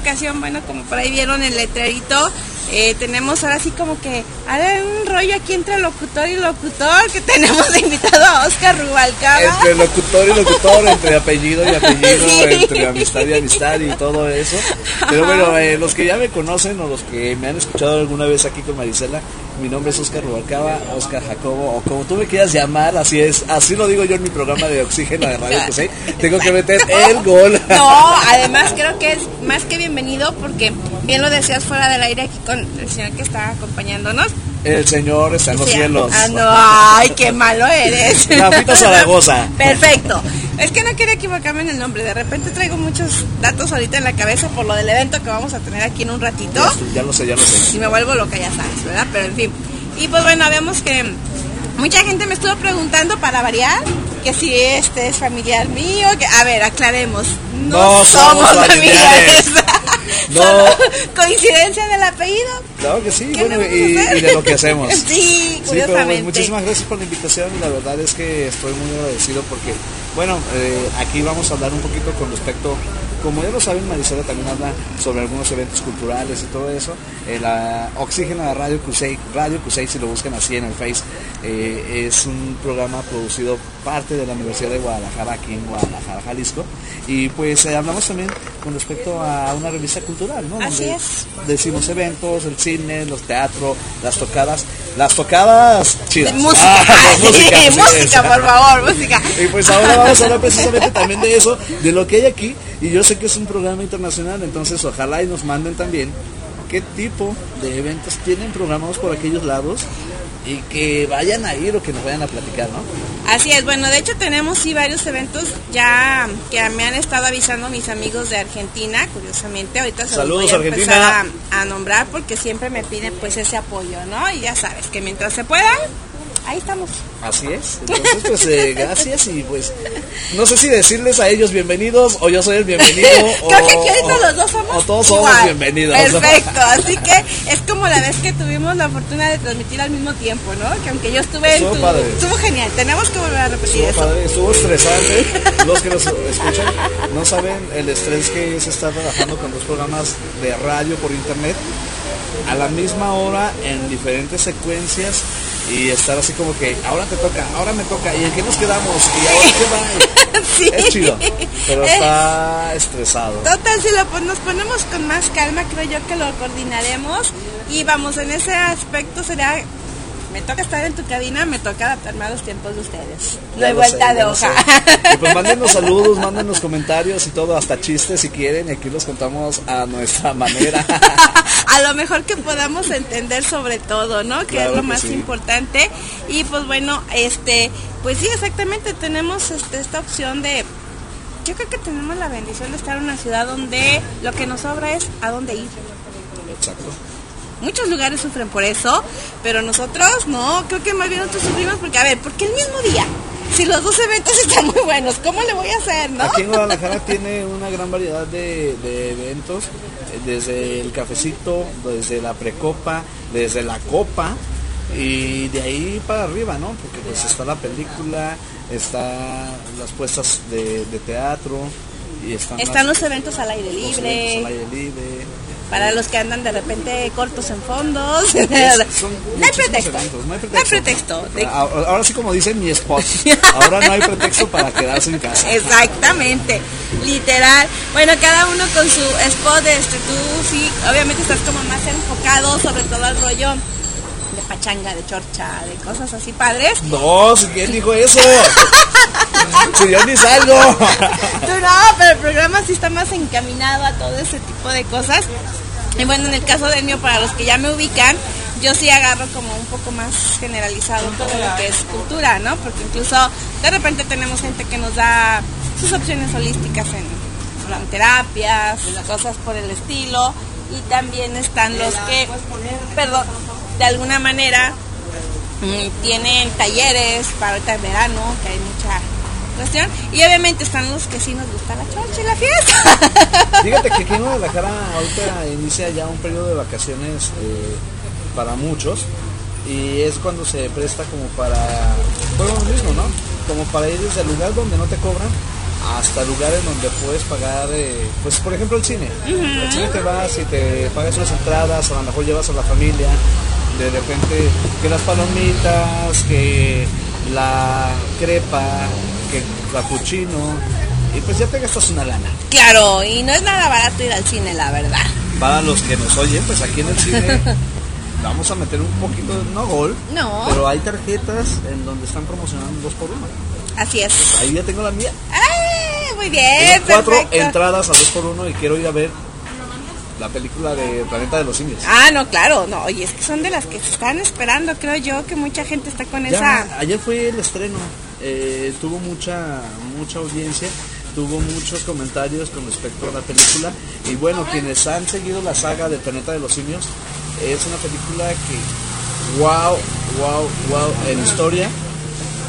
Ocasión, bueno, como por ahí vieron el letrerito, eh, tenemos ahora sí como que ahora un rollo aquí entre locutor y locutor que tenemos de invitado a Oscar Rubalcaba. Entre locutor y locutor, entre apellido y apellido, Sí. entre amistad y amistad y todo eso. Pero bueno, eh, los que ya me conocen o los que me han escuchado alguna vez aquí con Marisela, mi nombre es Oscar Rubalcaba, Oscar Jacobo, o como tú me quieras llamar, así es, así lo digo yo en mi programa de Oxígeno de Radio que sé, tengo que meter el gol. No, además creo que es más que bienvenido porque bien lo decías fuera del aire aquí con el señor que está acompañándonos. El Señor está en los Sí, cielos. ah, no, ay, qué malo eres. Rafita Zaragoza. Perfecto. Es que no quería equivocarme en el nombre. De repente traigo muchos datos ahorita en la cabeza por lo del evento que vamos a tener aquí en un ratito. Ya lo sé, ya lo sé. Si me vuelvo loca, ya sabes, ¿verdad? Pero en fin. Y pues bueno, vemos que mucha gente me estuvo preguntando para variar que si este es familiar mío. Que, a ver, aclaremos. No, No somos familiares. No. Coincidencia del apellido. Claro que sí, ¿Qué bueno, y, de lo que hacemos. Sí, Sí, pero curiosamente. pues, muchísimas gracias por la invitación la verdad es que estoy muy agradecido porque, bueno, eh, aquí vamos a hablar un poquito con respecto, como ya lo saben, Marisela también habla sobre algunos eventos culturales y todo eso. Eh, la Oxígeno de Radio Cusey, Radio Cusey, si lo buscan así en el Face, eh, es un programa producido parte de la Universidad de Guadalajara, aquí en Guadalajara, Jalisco. Y pues eh, hablamos también con respecto a una revista cultural, ¿no? Así Donde es. Decimos eventos, el cine, los teatros, las tocadas, las tocadas chidas. Música, Ah, música, sí, por favor, música. Y pues ahora vamos a hablar precisamente también de eso, de lo que hay aquí. Y yo sé que es un programa internacional, entonces ojalá y nos manden también qué tipo de eventos tienen programados por aquellos lados y que vayan a ir o que nos vayan a platicar, ¿no? Así es, bueno, de hecho tenemos sí varios eventos ya que me han estado avisando mis amigos de Argentina, curiosamente, ahorita se Saludos, los voy a Argentina. empezar a, a nombrar porque siempre me piden pues ese apoyo, ¿no? Y ya sabes que mientras se pueda, ahí estamos. Así es. Entonces, pues eh, gracias y pues no sé si decirles a ellos bienvenidos o yo soy el bienvenido o, Creo que aquí ahorita o- los dos somos o todos somos bienvenidos. Perfecto, así que es como la vez que tuvimos la fortuna de transmitir al mismo tiempo, ¿no? Que aunque yo estuve en Estuvo tu... padre. Estuvo genial, tenemos que volver a repetir Estuvo eso. padre, estuvo estresante. Los que nos escuchan no saben el estrés que es estar trabajando con dos programas de radio por internet a la misma hora en diferentes secuencias y estar así como que ahora te toca, ahora me toca y en qué nos quedamos y ahora qué va. Sí. Es chido, pero está estresado. Total, si lo, pon- nos ponemos con más calma, creo yo que lo coordinaremos y vamos, en ese aspecto sería, me toca estar en tu cabina, me toca adaptarme a los tiempos de ustedes. No hay vuelta sé, de hoja. Y pues mándenos saludos, mándenos comentarios y todo, hasta chistes si quieren, y aquí los contamos a nuestra manera. a lo mejor que podamos entender sobre todo, ¿no? Que Claro es lo que más sí. importante. Y pues bueno, este, pues sí, exactamente, tenemos este, esta opción de, yo creo que tenemos la bendición de estar en una ciudad donde lo que nos sobra es a dónde ir. Exacto. Muchos lugares sufren por eso, pero nosotros no, creo que más bien nosotros sufrimos porque, a ver, porque el mismo día, si los dos eventos están muy buenos, ¿cómo le voy a hacer, no? Aquí en Guadalajara tiene una gran variedad de, de eventos, eh, desde el cafecito, desde la precopa, desde la copa y de ahí para arriba, ¿no? Porque pues está la película, está las puestas de, de teatro y están, Están las- los eventos al aire los eventos al aire libre. Para los que andan de repente cortos en fondos. Es- no hay pretexto. eventos, no hay No hay pretexto. De- Ah, Ahora sí como dice mi spot, ahora no hay pretexto para quedarse en casa. Exactamente, literal. Bueno, cada uno con su spot, este, tú sí, obviamente estás como más enfocado sobre todo al rollo pachanga, de chorcha, de cosas así padres. No, si quién dijo eso. si yo ni salgo. Tú no, pero el programa sí está más encaminado a todo ese tipo de cosas. Y bueno, en el caso del mío, para los que ya me ubican, yo sí agarro como un poco más generalizado todo lo que es cultura, ¿no? Porque incluso de repente tenemos gente que nos da sus opciones holísticas en, en terapias, cosas por el estilo. Y también están los que, perdón, de alguna manera mm, tienen talleres para ahorita en verano, que hay mucha cuestión. Y obviamente están los que sí nos gusta la chorcha y la fiesta. Fíjate que aquí en Guadalajara ahorita inicia ya un periodo de vacaciones eh, para muchos y es cuando se presta como para, bueno, lo mismo, ¿no? Como para ir desde el lugar donde no te cobran hasta lugares donde puedes pagar, eh, pues por ejemplo el cine. El cine te vas y te pagas unas entradas, a lo mejor llevas a la familia, de repente que las palomitas, que la crepa, que el cappuccino, y pues ya te gastas una lana. Claro, y no es nada barato ir al cine, la verdad. Para los que nos oyen, pues aquí en el cine vamos a meter un poquito, no gol, No. pero hay tarjetas en donde están promocionando dos por uno. Así es. Ahí ya tengo la mía. ¡Ay! Muy bien, Tengo cuatro perfecto. entradas a dos por uno y quiero ir a ver la película de Planeta de los Simios. Ah, no, claro, no, oye, es que son de las que se están esperando, creo yo, que mucha gente está con Ya, esa... ayer fue el estreno, eh, tuvo mucha mucha audiencia, tuvo muchos comentarios con respecto a la película y bueno, quienes han seguido la saga del Planeta de los Simios, es una película que wow, wow, wow, en historia,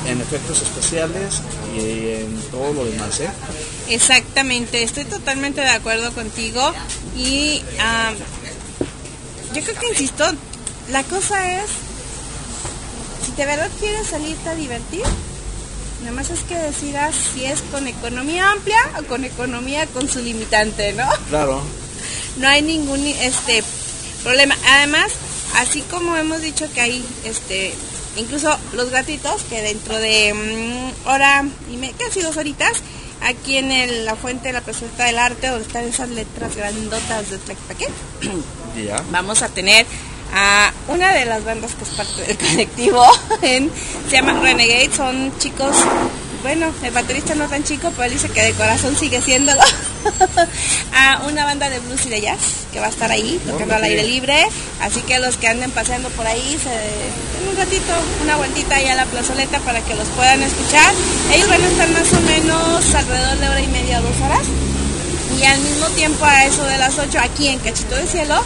en efectos especiales y en todo lo demás, ¿eh? Exactamente, estoy totalmente de acuerdo contigo y yo creo que insisto, la cosa es, si de verdad quieres salirte a divertir, nada más es que decidas si es con economía amplia o con economía con su limitante, ¿no? Claro, no hay ningún este problema. Además, así como hemos dicho que hay este incluso los gratitos que dentro de mm, hora y me casi dos horitas aquí en el- la fuente de la presunta del arte donde están esas letras grandotas de Tlaquepaque ya. vamos a tener a una de las bandas que es parte del colectivo en- se llama Renegade son chicos bueno el baterista no tan chico pero él dice que de corazón sigue siéndolo a una banda de blues y de jazz que va a estar ahí tocando al aire libre. Así que los que anden paseando por ahí, se den un ratito, una vueltita ahí a la plazoleta para que los puedan escuchar. Ellos van a estar más o menos alrededor de hora y media, dos horas. Y al mismo tiempo a eso de las 8 aquí en Cachito de Cielo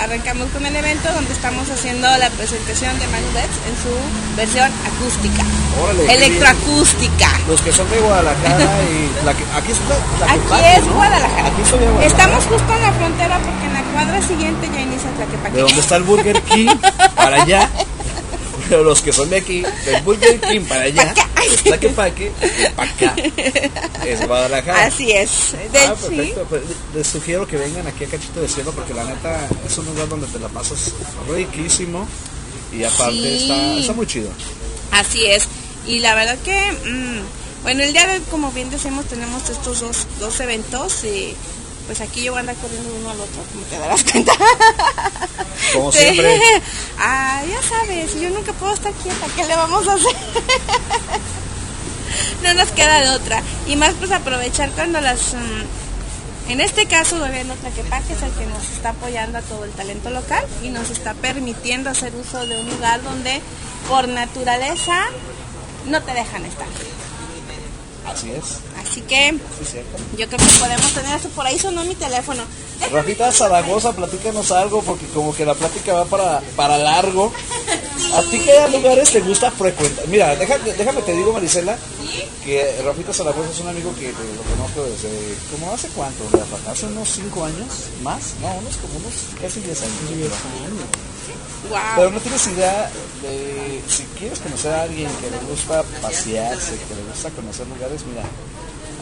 arrancamos con el evento donde estamos haciendo la presentación de Manu Betts en su versión acústica, Órale, electroacústica. Los que son de Guadalajara y la que, aquí es la, la Aquí es ¿no? Guadalajara. Aquí soy Guadalajara. Estamos justo en la frontera porque en la cuadra siguiente ya inicia Tlaquepaque. de donde está el Burger King para allá. Pero los que son de aquí, del Burger King para allá, Pa' acá. es Tlaquepaque, para acá, es Guadalajara. Así es. De Ah, perfecto. Pues, les sugiero que vengan aquí a Cachito de Cielo porque la neta es un lugar donde te la pasas riquísimo y aparte Sí. está, está muy chido. Así es. Y la verdad que, mm, bueno, el día de hoy, como bien decimos, tenemos estos dos, dos eventos y pues aquí yo voy a andar corriendo de uno al otro, como te darás cuenta. Como Sí. siempre. Ah, ya sabes, yo nunca puedo estar quieta, ¿qué le vamos a hacer? no nos queda de otra. Y más pues aprovechar cuando las... mm, en este caso, Gobierno Tlaquepaque es el que nos está apoyando a todo el talento local y nos está permitiendo hacer uso de un lugar donde por naturaleza no te dejan estar. Así es. Así que Sí, yo creo que podemos tener eso. Por ahí sonó mi teléfono. Rafita Zaragoza, platícanos algo porque como que la plática va para, para largo. ¿A ti qué lugares te gusta frecuentar? Mira, déjame, déjame te digo, Marisela, que Rafita Zaragoza es un amigo que lo conozco desde, ¿como hace cuánto? Rafa? ¿Hace unos 5 años? ¿Más? No, unos como unos casi 10 años. Wow. Pero no tienes idea de si quieres conocer a alguien que le gusta pasearse, que le gusta conocer lugares, mira,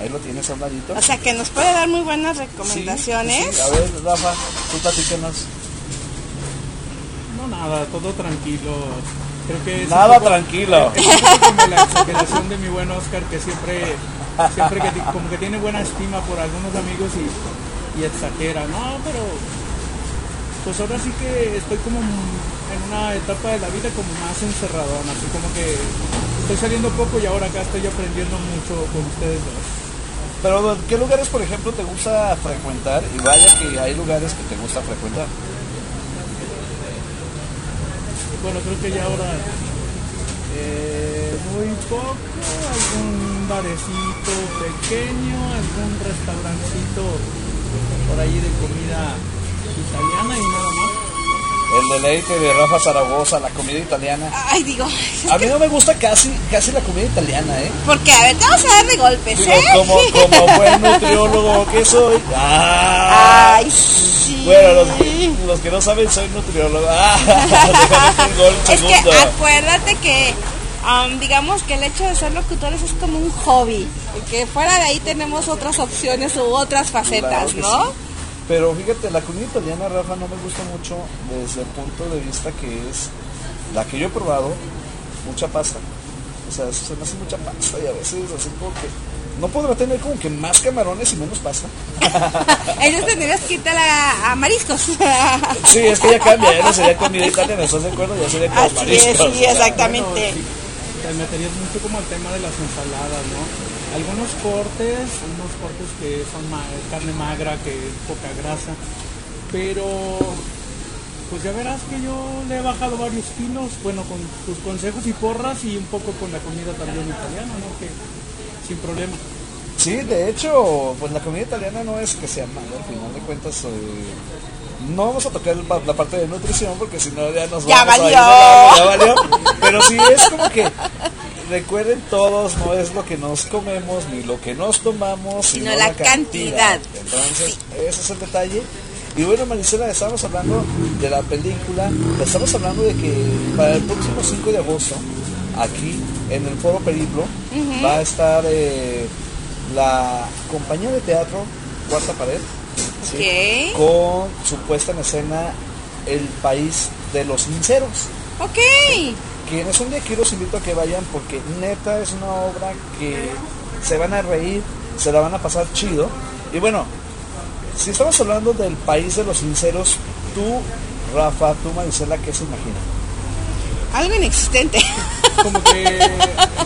ahí lo tienes a un ladito. O sea que nos puede dar muy buenas recomendaciones. sí. A ver, Rafa, tú platícanos. No, nada, todo tranquilo. Creo que es Nada poco- tranquilo. Es un poco como la exageración de mi buen Oscar, que siempre, siempre que, como que tiene buena estima por algunos amigos y, y exagera. No, pero pues ahora sí que estoy como en una etapa de la vida como más encerradona, así como que estoy saliendo poco y ahora acá estoy aprendiendo mucho con ustedes dos. Pero, ¿qué lugares, por ejemplo, te gusta frecuentar? Y vaya que hay lugares que te gusta frecuentar. Bueno, creo que ya ahora eh, muy poco, algún barecito pequeño, algún restaurancito por ahí de comida italiana y nada más. El deleite de Rafa Zaragoza, la comida italiana. Ay, digo, A mí no me gusta casi, casi la comida italiana, ¿eh? porque a ver, te vamos a dar de golpes, Digo, ¿eh? como, como buen nutriólogo que soy. ¡Ah! Ay, sí. Bueno, los, los que no saben, soy nutriólogo. ¡Ah! Déjame un gol Es segundo. que acuérdate que, um, digamos que el hecho de ser locutores es como un hobby. Y que fuera de ahí tenemos otras opciones u otras facetas, Claro ¿no? sí. Pero fíjate, la comida italiana, Rafa, no me gusta mucho desde el punto de vista que es la que yo he probado, mucha pasta. O sea, se me hace mucha pasta y a veces así como que no podrá tener como que más camarones y menos pasta. Entonces tendrías que irte a, la- a mariscos. Sí, es que ya cambia, ya no sería comida italiana, ¿estás de acuerdo? Ya sería como Así es, mariscos. sí, exactamente. Bueno, sí, te meterías mucho como al tema de las ensaladas, ¿no? Algunos cortes, unos cortes que son ma- carne magra, que es poca grasa, pero pues ya verás que yo le he bajado varios kilos, bueno, con tus consejos y porras y un poco con la comida también italiana, ¿no? Que sin problema. Sí, de hecho, pues la comida italiana no es que sea mala, al final de cuentas. eh, no vamos a tocar la parte de nutrición porque si no ya nos Ya vamos a ir valió. ya valió. Pero sí es como que recuerden todos, no es lo que nos comemos ni lo que nos tomamos, Sino la cantidad. Entonces, ese es el detalle. Y bueno, Marisela, estamos hablando de la película, estamos hablando de que para el próximo 5 de agosto, aquí en el Foro Periplo, va a estar eh, la compañía de teatro Cuarta Pared, con su puesta en escena El País de los Sinceros. Ok. Quienes un día aquí los invito a que vayan porque neta es una obra que se van a reír, se la van a pasar chido. Y bueno, si estamos hablando del país de los sinceros, tú, Rafa, tú, Marisela, ¿qué se imagina? Algo inexistente. como que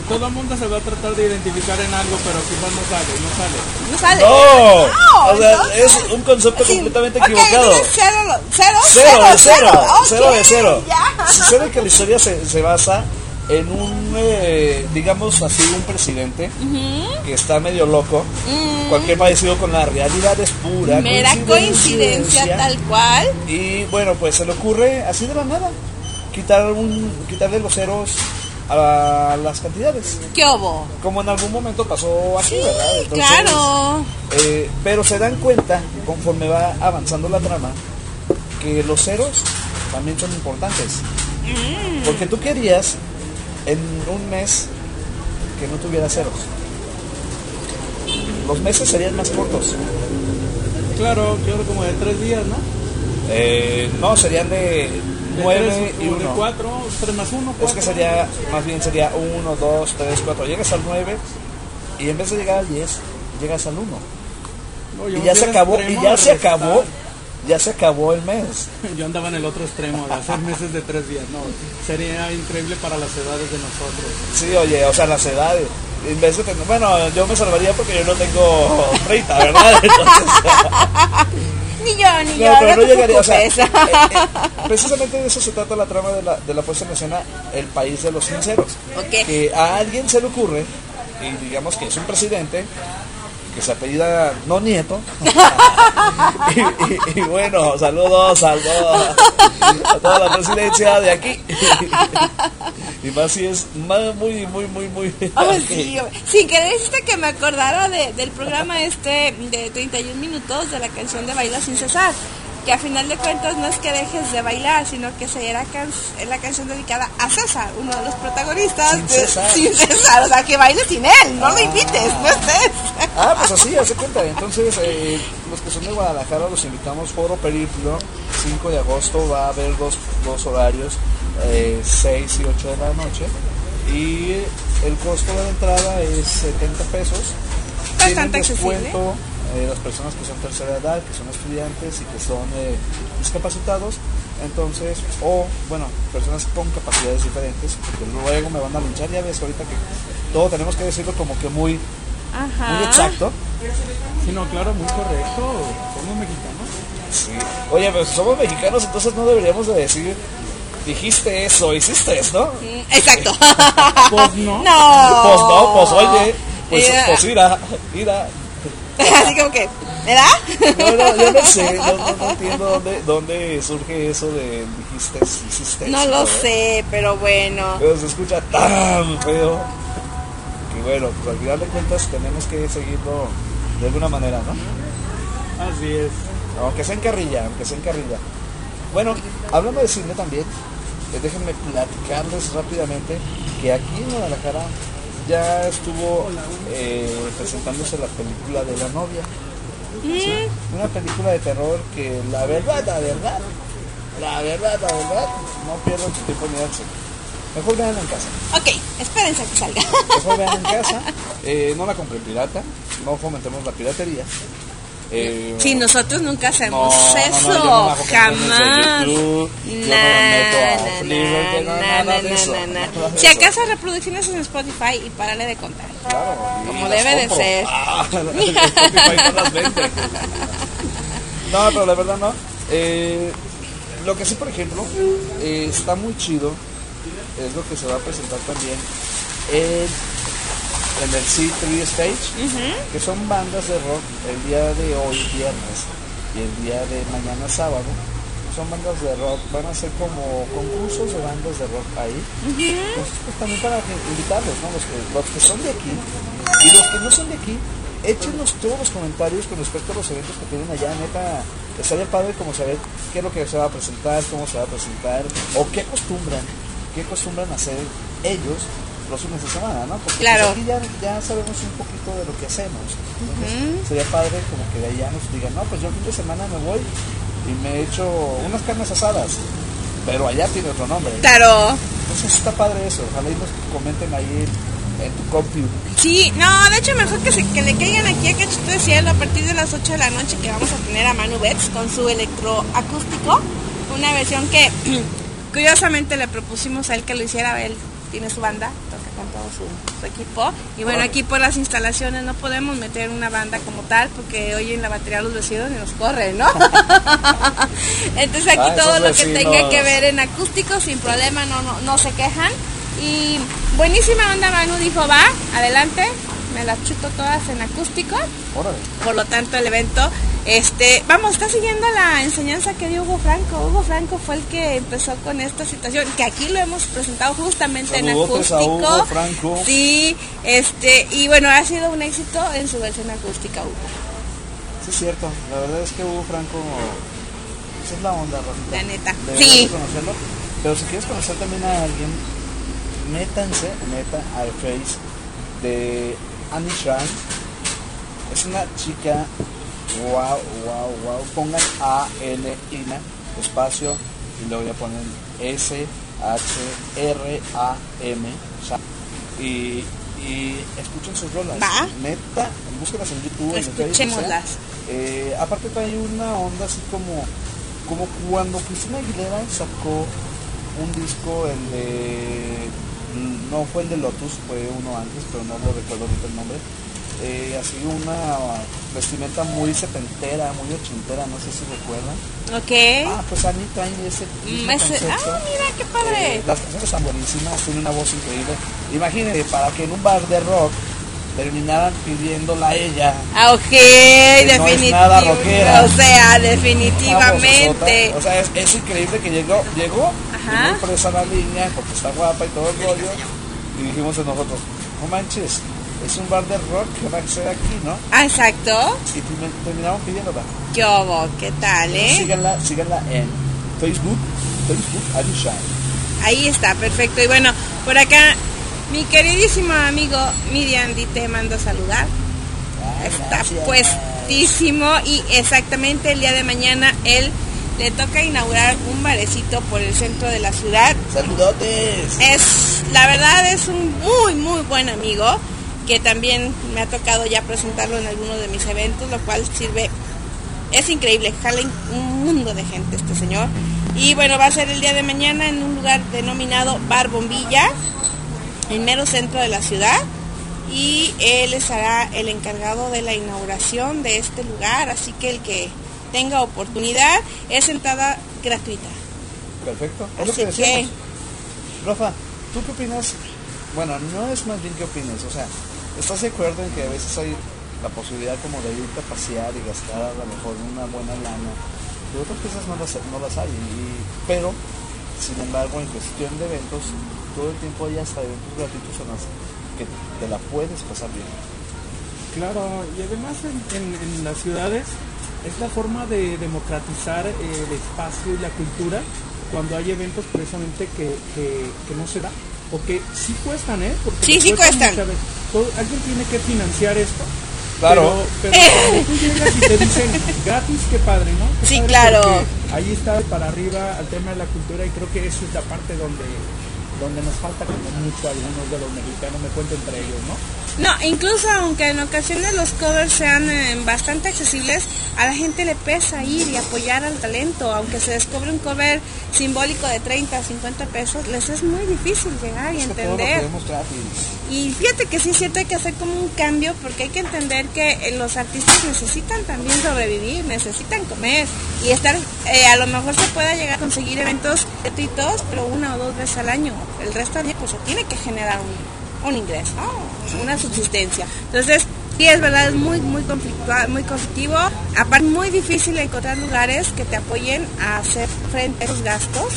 todo el mundo se va a tratar de identificar en algo, pero final no sale, no sale. No sale. No, No, o sea, entonces- es un concepto Sí. completamente equivocado. cero, lo- cero, Cero de cero, cero de cero. ya. Sucede que la historia se, se basa en un, eh, digamos así, un presidente que está medio loco. Cualquier parecido con la realidad es pura Mm. Mera coincidencia tal cual. Y bueno, pues se le ocurre así de la nada quitar un, quitarle los ceros a las cantidades. ¿Qué hubo? Como en algún momento pasó aquí, ¿verdad? Entonces, Claro. eh, pero se dan cuenta, conforme va avanzando la trama, que los ceros también son importantes. Mm. Porque tú querías en un mes que no tuviera ceros. Los meses serían más cortos. Claro, yo creo como de tres días, ¿no? Eh, no, serían de De 9 tres, y o de 1. cuatro, tres más uno, Es cuatro. que sería, más bien sería 1, 2, 3, 4. Llegas al 9 y en vez de llegar al 10, llegas al 1. No, Y ya se acabó, y ya se restar. acabó, ya se acabó el mes. Yo andaba en el otro extremo de hacer meses de tres días. No, sería increíble para las edades de nosotros. Sí, oye, o sea, las edades. En vez de tener, bueno, yo me salvaría porque yo no tengo 30, ¿verdad? Entonces, Ni yo, ni yo. no, pero no te llegaría, o sea, eh, preocupes. eh, precisamente de eso se trata la trama de la, de la puesta en escena, el país de los sinceros. Que a alguien se le ocurre, y digamos que es un presidente, que se apellida no nieto, y, y- y bueno, saludos, saludos a toda la presidencia de aquí. y más si es más, muy, muy, muy, muy... Oh, sí. Sin querer que me acordara de- del programa este de 31 minutos de la canción de Baila sin cesar. Que a final de cuentas no es que dejes de bailar, sino que será can es la canción dedicada a César, uno de los protagonistas. Sin de- César. sin César, o sea, que baile sin él, no lo invites, no estés. Ah, pues así, hace cuenta. Entonces, eh, los que son de Guadalajara los invitamos, Foro Periplo, 5 de agosto, va a haber dos, dos horarios, eh, 6 y 8 de la noche. Y el costo de la entrada es 70 pesos. Bastante accesible. Eh, las personas que son tercera edad, que son estudiantes y que son eh, discapacitados. Entonces, o bueno, personas con capacidades diferentes, porque luego me van a linchar, ya ves ahorita que todo tenemos que decirlo como que muy, muy Ajá. exacto. Sí, no, claro, muy correcto. Somos mexicanos. Sí. Oye, pero si somos mexicanos, entonces no deberíamos de decir, dijiste eso, hiciste esto. Exacto. Pues no. No. Pues no, pues oye, pues, pues ira, ira. Así como que, ¿verdad? No, no, yo no sé, no, no, no entiendo dónde, dónde surge eso de dijiste, hiciste No lo sé, pero bueno. Pero se escucha tan feo. Que bueno, pues al final de cuentas tenemos que seguirlo de alguna manera, ¿no? Así es. Aunque sea en carrilla, aunque sea en carrilla. Bueno, hablando de cine también, eh, déjenme platicarles rápidamente que aquí en Guadalajara ya estuvo eh, presentándose la película de la novia. ¿sí? Una película de terror que la verdad, la verdad, la verdad, la verdad, no pierdan su tiempo al cine. Mejor vean en casa. Ok, espérense a que salga. Mejor vean en casa. Eh, no la compren pirata. No fomentemos la piratería. Eh, Sí, nosotros nunca hacemos no, no, no, eso, no jamás. No no, eso, na. nada de Si acaso reproducciones en Spotify y párale de contar. Claro, Como debe de ser. Ah, no. No, pero la verdad no. Eh, lo que sí, por ejemplo, eh, está muy chido, es lo que se va a presentar también en, en el C3 Stage, que son bandas de rock el día de hoy, viernes, y el día de mañana, sábado. Son bandas de rock, van a ser como concursos de bandas de rock ahí. Entonces, pues también para invitarlos, ¿no? Los que, los que son de aquí y los que no son de aquí, échenos todos los comentarios con respecto a los eventos que tienen allá, neta. Estaría padre como saber qué es lo que se va a presentar, cómo se va a presentar, o qué acostumbran, qué acostumbran hacer ellos los fines de semana, ¿no? Porque pues, Claro. aquí ya, ya sabemos un poquito de lo que hacemos. Entonces, sería padre como que de allá nos digan, no, pues yo el fin de semana me voy y me echo unas carnes asadas, pero allá tiene otro nombre. Claro. Entonces está padre eso, ojalá y nos comenten ahí en, tu compu. Sí, no, de hecho mejor que, se, que le caigan aquí a Cachito de Cielo a partir de las 8 de la noche que vamos a tener a Manu Betts con su electroacústico. Una versión que curiosamente le propusimos a él que lo hiciera él tiene su banda, todo su, su equipo. Y bueno, aquí por las instalaciones no podemos meter una banda como tal porque oyen la batería los vecinos y nos corren, ¿no? Entonces aquí Ah, todo lo que tenga que ver en acústico sin problema, no, no, no se quejan. Y buenísima onda, Manu dijo, va, adelante, me las chuto todas en acústico. Órale. Por lo tanto, el evento, este, vamos, está siguiendo la enseñanza que dio Hugo Franco. Hugo Franco fue el que empezó con esta situación, que aquí lo hemos presentado justamente en a acústico. Hugo Franco. Sí, este, y bueno, ha sido un éxito en su versión acústica, Hugo. Sí, es cierto. La verdad es que Hugo Franco. Esa es la onda, Rosita. La neta. Sí. conocerlo. Pero si quieres conocer también a alguien, métanse, neta, al face de Annie Shan. Es una chica, wow, wow, wow. Pongan A, N, INA, espacio, y luego ya ponen S, H, R, A, M. Y, y escuchen sus rolas. Va. Neta, búsquenlas en YouTube, en Escuchémoslas. eh, aparte trae una onda así como, como cuando Cristina Aguilera sacó un disco, el de, no fue el de Lotus, fue uno antes, pero no lo recuerdo ahorita el nombre. Eh, así una vestimenta muy setentera, muy ochentera, no sé si recuerdan. Ok. Ah, pues Annie trae ese, Mm, ese- concepto. ah, mira qué padre. Eh, las canciones están buenísimas, tiene una voz increíble. Imagínense, para que en un bar de rock terminaran pidiéndola a ella. Ah, ok, no es definitivamente. nada rockera. O sea, definitivamente. O sea, es, es increíble que llegó, llegó, Ajá. llegó presa la línea porque está guapa y todo el rollo. Y dijimos en nosotros, no manches, es un bar de rock que va a ser aquí, ¿no? Ah, exacto. Y termi- terminamos pidiéndola. ¿Qué hubo? ¿Qué tal, eh? Síganla, síganla en Facebook, Facebook Arishan. Ahí está, perfecto. Y bueno, por acá, mi queridísimo amigo Miriam Di te mando a saludar. Está puestísimo y exactamente el día de mañana él le toca inaugurar un barecito por el centro de la ciudad. Saludotes. Es, la verdad es un muy, muy buen amigo que también me ha tocado ya presentarlo en algunos de mis eventos, lo cual sirve, es increíble, jala un mundo de gente este señor. Y bueno, va a ser el día de mañana en un lugar denominado Bar Bombilla, en mero centro de la ciudad. Y él será el encargado de la inauguración de este lugar, así que el que tenga oportunidad es entrada gratuita. Perfecto. Es lo Así que decíamos. que, Rafa, ¿tú qué opinas? Bueno, no es más bien qué opinas, o sea, ¿estás de acuerdo en que a veces hay la posibilidad como de irte a pasear y gastar a lo mejor una buena lana? De otras cosas no las, no las hay, y- pero sin embargo en cuestión de eventos, todo el tiempo hay hasta eventos gratuitos en los que te la puedes pasar bien. Claro, y además en, en- en las ciudades es la forma de democratizar eh, el espacio y la cultura cuando hay eventos precisamente que, que- que no se da o que sí cuestan, ¿eh? Porque Sí, sí cuestan. Todo- alguien tiene que financiar esto. Claro. Pero, pero tú llegas y te dicen gratis, qué padre, ¿no? Qué Sí, padre claro. Ahí está para arriba al tema de la cultura y creo que eso es la parte donde donde nos falta como mucho algunos de los mexicanos, me cuento entre ellos, ¿no? No, incluso aunque en ocasiones los covers sean eh, bastante accesibles, a la gente le pesa ir y apoyar al talento. Aunque se descubre un cover simbólico de 30 o 50 pesos, les es muy difícil llegar y Es que todo lo entender. Y fíjate que sí es cierto, hay que hacer como un cambio porque hay que entender que eh, los artistas necesitan también sobrevivir, necesitan comer y estar, eh, a lo mejor se pueda llegar a conseguir eventos gratuitos, pero una o dos veces al año. El resto del día pues se tiene que generar un, ingreso, una subsistencia. Entonces, sí es verdad, es muy, muy conflictual, muy conflictivo. Aparte, muy difícil encontrar lugares que te apoyen a hacer frente a esos gastos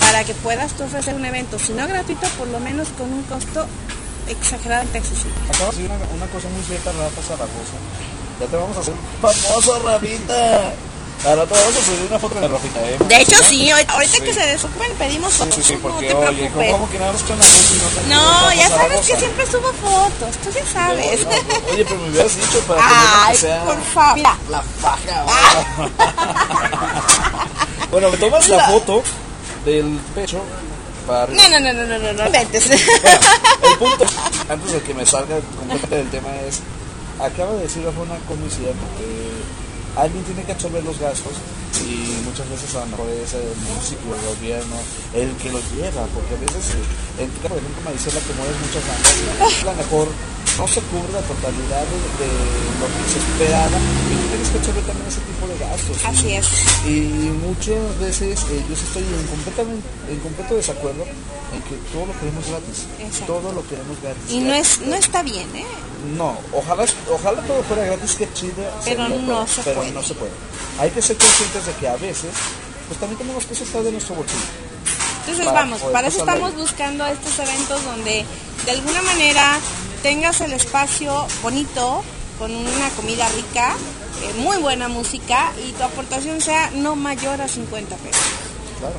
para que puedas tú ofrecer un evento, si no gratuito, por lo menos con un costo exageradamente accesible. Acabas de decir una, una cosa muy cierta, Rafa Zaragoza. Ya te vamos a hacer famoso, Rafita. Ahora te vamos a subir una foto de Rafita, ¿eh? De hecho, sí, ahorita Sí. que se desocupen pedimos fotos, sí, sí, no porque te oye, preocupes. ¿cómo, cómo que nada con la y no No, Rafa ya sabes Zaragoza? que siempre subo fotos, tú ya sabes. No, no, oye, pero me hubieras dicho para que Ay, no sea por favor. Mira, la faja. bueno, me tomas la foto del pecho para arriba. no, no, no, no, no, no, no. Bueno, el punto, antes de que me salga completamente del tema, es, acaba de decir una cosa muy cierta, que alguien tiene que absorber los gastos y muchas veces a lo mejor es el municipio, el gobierno, el que lo lleva, porque a veces, en por ejemplo, Maricela, que mueves muchas bandas, a lo mejor no se cubre la totalidad de, de lo que se esperaba y tú tienes que echarle también ese tipo de gastos. Así es. Y muchas veces eh, yo estoy en, completamente, en completo desacuerdo en que todo lo queremos gratis. Exacto. Todo lo queremos gratis. Y no es no está bien, ¿eh? No, ojalá, ojalá todo fuera gratis, que chido. Pero no todo, se pero puede. no se puede. Hay que ser conscientes de que a veces, pues también tenemos que estar de nuestro bolsillo. Entonces Para vamos, para eso estamos buscando estos eventos donde de alguna manera tengas el espacio bonito, con una comida rica, eh, muy buena música y tu aportación sea no mayor a 50 pesos. Claro.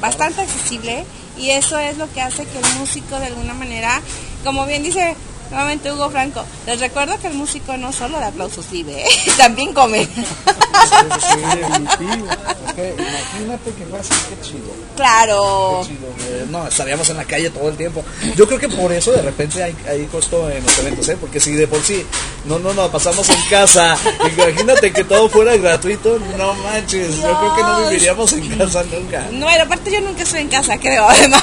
Bastante accesible y eso es lo que hace que el músico de alguna manera, como bien dice nuevamente Hugo Franco, les recuerdo que el músico no solo de aplausos vive, ¿eh? también come. Es que imagínate que qué chido. claro. Qué chido. No, estaríamos en la calle todo el tiempo. Yo creo que por eso de repente hay, hay costo en los eventos, ¿eh? Porque si de por sí no, no, no, pasamos en casa, imagínate que todo fuera gratuito, no manches, yo creo que no viviríamos en casa nunca. No, pero aparte yo nunca estoy en casa, creo, además.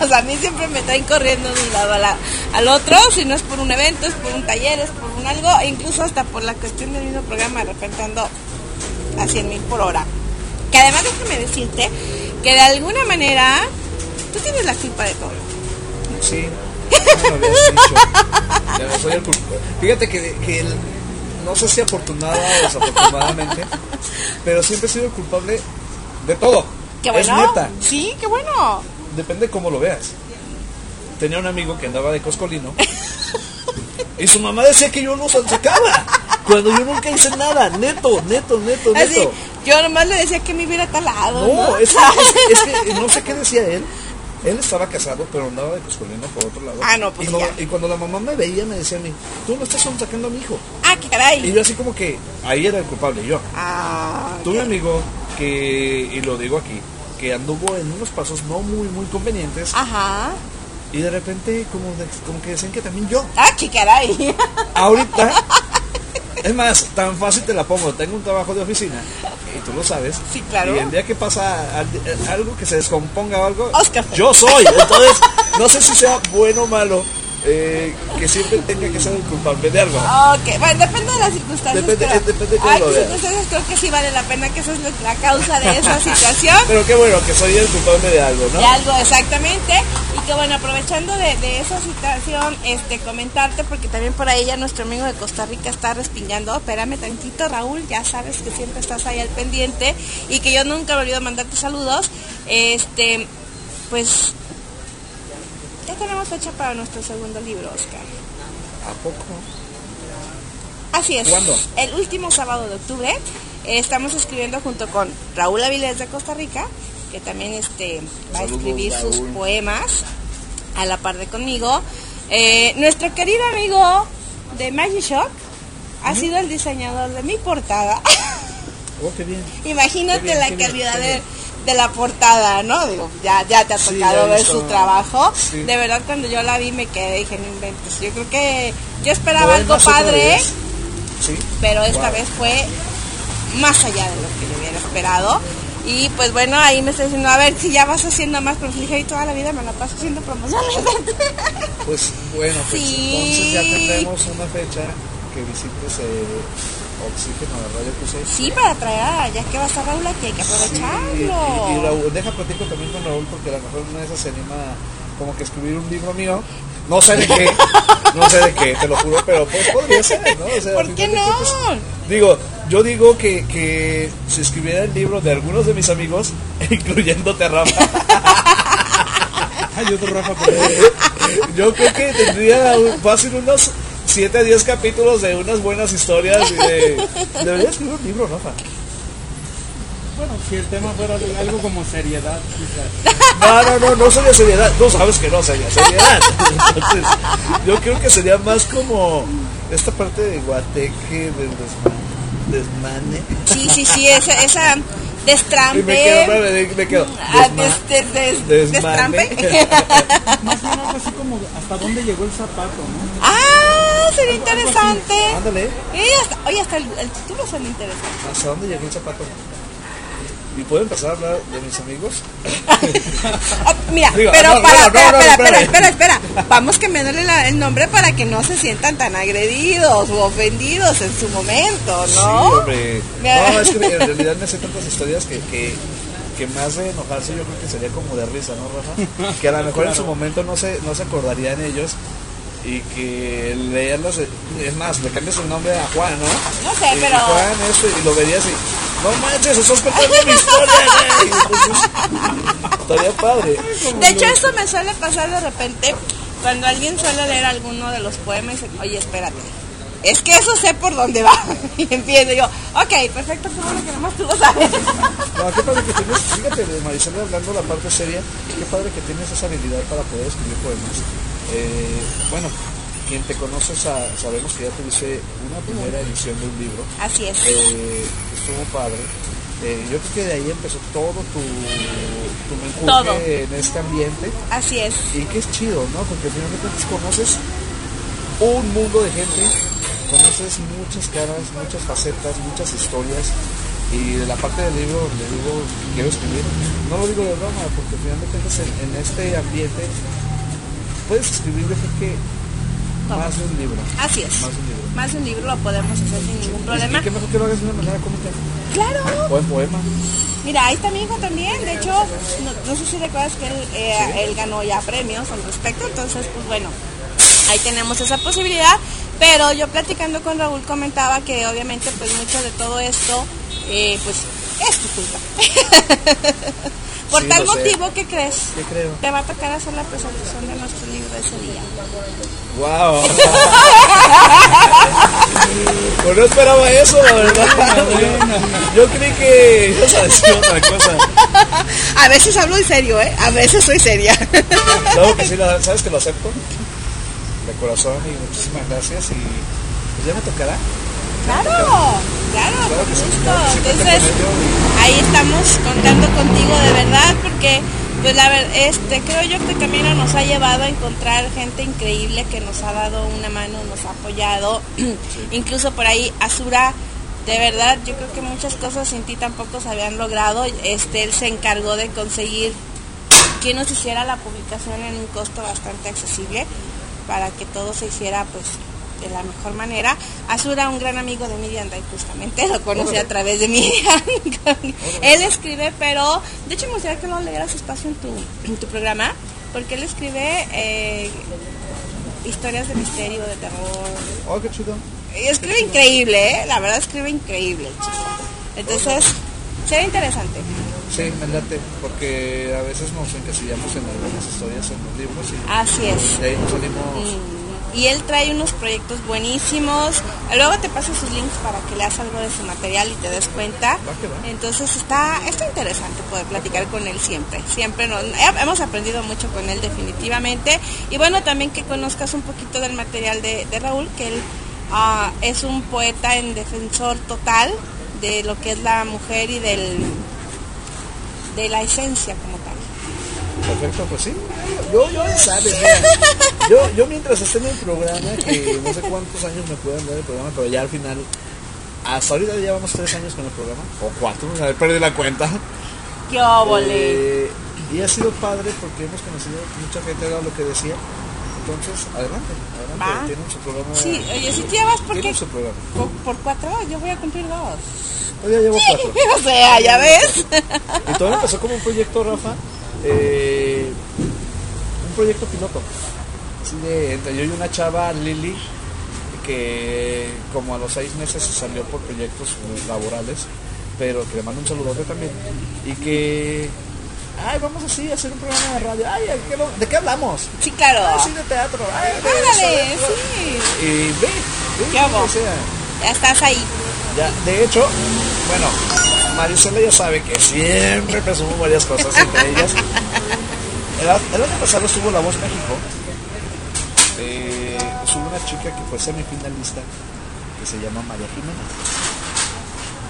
o sea, a mí siempre me traen corriendo de un lado a la- al otro, si no es por un evento, es por un taller, es por un algo, e incluso hasta por la cuestión del mismo programa, de repente ando a 100 mil por hora. Que además déjame decirte que de alguna manera tú tienes la culpa de todo. Sí, no me lo habías dicho. Ya, soy el culpable. Fíjate que, que el- no sé si afortunada o desafortunadamente, pero siempre he sido el culpable de todo. Qué Es bueno. neta. Sí, qué bueno. Depende cómo lo veas. Tenía un amigo que andaba de coscolino y su mamá decía que yo no sacaba. Cuando yo nunca hice nada, neto, neto, neto, Así, neto. yo nomás le decía que me hubiera talado. No, ¿no? es es, es que no sé qué decía él. Él estaba casado, pero andaba de coscolino por otro lado. Ah, no, pues y, cuando, ya. y cuando la mamá me veía, me decía a mí, tú no estás sacando a mi hijo. Ah, qué caray. Y yo así como que, ahí era el culpable, yo. Ah, Tuve un amigo que, y lo digo aquí, que anduvo en unos pasos no muy, muy convenientes. Ajá. Y de repente, como, de- como que decían que también yo. Ah, qué caray. Ahorita, es más, tan fácil te la pongo. Tengo un trabajo de oficina, y tú lo sabes. Sí, claro. Y el día que pasa eh, algo que se descomponga o algo, Oscar. yo soy. Entonces, no sé si sea bueno o malo eh, que siempre tenga que ser el culpable de algo. Ok, bueno, depende de las circunstancias. Depende- pero depende de cómo hay circunstancias creo que sí vale la pena que esa es la causa de esa situación. Pero qué bueno que soy el culpable de algo, ¿no? De algo, exactamente. Y que bueno, aprovechando de, de esa situación, este, comentarte, porque también por ahí ya nuestro amigo de Costa Rica está respingando. Espérame tantito, Raúl, ya sabes que siempre estás ahí al pendiente y que yo nunca he olvidado mandarte saludos. Este, pues, ya tenemos fecha para nuestro segundo libro, Oscar. ¿A poco? Así es. ¿Cuándo? El último sábado de octubre eh, estamos escribiendo junto con Raúl Avilés de Costa Rica, que también este, va a escribir sus poemas a la par de conmigo. Eh, nuestro querido amigo de Magic Shop ha sido el diseñador de mi portada. Oh, qué bien. Imagínate Qué bien, la qué bien, calidad qué de, bien. De la portada, ¿no? Digo, ya, ya te ha tocado ver su trabajo. Sí. De verdad, cuando yo la vi me quedé, dije, no inventes. Yo creo que yo esperaba algo padre. Sí. pero esta Wow. vez fue más allá de lo que yo hubiera esperado. Y pues bueno, ahí me está diciendo, a ver si ya vas haciendo más promoción. Dije, "Ay, toda la vida me la paso haciendo promociones. Pues bueno, pues Sí. entonces ya tendremos una fecha que visites eh, Oxígeno de Radio Cruce. sí, para traer, a- ya que va a estar Raúl aquí, hay que Sí, aprovecharlo. y, y Raúl, deja platico también con Raúl porque a lo mejor una de esas se anima como que escribir un libro mío. No sé de qué, no sé de qué, te lo juro, pero pues podría ser, ¿no? O sea, ¿Por qué no? cuentas, digo, yo digo que, que si escribiera el libro de algunos de mis amigos, incluyéndote a Rafa, Ay, otro Rafa, por favor. yo creo que tendría un- fácil unos 7 a 10 capítulos de unas buenas historias y de... Debería escribir un libro, Rafa. Bueno, si el tema fuera de algo como seriedad, quizás. No, no, no, no sería seriedad. No sabes que no sería seriedad. Entonces, yo creo que sería más como esta parte de guateque, del desma- desmane. Sí, sí, sí, esa, esa Y destrampe. me quedo, me, me quedo. ah, desma- des- des- des- desmane. destrampe. Más bien algo así como hasta dónde llegó el zapato, ¿no? ah, sería interesante. Ándale, Y hasta, oye, hasta el, el título suena interesante. ¿hasta dónde llegó el zapato? ¿Y puedo empezar a hablar de mis amigos? Oh, mira, Digo, pero no, para, no, espera, no, espera, espera, espera, espera. Vamos cambiándole la- el nombre para que no se sientan tan agredidos o ofendidos en su momento, Sí, ¿no? hombre. No, es que en realidad me sé tantas historias que, que, que más de enojarse yo creo que sería como de risa, ¿no, Rafa? Que a lo mejor en su momento no se, no se acordarían ellos y que leerlos, es más, le cambias el nombre a Juan, ¿no? No sé, Y- pero- Juan, eso, y lo verías y, no manches, estás contando mi historia, güey. Entonces, estaría padre. De hecho, eso me suele pasar de repente cuando alguien suele leer alguno de los poemas y dice, oye, espérate. Es que eso sé por dónde va. Y empiezo yo, ok, perfecto, qué bueno que nomás tú lo sabes. No, qué padre que tienes, fíjate, Marisela, hablando la parte seria, qué padre que tienes esa habilidad para poder escribir poemas. Eh, bueno, quien te conoce sa- sabemos que ya tuviste una primera edición de un libro, Así es. eh, estuvo padre. Eh, yo creo que de ahí empezó todo tu, tu Todo. en este ambiente Así es. y que es chido, ¿no? Porque finalmente conoces un mundo de gente, conoces muchas caras, muchas facetas, muchas historias. Y de la parte del libro le digo, quiero escribir, no lo digo de broma, porque finalmente en, en este ambiente puedes escribir, yo creo que más de un libro. Así es. Más de un libro. Más de un libro lo podemos hacer sin ningún problema. Y qué mejor que lo hagas de una manera cómica. Claro. O en poema. Mira, ahí está mi hijo también. De hecho, no, no sé si recuerdas que él, eh, él ganó ya premios al respecto. Entonces, pues bueno, ahí tenemos esa posibilidad. Pero yo platicando con Raúl comentaba que obviamente pues mucho de todo esto, eh, pues es tu culpa. Por Sí, tal lo sé. motivo, ¿qué crees? ¿Qué creo? Te va a tocar hacer la presentación de nuestro libro ese día. ¡Wow! pues no esperaba eso, la verdad. Yo, yo creí que ibas a decir otra cosa. A veces hablo en serio, ¿eh? A veces soy seria. Claro que sí, ¿sabes que lo acepto? De corazón y muchísimas gracias y pues ya me tocará. Claro, claro, Claro con gusto. Entonces, ahí estamos contando contigo de verdad porque pues la ver, este creo yo que el camino nos ha llevado a encontrar gente increíble que nos ha dado una mano, nos ha apoyado. Incluso por ahí Azura de verdad, yo creo que muchas cosas sin ti tampoco se habían logrado. Este, él se encargó de conseguir que nos hiciera la publicación en un costo bastante accesible para que todo se hiciera pues de la mejor manera. Azura, un gran amigo de Miriam Day, justamente, lo conocí a través de Miriam. él escribe, pero de hecho me gustaría que lo leyeras espacio en tu, en tu programa, porque él escribe eh, historias de misterio, de terror. Oh, qué chido. Y escribe increíble, ¿eh? la verdad escribe increíble chico. Entonces, será interesante. Sí, me late, porque a veces nos encasillamos en algunas historias en los libros y Así es. de ahí nos salimos. Y él trae unos proyectos buenísimos. Luego te paso sus links para que leas algo de su material y te des cuenta. Entonces está, está interesante poder platicar con él siempre. Siempre nos, hemos aprendido mucho con él definitivamente. Y bueno, también que conozcas un poquito del material de, de Raúl, que él ah, es un poeta en defensor total de lo que es la mujer y del de la esencia como. Perfecto, pues sí. Yo, yo ya sabes, mira, yo, yo mientras esté en el programa, que no sé cuántos años me pueden dar el programa, pero ya al final, hasta ahorita ya llevamos tres años con el programa, o cuatro, a ver, perdí la cuenta. ¡Qué óvole! Eh, y ha sido padre porque hemos conocido mucha gente, era lo que decía. Entonces, adelante, adelante, tienen su programa. Sí, oye, si te llevas porque su programa. por, por cuatro, yo voy a cumplir dos. Yo ya llevo cuatro. o sea, ya ves. Y todo empezó como un proyecto, Rafa, eh, proyecto piloto. Así de, entre yo y una chava, Lili, que como a los seis meses se salió por proyectos laborales, pero que le mando un saludote también. Y que, ay, vamos así a hacer un programa de radio. Ay, ¿de qué, lo- ¿de qué hablamos? Sí, claro. Ay, sí, de teatro. Ay, de Ándale, eso, de- sí. Y ve, ve, ¿Qué hago? o sea, Ya estás ahí. ya, de hecho, bueno, Marisela ya sabe que siempre presumo varias cosas, entre ellas. El, el año pasado estuvo La Voz México. Eh, estuvo una chica que fue semifinalista que se llama María Jiménez.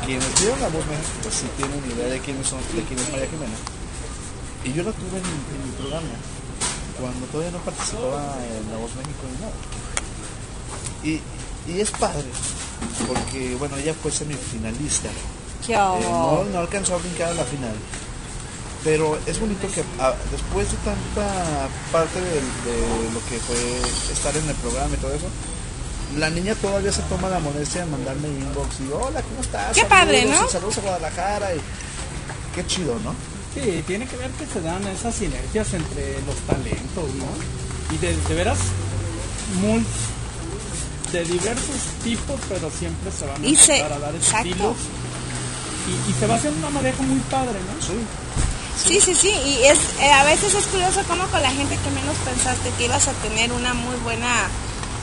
Quienes vieron La Voz México, pues sí tienen idea de quiénes son, de quién es María Jiménez. Y yo la tuve en, mi- en mi programa cuando todavía no participaba en La Voz México ni nada. Y, y es padre, porque bueno, ella fue semifinalista ¿Qué Eh, no, no alcanzó a brincar a la final. Pero es bonito que ah, después de tanta parte de, de lo que fue estar en el programa y todo eso, la niña todavía se toma la molestia de mandarme inbox y hola, ¿cómo estás? Qué padre, Saludos, ¿no? y Saludos a Guadalajara y qué chido, ¿no? Sí, tiene que ver que se dan esas sinergias entre los talentos, ¿no? Y de, de veras, muy de diversos tipos, pero siempre se van a Y se- a dar estilos. Y, y se va haciendo una maneja muy padre, ¿no? Sí. Sí, sí, sí, y es, eh, a veces es curioso cómo con la gente que menos pensaste que ibas a tener una muy buena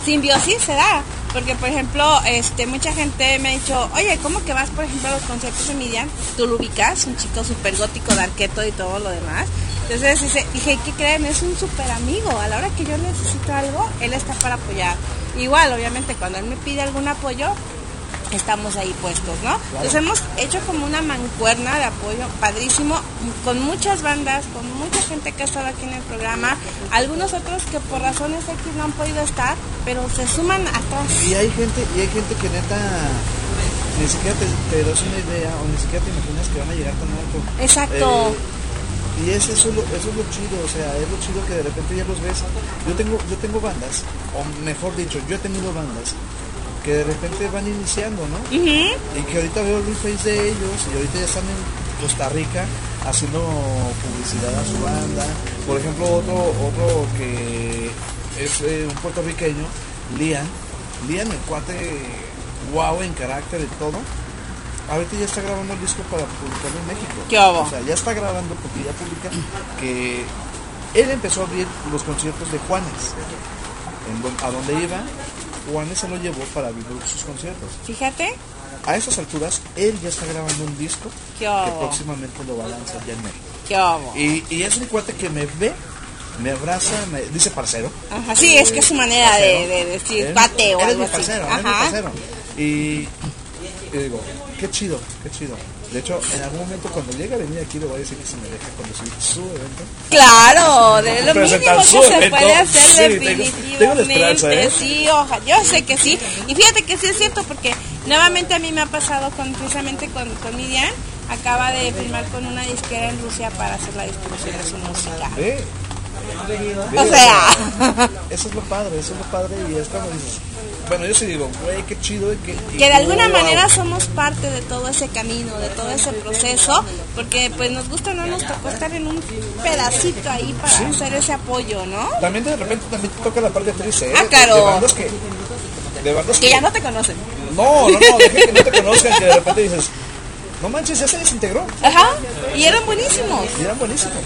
simbiosis se da, porque por ejemplo, este, mucha gente me ha dicho, oye, ¿cómo que vas por ejemplo a los conciertos de Midian? Tú lo ubicas, un chico súper gótico, de arqueto y todo lo demás. Entonces dice, dije, ¿qué creen? Es un súper amigo, a la hora que yo necesito algo, él está para apoyar. Igual, obviamente, cuando él me pide algún apoyo, estamos ahí puestos, ¿no? Entonces hemos hecho como una mancuerna de apoyo padrísimo con muchas bandas, con mucha gente que ha estado aquí en el programa, algunos otros que por razones X no han podido estar, pero se suman atrás. Y hay gente, y hay gente que neta ni siquiera te, te das una idea o ni siquiera te imaginas que van a llegar tan alto. Exacto. Eh, y es eso, lo, eso es lo chido, o sea, es lo chido que de repente ya los ves. Yo tengo, yo tengo bandas, o mejor dicho, yo he tenido bandas que de repente van iniciando, ¿no? Y que ahorita veo el face de ellos y ahorita ya están en Costa Rica haciendo publicidad a su banda. Por ejemplo, otro, otro que es eh, un puertorriqueño, Lian. Lian, el cuate guau en carácter y todo. Ahorita ya está grabando el disco para publicarlo en México. O sea, ya está grabando porque ya publica que él empezó a abrir los conciertos de Juanes. En don- a donde iba, Juanes se lo llevó para abrir sus conciertos. Fíjate, A esas alturas, él ya está grabando un disco ¿Qué que próximamente lo va a lanzar ya en México. Y, y es un cuate que me ve, me abraza, me dice parcero. Ajá, sí, es que es su manera de, de decir cuate o eres algo mi así. parcero, eres mi parcero. Y, y digo, qué chido, qué chido. De hecho, en algún momento cuando llegue a venir aquí le voy a decir que se me deja conducir su evento. Claro, de lo mínimo que se evento. puede hacer Sí, tengo- tengo la esperanza, definitivamente. ¿eh? Sí, ojalá, yo sé que sí. Y fíjate que sí es cierto porque nuevamente a mí me ha pasado con precisamente con, con Midian. Acaba de firmar con una disquera en Rusia para hacer la distribución de su música. Ve. O sea, Eso es lo padre, eso es lo padre y es como dices. Bueno, yo sí digo, güey, qué chido. y Que, y que de alguna wow. manera somos parte de todo ese camino, de todo ese proceso, porque pues nos gusta no nos tocó estar en un pedacito ahí para hacer ese apoyo, ¿no? También de repente también te toca la parte triste, ¿eh? Ah, De- claro. De bandas que... De bandas Que ya no te conocen. No, no, no, deja que no te conozcan, que de repente dices, no manches, ya se desintegró. Ajá, y eran buenísimos. Y eran buenísimos.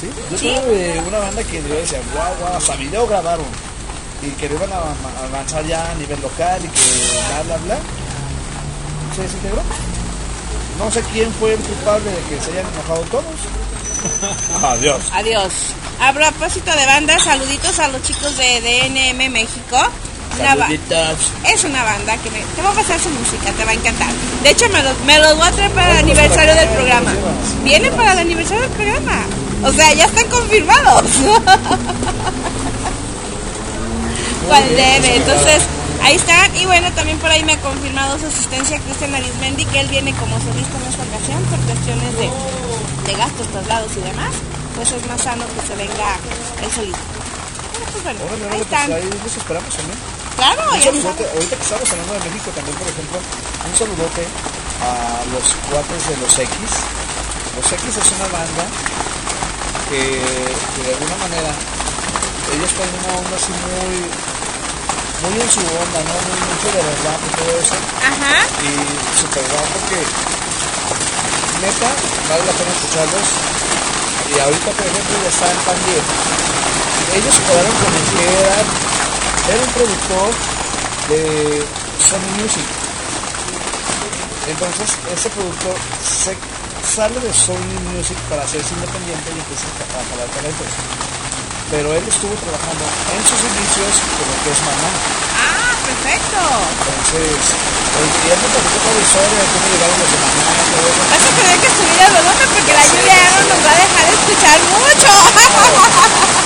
¿Sí? Yo Sí. tuve una banda que yo decía, guau, guau, hasta video grabaron. Y que lo iban a, avanzar ya a nivel local y que bla, bla, bla. Se desintegró. No sé quién fue el culpable de que se hayan enojado todos. Adiós. Adiós. A propósito de bandas, saluditos a los chicos de DNM México. Saluditos. es una banda que me, te va a pasar su música, te va a encantar. De hecho, me los, me los voy a traer para el aniversario del programa. Vienen para el aniversario del programa. O sea, ya están confirmados. ¿Cuál debe? Entonces, ahí están. Y bueno, también por ahí me ha confirmado su asistencia Cristian Arismendi, que él viene como solista en esta ocasión por cuestiones de, de gastos, traslados y demás. Pues es más sano que se venga solito. Bueno, pues bueno, ahí órale, están. pues ahí los esperamos también. Claro, Un saludote, ahorita que estamos hablando de México también, por ejemplo, un saludote a los cuates de los X. Los X es una banda que, que de alguna manera ellos traen una onda así muy muy en su onda, ¿no? Muy mucho de verdad y todo eso. Ajá. Y super guau porque neta vale la pena escucharlos. Y ahorita por ejemplo ya está en. Ellos jugaron con el que era, era un productor de Sony Music. Entonces ese productor se sale de Sony Music para hacerse independiente y empieza a jalar talentos. Pero él estuvo trabajando en sus inicios con lo que es Maná. Ah, perfecto. Entonces, él me platicó toda la historia de cómo llegaron los de Maná. Vas a tener que subir el volumen porque la lluvia nos va a dejar escuchar mucho.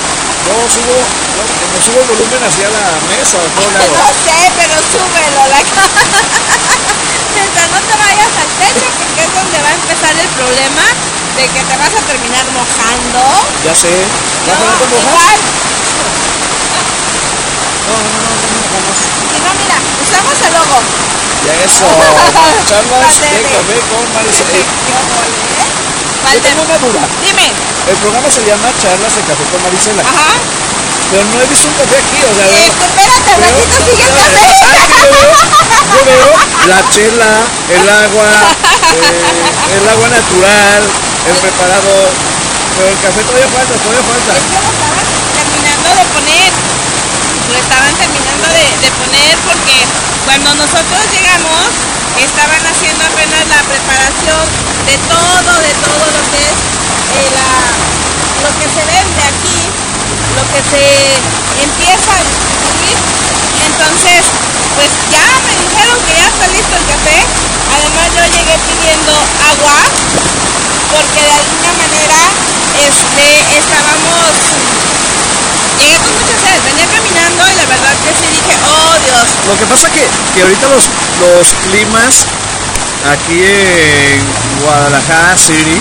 Yo subo, yo, subo el volumen hacia la mesa. No sé, pero súbelo. La... mientras no te vayas al techo, porque es donde va a empezar el problema de que te vas a terminar mojando. Ya sé. ¿Ya No, te igual. No, no, no, no. Si no, mira, usamos el logo. Ya eso. Charlas de café con Valdebe. tengo una duda. Dime. El programa se llama Charlas de café con Maricela. Ajá. Pero no he visto un café aquí, o sea, Eh, espérate, al ratito sigue el Ah, café. que yo veo, la chela, el agua, eh, el agua natural, el preparador. Pero el café todavía falta, todavía falta. Es que lo estaban terminando de poner. Lo estaban terminando de, de poner porque cuando nosotros llegamos estaban haciendo apenas la preparación de todo, de todo lo que es eh, la- lo que se vende aquí, lo que se empieza a distribuir. Entonces, pues ya me dijeron que ya está listo el café. Además yo llegué pidiendo agua porque de alguna manera este, estábamos, llegué con mucha sed, venía caminando y la verdad que sí dije, oh Dios, Lo que pasa que, que ahorita los, los climas aquí en Guadalajara City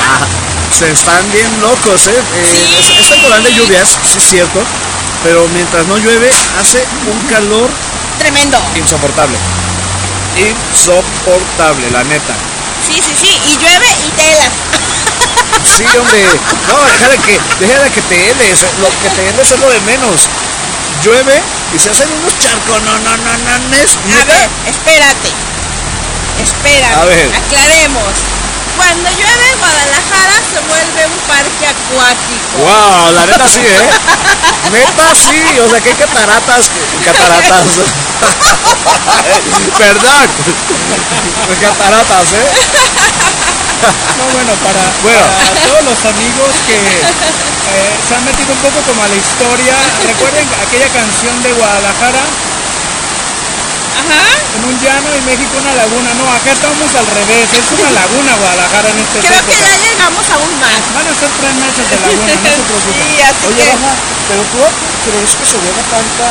ah, se están bien locos, ¿eh? Eh, Sí. es, es temporada de lluvias, sí es cierto, pero mientras no llueve hace un calor tremendo. insoportable. Insoportable, la neta. Sí, sí, sí, y llueve y tela. Sí, hombre. No, deja de que, deja de que te heles. Lo que te heles es lo de menos. Llueve y se hacen unos charcos. No, no, no, no, no A ver, espérate, espérate, A ver. aclaremos. Cuando llueve Guadalajara se vuelve un parque acuático. Wow, la neta sí, ¿eh? Neta sí, o sea que hay cataratas, cataratas. Perdón. Cataratas, ¿eh? No, bueno, para, Bueno. para todos los amigos que eh, se han metido un poco como a la historia, recuerden aquella canción de Guadalajara, Ajá. en un llano y México una laguna. No, acá estamos al revés, es una laguna Guadalajara en este Creo que ya llegamos aún más. Van a ser tres meses de laguna, no se preocupen. Sí, así Oye, que... Rafa, pero tú crees que se vea tanta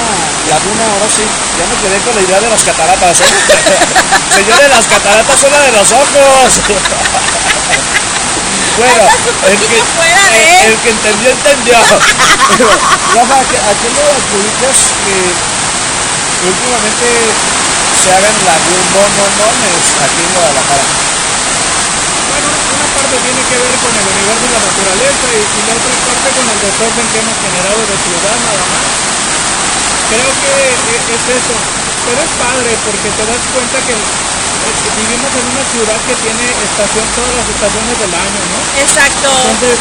laguna ahora sí. Ya me quedé con la idea de las cataratas, ¿eh? Señores, las cataratas son las de los ojos. bueno, el que, el, el que entendió, entendió. Rafa, ¿a qué, a qué le adjudicas que últimamente se hagan lagunones aquí en Guadalajara? Bueno, una parte tiene que ver con el universo de la naturaleza y, y la otra parte con el desorden que hemos generado de ciudad nada más. Creo que e- es eso. Pero es padre porque te das cuenta que eh, vivimos en una ciudad que tiene estación, todas las estaciones del año, ¿no? Exacto. Entonces,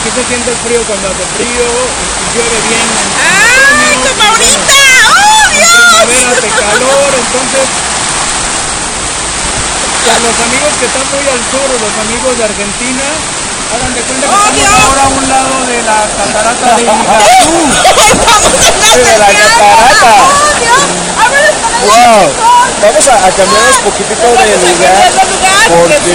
aquí se siente el frío cuando hace frío y, y llueve bien. en- en ¡Ay, como ahorita! Bueno, ¡Oh, en primavera hace calor, entonces para los amigos que están muy al sur los amigos de Argentina, hagan de cuenta que ¡Oh, estamos Dios! ahora a un lado de la catarata de Iguazú. Sí, de la catarata. ¡Oh, Dios! ¡Ábreles para allá, Wow, vamos a, a cambiarnos un poquito de lugar, de porque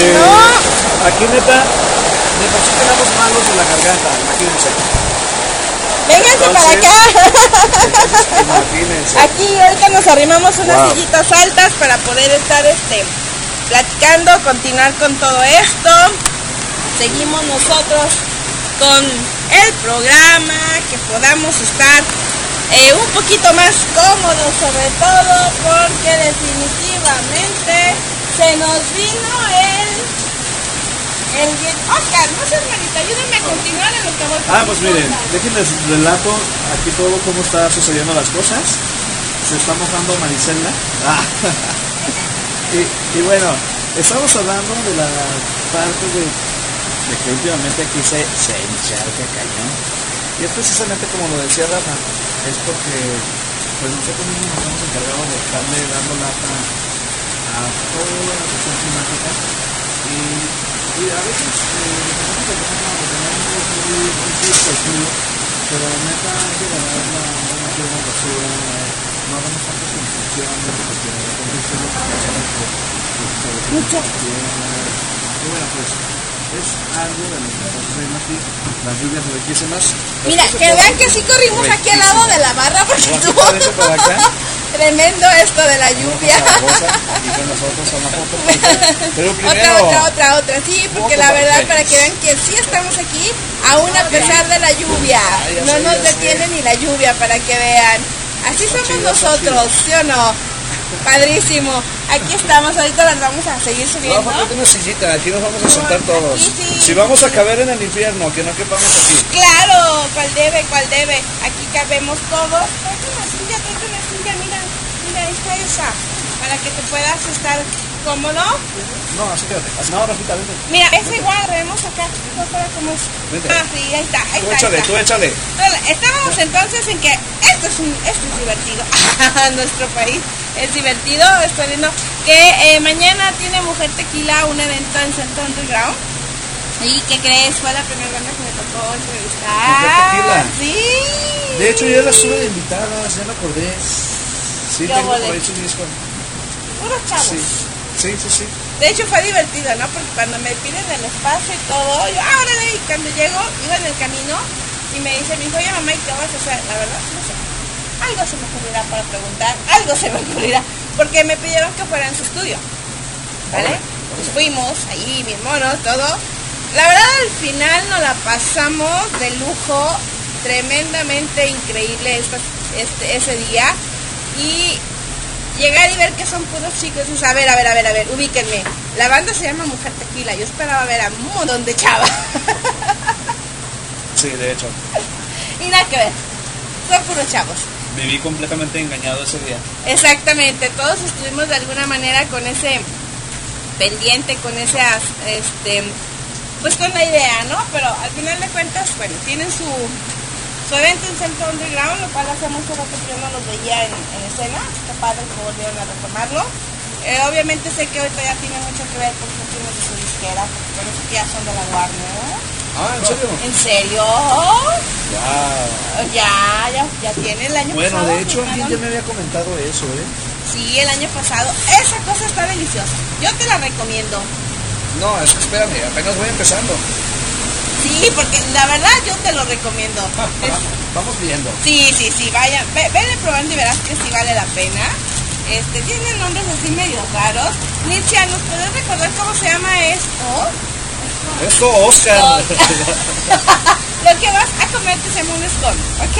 aquí neta, de por sí quedamos malos de la garganta, imagínense. Vénganse para acá. Imagínense. Aquí ahorita nos arrimamos unas Wow. sillitas altas para poder estar este platicando, continuar con todo esto. Seguimos nosotros con el programa, que podamos estar eh, un poquito más cómodos sobre todo porque definitivamente se nos vino el el Oscar, no seas malita, ayúdame a continuar en lo que voy Ah, pues miren, déjenles relato aquí todo cómo está sucediendo las cosas. Se está mojando Marisela. Ah. y, bueno, estamos hablando de la parte de, de que últimamente aquí se, se encharca cañón. Y es precisamente como lo decía Rafa, es porque pues nosotros mismos nos hemos encargado de estarle dando lata a toda la cuestión climática y, y a veces una es algo de lo que aquí, las lluvias riquísimas. Mira, que vean que sí corrimos aquí al lado de la barra porque estuvo. Tremendo esto de la lluvia. Zaragoza, aquí con nosotros a una foto. Pero primero, Otra, otra, otra, otra. Sí, porque la verdad, para que vean que sí estamos aquí, aún a pesar de la lluvia. Ya No nos detiene ni la lluvia, para que vean. Así somos nosotros, ¿sí o no? Padrísimo. Aquí estamos, ahorita las vamos a seguir no, subiendo. aquí nos vamos a sentar todos. Sí. Si vamos a caber en el infierno, que no quepamos aquí. Claro, cuál debe, cuál debe. Aquí cabemos todos. Tráete una silla, tráete una silla, mira, mira, ahí está esa. Para que te puedas estar cómodo. No, así quédate. Así, no, Rafita, vente. Mira, es igual, vemos acá. No, para cómo es. Vente. Ah, sí, ahí está, ahí Tú está. ahí échale, está. tú échale. Estábamos entonces en que esto es, un, esto es divertido. Nuestro país es divertido. Estoy viendo que eh, mañana tiene Mujer Tequila un evento en Centro Underground. ¿Y qué crees? Fue la primera banda que me tocó entrevistar. Mujer Tequila. Sí. De hecho, yo las estuve de invitadas, ya me acordé. Sí, tengo por ahí su disco. Puros chavos. Sí, sí, sí. sí. De hecho fue divertido, ¿no? Porque cuando me piden el espacio y todo, yo, ah, órale, y cuando llego, iba en el camino y me dice, mi hijo, oye mamá, ¿y qué vas a hacer? La verdad, no sé. Algo se me ocurrirá para preguntar, algo se me ocurrirá. Porque me pidieron que fuera en su estudio. ¿Vale? Pues fuimos, ahí, bien mono, todo. La verdad, al final nos la pasamos de lujo, tremendamente increíble este, ese día. Y llegar y ver que son puros chicos y dices, a ver, a ver, a ver, a ver, ubíquenme. La banda se llama Mujer Tequila, yo esperaba ver a un montón de chavas. Sí, de hecho. y nada que ver, son puros chavos. Viví completamente engañado ese día. Exactamente, todos estuvimos de alguna manera con ese pendiente, con ese, este, pues con la idea, ¿no? Pero al final de cuentas, bueno, tienen su, su evento en Centro Underground, lo cual hace mucho rato que yo no los veía en, en escena, está padre que volvieron a retomarlo. Eh, obviamente sé que ahorita ya tiene mucho que ver con cuestiones de su disquera, porque parece que ya son de la Warner. Ah, ¿en serio? ¿En serio? Wow. Ya, ya, ya tiene el año Bueno, pasado. de hecho, alguien ya me había comentado eso, ¿eh? Sí, el año pasado. Esa cosa está deliciosa. Yo te la recomiendo. No, es que espérame, apenas voy empezando. Sí, porque la verdad yo te lo recomiendo. Es- Vamos viendo. sí, sí, sí, vaya. Ve, ven probando y verás que sí vale la pena. Este, tienen nombres así medio raros. Nietzsche, ¿nos puedes recordar cómo se llama esto? Esto, Oscar. Lo que vas a comer te se llama un scone, ¿ok?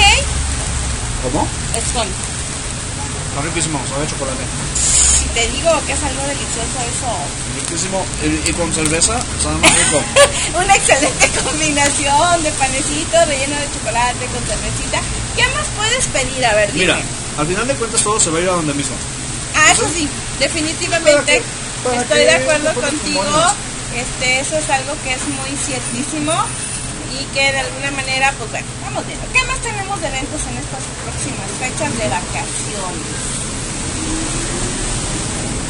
¿Cómo? Scone. Está riquísimo, sabe chocolate. Si te digo que es algo delicioso eso. Riquísimo. Y, y con cerveza, sabe más rico. Una excelente combinación de panecito relleno de chocolate con cervecita. ¿Qué más puedes pedir? A ver, dime. Mira, al final de cuentas todo se va a ir a donde mismo. Ah, eso sí, definitivamente ¿Para qué? ¿Para estoy qué de acuerdo contigo. Este, eso es algo que es muy ciertísimo y que de alguna manera, pues bueno, vamos viendo. ¿Qué más tenemos de eventos en estas próximas fechas de vacación?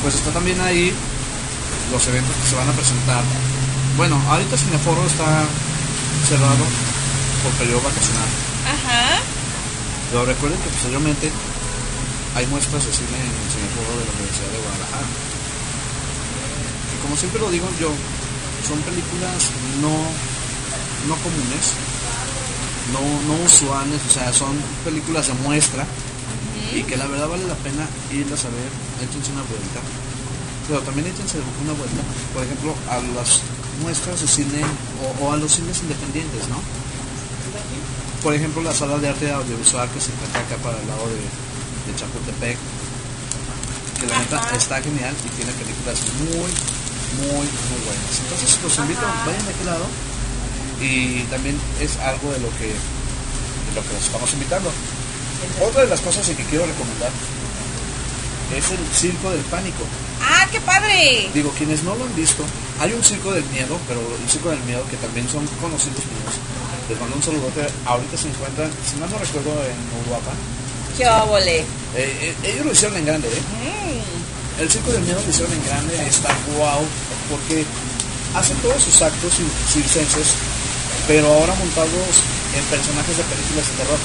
Pues está también ahí los eventos que se van a presentar. Bueno, ahorita Cineforo está cerrado por periodo vacacional. Ajá. Pero recuerden que posteriormente hay muestras de cine en el Cineforo de la Universidad de Guadalajara. Y como siempre lo digo yo, son películas no, no comunes, no, no usuales, o sea, son películas de muestra y que la verdad vale la pena irlas a ver, échense una vuelta. Pero también échense una vuelta, por ejemplo, a las muestras de cine o, o a los cines independientes, ¿no? Por ejemplo, la sala de arte audiovisual que se encuentra acá para el lado de, de Chapultepec, que la neta está genial y tiene películas muy, muy, muy buenas. Entonces los invito, vayan de aquel lado y también es algo de lo que, de lo que los estamos invitando. Otra de las cosas que quiero recomendar es el Circo del Pánico. ¡Ah, qué padre! Digo, quienes no lo han visto, hay un Circo del Miedo, pero el Circo del Miedo que también son conocidos míos. Les mando un saludote. Ahorita se encuentran, si mal no recuerdo, en Uruapa. ¡Qué óvole! Eh, eh, ellos lo hicieron en grande, ¿eh? Mm, El Circo del Miedo lo hicieron en grande, está guau, porque hacen todos sus actos cir- circenses, pero ahora montados en personajes de películas de terror.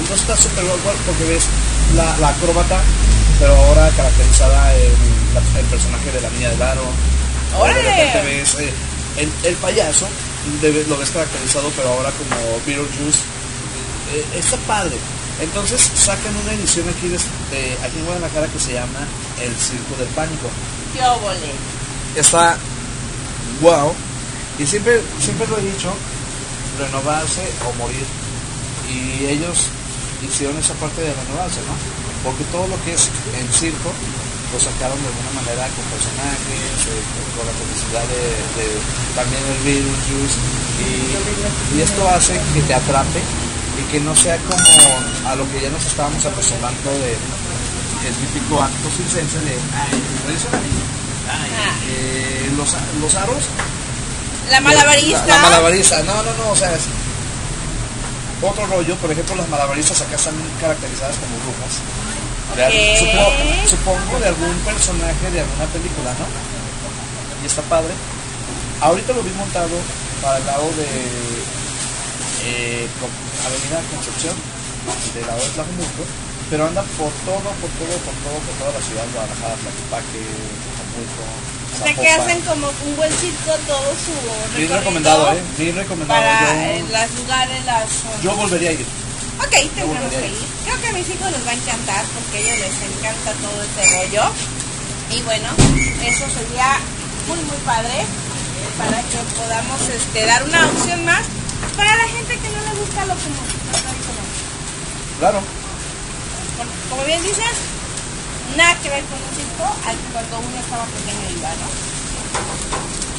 Entonces está súper guau porque ves la, la acróbata, pero ahora caracterizada en la- el personaje de la niña del aro. O de ves eh, el, el payaso, de- lo ves caracterizado, pero ahora como Beetlejuice. Eh, está padre. Entonces sacan una edición aquí, de, de- aquí en Guadalajara que se llama El Circo del Pánico. ¡Qué óvole! Está wow. Y siempre, siempre lo he dicho, renovarse o morir. Y ellos hicieron esa parte de renovarse, ¿no? Porque todo lo que es en circo lo sacaron de alguna manera con personajes, eh, con la publicidad de, de- también el virus y, y esto hace que te atrape y que no sea como a lo que ya nos estábamos acostumbrando de el típico acto circense de ay. Ay, eh, los, los aros La malabarista. la, la malabarista, no, no, no, o sea, es otro rollo, por ejemplo, las malabaristas acá están caracterizadas como brujas. Supongo de algún personaje de alguna película, ¿no? Y está padre. Ahorita lo vi montado para el lado de eh, Avenida Concepción, del lado de Tlajumulco, pero anda por todo, por todo, por todo, por toda la ciudad, Guadalajara, Tlaquepaque, Tlajumulco, O sea que hacen como un buen circo todo su Bien recomendado, ¿eh? Bien recomendado. Para Yo- los lugares, las... Yo volvería a ir. Ok, tendremos que ir. Creo que a mis hijos les va a encantar porque a ellos les encanta todo este rollo. Y bueno, eso sería muy, muy padre para que podamos este, dar una opción más para la gente que no le gusta lo común. lo tradicional. Claro. Como bien dices, nada que ver con un circo al que cuando uno estaba pequeño iba, ¿no?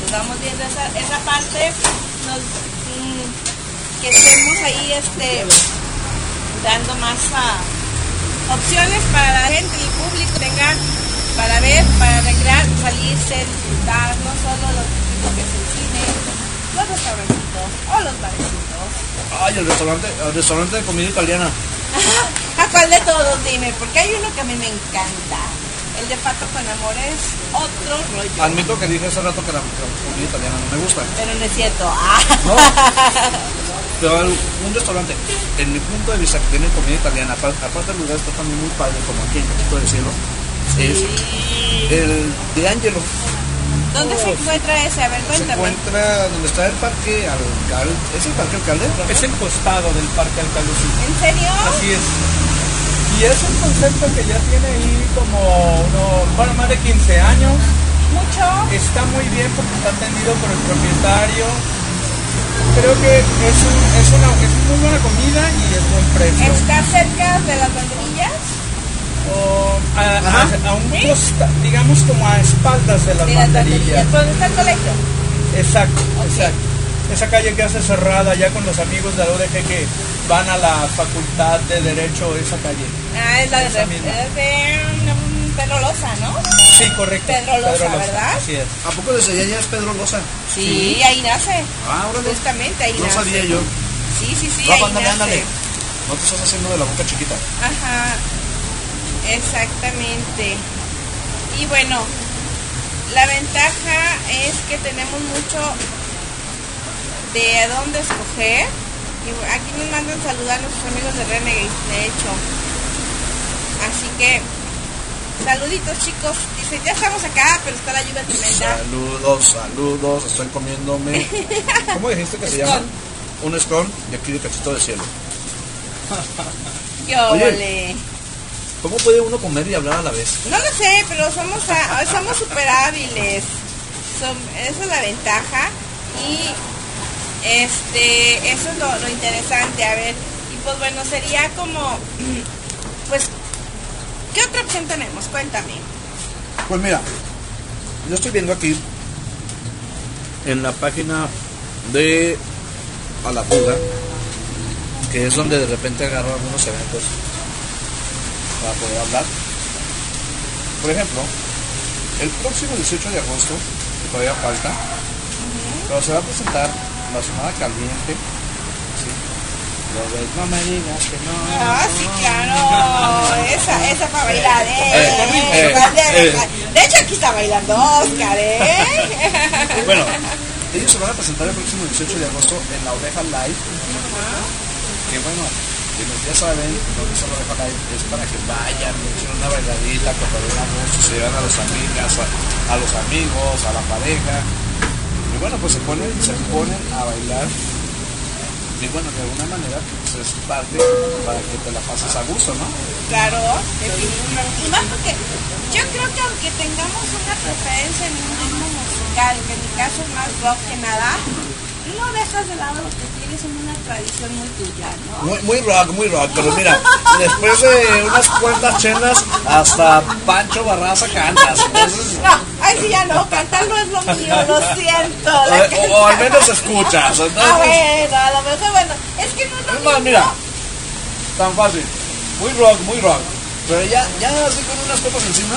Nos vamos viendo esa, esa parte, nos, mm, que estemos ahí este, dando más opciones para la gente, el público tenga para ver, para recrear, salirse, disfrutar, no solo lo típico que es el cine, los restaurantitos o los barecitos. Ay, el restaurante, el restaurante de comida italiana. ¿A cuál de todos? Dime, porque hay uno que a mí me encanta. El de Pato con Amor es otro rollo. Admito que dije hace rato que la, comida italiana no me gusta. Pero no es cierto. Ah. No. Pero un restaurante, en mi punto de vista, que tiene comida italiana, aparte, aparte el lugar está también muy padre, como aquí en Quito del Cielo, es el de Angelo. ¿Dónde se encuentra ese? A ver, Se cuéntame. encuentra donde está el parque alcalde. ¿Es el parque alcalde? Es el costado del Parque Alcaluzí. ¿En serio? Así es. Y es un concepto que ya tiene ahí como uno, bueno, más de 15 años. ¿Mucho? Está muy bien porque está atendido por el propietario. Creo que es, un- es una es muy buena comida y es buen precio. ¿Está cerca de las banderillas? O a, a- Ajá. a un ¿Sí? costa, digamos como a espaldas de las De las banderillas. banderillas. ¿Dónde está el colegio? Exacto, exacto. Esa calle que hace cerrada ya con los amigos de la ODG que van a la facultad de Derecho, esa calle. Ah, es la de, misma. es de Pedro Loza, ¿no? Sí, correcto. Pedro Loza, ¿verdad? Así es. ¿A poco desde allá ya es Pedro Loza? Sí, ahí nace. Ah, órale. Justamente ahí No nace. sabía yo. Sí, sí, sí, Rafa, ahí ándale, nace. ándale. No te estás haciendo de la boca chiquita. Ajá, exactamente. Y bueno, la ventaja es que tenemos mucho de dónde escoger. Y aquí nos mandan saludar a nuestros amigos de Renegade, de hecho. Así que, saluditos chicos. Dice, ya estamos acá, pero está la lluvia tremenda. Saludos, saludos. Estoy comiéndome. ¿Cómo dijiste que se llama? Un scone de aquí de cachito de cielo. ¿Cómo puede uno comer y hablar a la vez? No lo sé, pero somos a- somos super hábiles. Som- esa es la ventaja. Y este eso es lo, lo interesante. A ver, y pues bueno, sería como pues ¿qué otra opción tenemos? Cuéntame. Pues mira, yo estoy viendo aquí en la página de A la Fuga, que es donde de repente agarro algunos eventos para poder hablar. Por ejemplo, el próximo 18 de agosto, que todavía falta, pero se va a presentar la Semana Caliente. Sí. No me digas que no. Ah, sí, claro. Esa, esa para bailar, ¿eh? Eh, eh, De hecho, aquí está bailando Oscar, ¿eh? Bueno, ellos se van a presentar el próximo 18 de agosto en la Oveja Live. Que bueno, ya saben lo que es la Oveja Live es para que vayan, echen una bailadita, una gusto, se llevan a las amigas, a, a los amigos, a la pareja. Bueno, pues se ponen, se ponen a bailar Y bueno, de alguna manera pues, es parte para que te la pases a gusto, ¿no? Claro. Y más porque yo creo que aunque tengamos una preferencia en un ritmo musical, que en mi caso es más rock que nada, no dejas de lado lo que tradición muy tuya, ¿no? Muy, muy rock, muy rock, pero mira, después de unas cuantas chelas, hasta Pancho Barraza cantas. Entonces, ay sí ya no, cantar no es lo mío, lo siento. o, al menos escuchas. Entonces, Ah, bueno, a lo mejor, bueno, es que no es lo Es más, mira, tan fácil. Muy rock, muy rock. Pero ya, ya así con unas copas encima,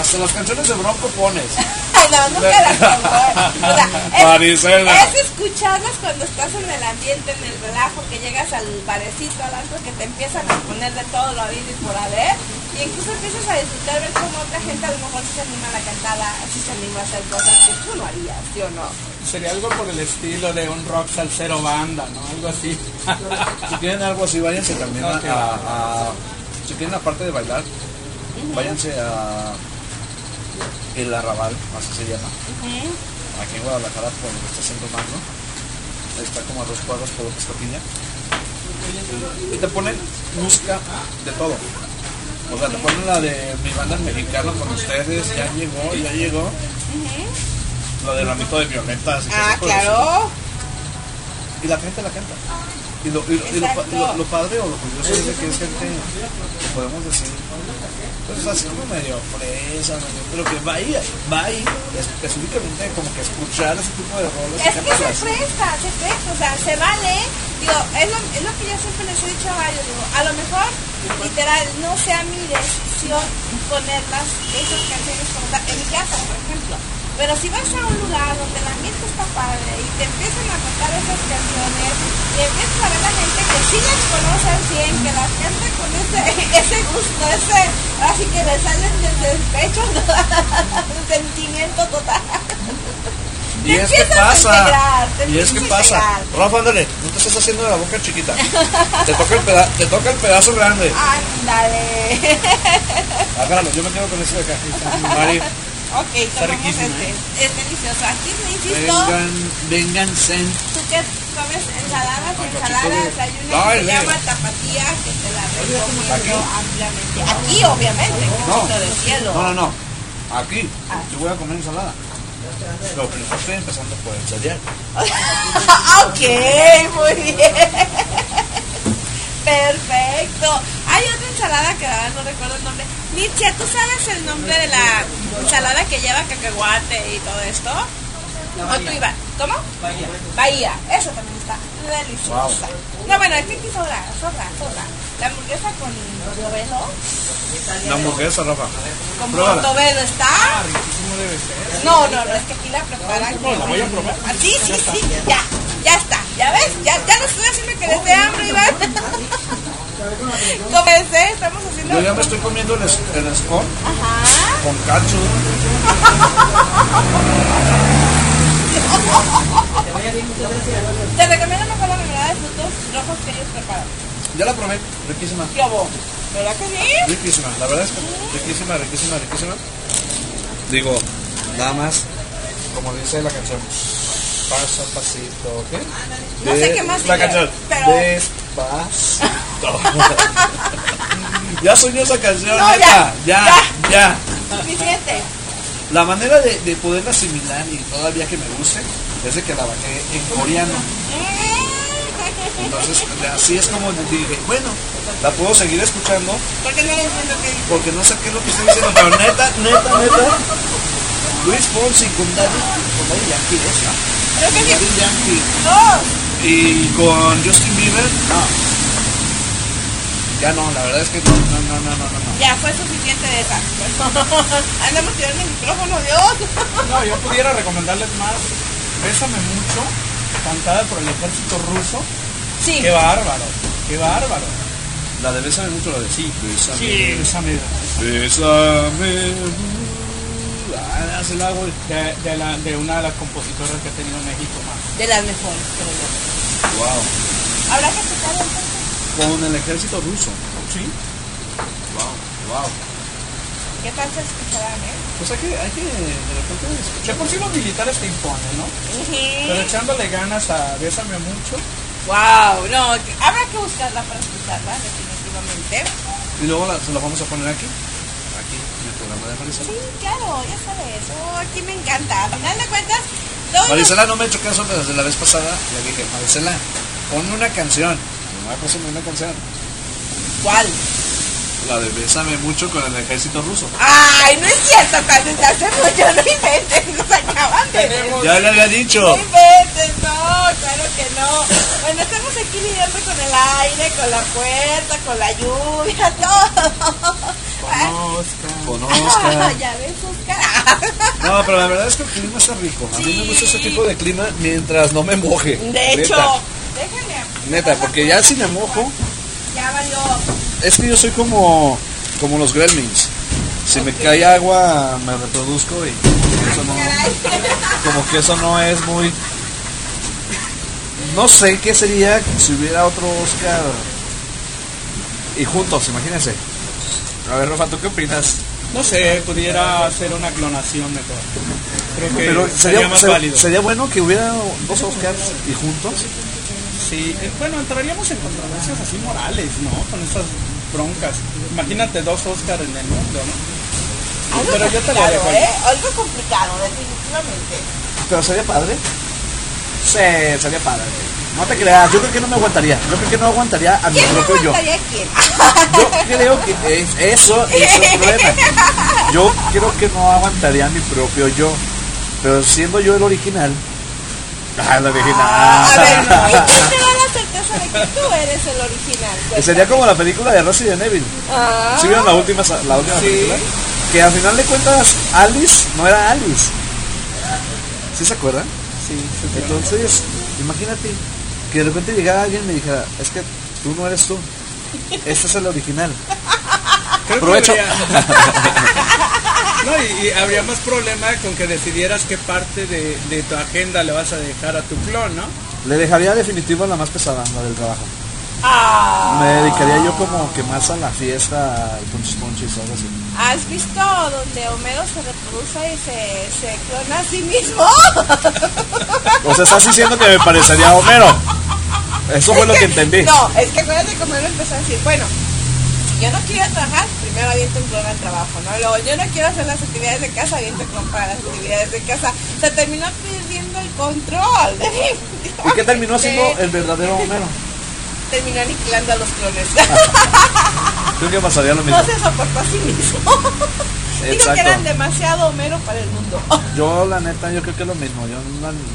hasta las canciones de Bronco pones. Ay, no, nunca las pongo. O sea, es, escucharlas cuando estás en el ambiente, en el relajo, que llegas al barecito, al antro, que te empiezan a poner de todo lo habido y por haber. Y incluso empiezas a disfrutar, ver cómo otra gente a lo mejor se anima a la cantada, sí se anima a hacer cosas que tú no harías, ¿sí o no? Sería algo por el estilo de un rock salsero banda, ¿no? Algo así. Si quieren algo así, váyanse también a, Ok. a- a- Si quieren aparte de bailar, váyanse a El Arrabal, así se llama. Aquí en Guadalajara, por donde está Centro Magno. Está como a dos cuadras por López Capilla. Y te ponen música de todo. O sea, te ponen la de mi banda mexicana con ustedes, ya llegó, ya llegó. Lo del amigo de violetas. y Ah, claro. Y la gente la canta. Y lo, y lo- y lo lo- lo padre o lo curioso es de que es gente, que podemos decir, pues así como medio fresa, medio, pero que va ahí, va ahí específicamente como que escuchar ese tipo de roles. Es que se presta, se presta, o sea, se vale. Digo, es lo, es lo que yo siempre les he dicho a varios. Digo, a lo mejor, literal, no sea mi decisión ponerlas, esas canciones como tal, en mi casa, por ejemplo. Pero si vas a un lugar donde el ambiente está padre y te empiezan a cantar esas canciones y empiezas a ver a gente que sí las conoce al 100, que las canta con ese, ese gusto, ese, así que le salen desde el pecho, el sentimiento total. Y es que pasa. integrar, te Y es que pasa. integrar. Rafa, ándale, no te estás haciendo de la boca chiquita. Te toca el, peda- te toca el pedazo grande. Ándale. Agárralo, yo me quedo con ese de acá. Mari, ok, tomamos este. ¿eh? Es delicioso. Aquí me insisto, vengan, vénganse. tú que comes ensaladas ensaladas, hay una que se llama tapatía, que te la recomiendo Aquí. ampliamente. Aquí, obviamente, No, del cielo. no, no, no. Aquí, Ah. yo voy a comer ensalada. Pero primero estoy empezando por el cereal. ok, muy bien. Perfecto. Hay otra ensalada que ahora no recuerdo el nombre. Nietzsche, ¿tú sabes el nombre de la ensalada que lleva cacahuate y todo esto? ¿O tú ibas? ¿Cómo? Bahía. Bahía. Eso también está deliciosa. No, bueno, aquí aquí sobra, sobra, sobra. La hamburguesa con portobelo. La hamburguesa, Rafa. Con portobelo está. Debe ser. No, no, no, es que aquí la preparan. No, la voy a probar. Ah, sí, sí, sí, ya, ya está. ¿Ya ves? Ya, ya lo estoy haciendo que les dé hambre, Iván. Comencé, estamos haciendo. Yo ya me estoy comiendo el, el Ajá. con cacho. Te recomiendo mejor la mermelada de frutos rojos que ellos preparan. Ya la probé, riquísima. ¿Qué hubo? ¿Verdad que sí? Riquísima, la verdad es que riquísima, riquísima, riquísima. Digo, nada más, como dice la canción, paso a pasito, ¿qué? No sé qué más La sigue, canción, pero- despacito. ya soñó esa canción, No, neta, ya, ya, ya, Suficiente. La manera de, de poderla asimilar y todavía que me guste es de que la bajé en coreano. Entonces, así es como dije, bueno, la puedo seguir escuchando Porque no porque no sé qué es lo que estoy diciendo, pero neta, neta, neta. Luis Fonsi con Daddy, con Daddy Yankee, esa. Creo que sí. Daddy Yankee. No. Y con Justin Bieber, no. Ya no, la verdad es que no, no, no, no, no, no. Ya fue suficiente de esa. Andamos tirando el micrófono, Dios. No, yo pudiera recomendarles más. Bésame mucho, cantada por el ejército ruso. Sí. Qué bárbaro, qué bárbaro. La de Bésame mucho, la de sí, Bésame. Sí, bésame. Bésame. Ah, hace el agua. De, de, la, de una de las compositoras que ha tenido México más. De las mejores, creo yo. Wow. Habrá que escuchar entonces. Con el ejército ruso. Sí. Wow, wow. ¿Qué tal se escucharán, eh? Pues hay que, hay que de repente De por sí los militares te imponen, ¿no? Pero echándole ganas a Bésame mucho, Wow, no, habrá que buscarla para escucharla, definitivamente. Y luego la- se lo vamos a poner aquí de Marisela. Sí, claro, ya sabes, oh, aquí me encanta. A final de cuentas, Marisela no me ha hecho caso desde la vez pasada. Le dije, Marisela, ponme una canción. Me va a poner una canción. ¿Cuál? La de Bésame mucho con el ejército ruso. Ay, no es cierto, cuando se hace mucho, no inventes, nos acaban de Ya le había dicho. No inventes, no, claro que no. Bueno, estamos aquí lidiando con el aire, con la puerta, con la lluvia, todo. Conozca. Conozca. ya ves, Oscar. No, pero la verdad es que el clima está rico. A mí me gusta ese tipo de clima mientras no me moje. De hecho, Neta, déjame. neta, porque ya si me mojo, Ya valió. es que yo soy como, como los gremlins. Si me cae agua, me reproduzco y eso no, como que eso no es muy... No sé qué sería si hubiera otro Oscar y juntos, imagínense. A ver, Rafa, ¿tú qué opinas? No sé, pudiera ser una clonación mejor. Creo que Pero sería, sería, más válido. sería bueno que hubiera dos Oscars y juntos. Sí, eh, bueno, entraríamos en controversias así morales, ¿no? Con estas broncas. Imagínate dos Oscar en el mundo, ¿no? Algo Pero yo te lo dejo. ¿eh? Algo complicado, definitivamente. Pero sería padre. Sí, sería padre. No te creas, yo creo que no me aguantaría. Yo creo que no aguantaría a mi ¿Quién no propio yo. quién? Yo creo que es- eso es el problema. Yo creo que no aguantaría a mi propio yo. Pero siendo yo el original. Ah, el original. A ver, ¿y quién te da la certeza de que tú eres el original? Cuéntame. Sería como la película de Resident Evil. Ah. ¿Sí vieron la última, la última Sí. película? Que al final de cuentas Alice no era Alice. ¿Sí se acuerdan? Sí. Entonces, imagínate que de repente llegara alguien y me dijera, es que tú no eres tú. Este es el original. Creo Provecho. No, y, y habría más problema con que decidieras qué parte de, de tu agenda le vas a dejar a tu clon, ¿no? Le dejaría definitivo la más pesada, la del trabajo. Ah. Me dedicaría yo como que más a la fiesta, al punchis punchis o algo así. ¿Has visto donde Homero se reproduce y se, se clona a sí mismo? O sea, estás diciendo que me parecería a Homero. Eso fue lo que entendí. No, es que acuérdate que Homero empezó a decir, bueno, yo no quiero trabajar, primero aviento un clon al trabajo, ¿no? Luego, yo no quiero hacer las actividades de casa, aviento un clon para las actividades de casa. Se terminó perdiendo el control. ¿Y qué terminó siendo el verdadero Homero? Terminó aniquilando a los clones. Creo que pasaría lo mismo. no se soportó a sí mismo. Digo que eran demasiado Homero para el mundo. Yo la neta, yo creo que es lo mismo. Yo,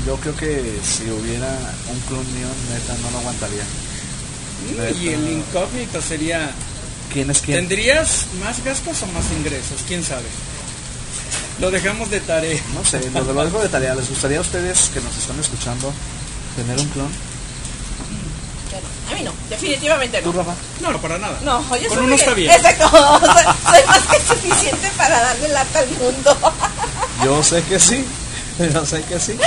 yo creo que si hubiera un clon mío, neta, no lo aguantaría. Y el incógnito sería, ¿Quién es quién? ¿tendrías más gastos o más ingresos? ¿Quién sabe? Lo dejamos de tarea. No sé, lo, lo dejo de tarea. ¿Les gustaría a ustedes que nos están escuchando tener un clon? A mí no, definitivamente ¿Tú, no. Rafa? No, no, para nada. No, yo Con soy uno está bien. Exacto, soy, soy más que suficiente para darle lata al mundo. Yo sé que sí. Yo sé que sí.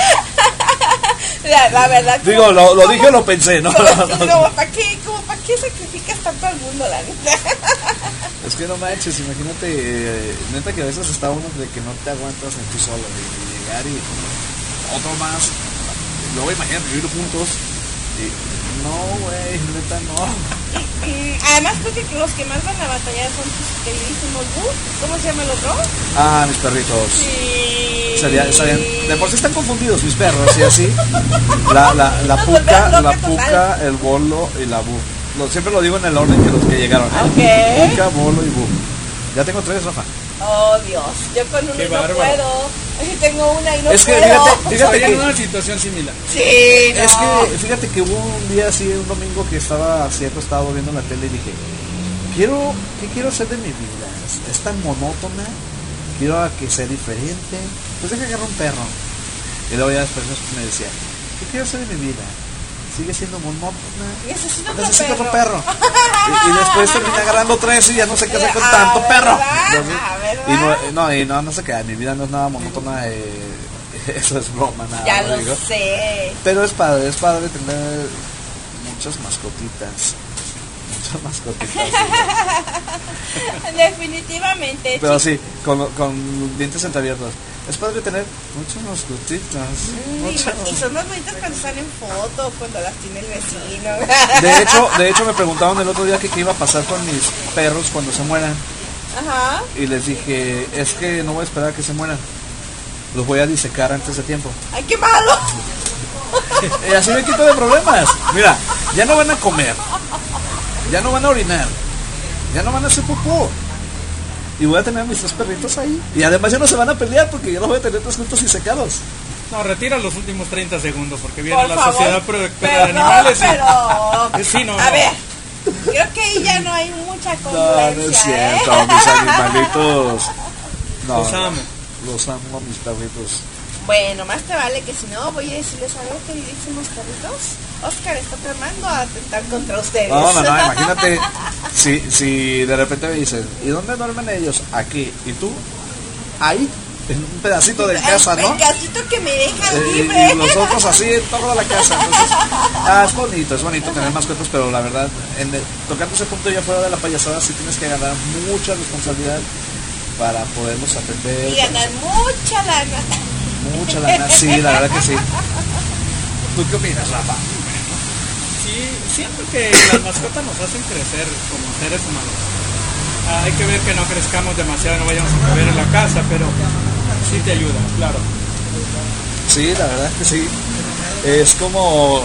La, la verdad. Digo, como- lo, lo como- dije o lo pensé, ¿no? Como, como, ¿para qué, como, ¿para qué sacrificas tanto al mundo, la neta? Es que no manches, imagínate, eh, neta que a veces está uno de que no te aguantas en tú solo, de, de llegar y otro más. Luego imagínate vivir juntos no, güey, neta no. Y además creo que los que más van a batallar son tus queridísimos Boo. ¿Cómo se llama el otro? Ah, mis perritos. Sí. Sería, serían- de por sí están confundidos mis perros y así. La, la, la puca, la puca, el bolo y la bu. Lo- siempre lo digo en el orden que los que llegaron. ¿eh? Ok. Puca, bolo y bu. Ya tengo tres, Rafa. Oh, Dios. Yo con uno Qué no bárbaro. puedo. Así tengo una y no Es que puedo. fíjate, fíjate Estaría en que, una situación similar. Sí, no. es que fíjate que hubo un día así, un domingo que estaba así acostado viendo la tele y dije, quiero, ¿qué quiero hacer de mi vida? Es, es tan monótona, quiero a que sea diferente. Pues deja agarrar un perro. Y luego ya después me decía, ¿qué quiero hacer de mi vida? Sigue siendo monótona. Necesito otro Necesito otro perro. perro. Y, y después terminé agarrando tres y ya no sé qué hacer con Ah, tanto perro. Ah, y no, no, y no, no sé qué, mi vida no es nada monótona. eh, eso es broma, nada. Ya lo lo digo. sé. Pero es padre, es padre tener muchas mascotitas. Muchas. Definitivamente. Pero sí. con, con dientes entreabiertos. es padre tener muchas mascotitas. Muchas- y son más bonitas cuando están en foto, cuando las tiene el vecino. De hecho, de hecho me preguntaban el otro día que qué iba a pasar con mis perros cuando se mueran. Ajá. Y les dije, es que no voy a esperar a que se mueran. Los voy a disecar antes de tiempo. ¡Ay, qué malo! Y así me quito de problemas. Mira, ya no van a comer. Ya no van a orinar. Ya no van a hacer popó. Y voy a tener a mis tres perritos ahí. Y además ya no se van a pelear porque ya los voy a tener tres juntos y secados. No, retira los últimos 30 segundos porque viene Por la favor. Sociedad Protectora de Animales. y- pero... Sí, no, A no. ver, creo que ahí ya no hay mucha No, no congruencia, es ¿eh? cierto, mis animalitos. No, Los amo. Los amo, mis perritos. Bueno, más te vale que si no voy a decirles a ver queridísimos perritos. Oscar está tramando a atentar contra ustedes. No, no, no, imagínate si, si de repente me dicen, ¿y dónde duermen ellos? Aquí. ¿Y tú? Ahí, en un pedacito de casa, ¿no? El casito que me deja Eh, y, libre. y los otros así en toda la casa. Entonces, ah, es bonito, es bonito tener mascotas, pero la verdad, en el- tocando ese punto ya fuera de la payasada, sí tienes que ganar mucha responsabilidad para poderlos atender. Y ganan mucha lana. Mucha lana, sí, la verdad que sí. ¿Tú qué opinas, Rafa? Sí, siento que las mascotas nos hacen crecer como seres humanos. Ah, hay que ver que no crezcamos demasiado, no vayamos a caber en la casa, pero sí te ayuda, claro. Sí, la verdad que sí. Es como.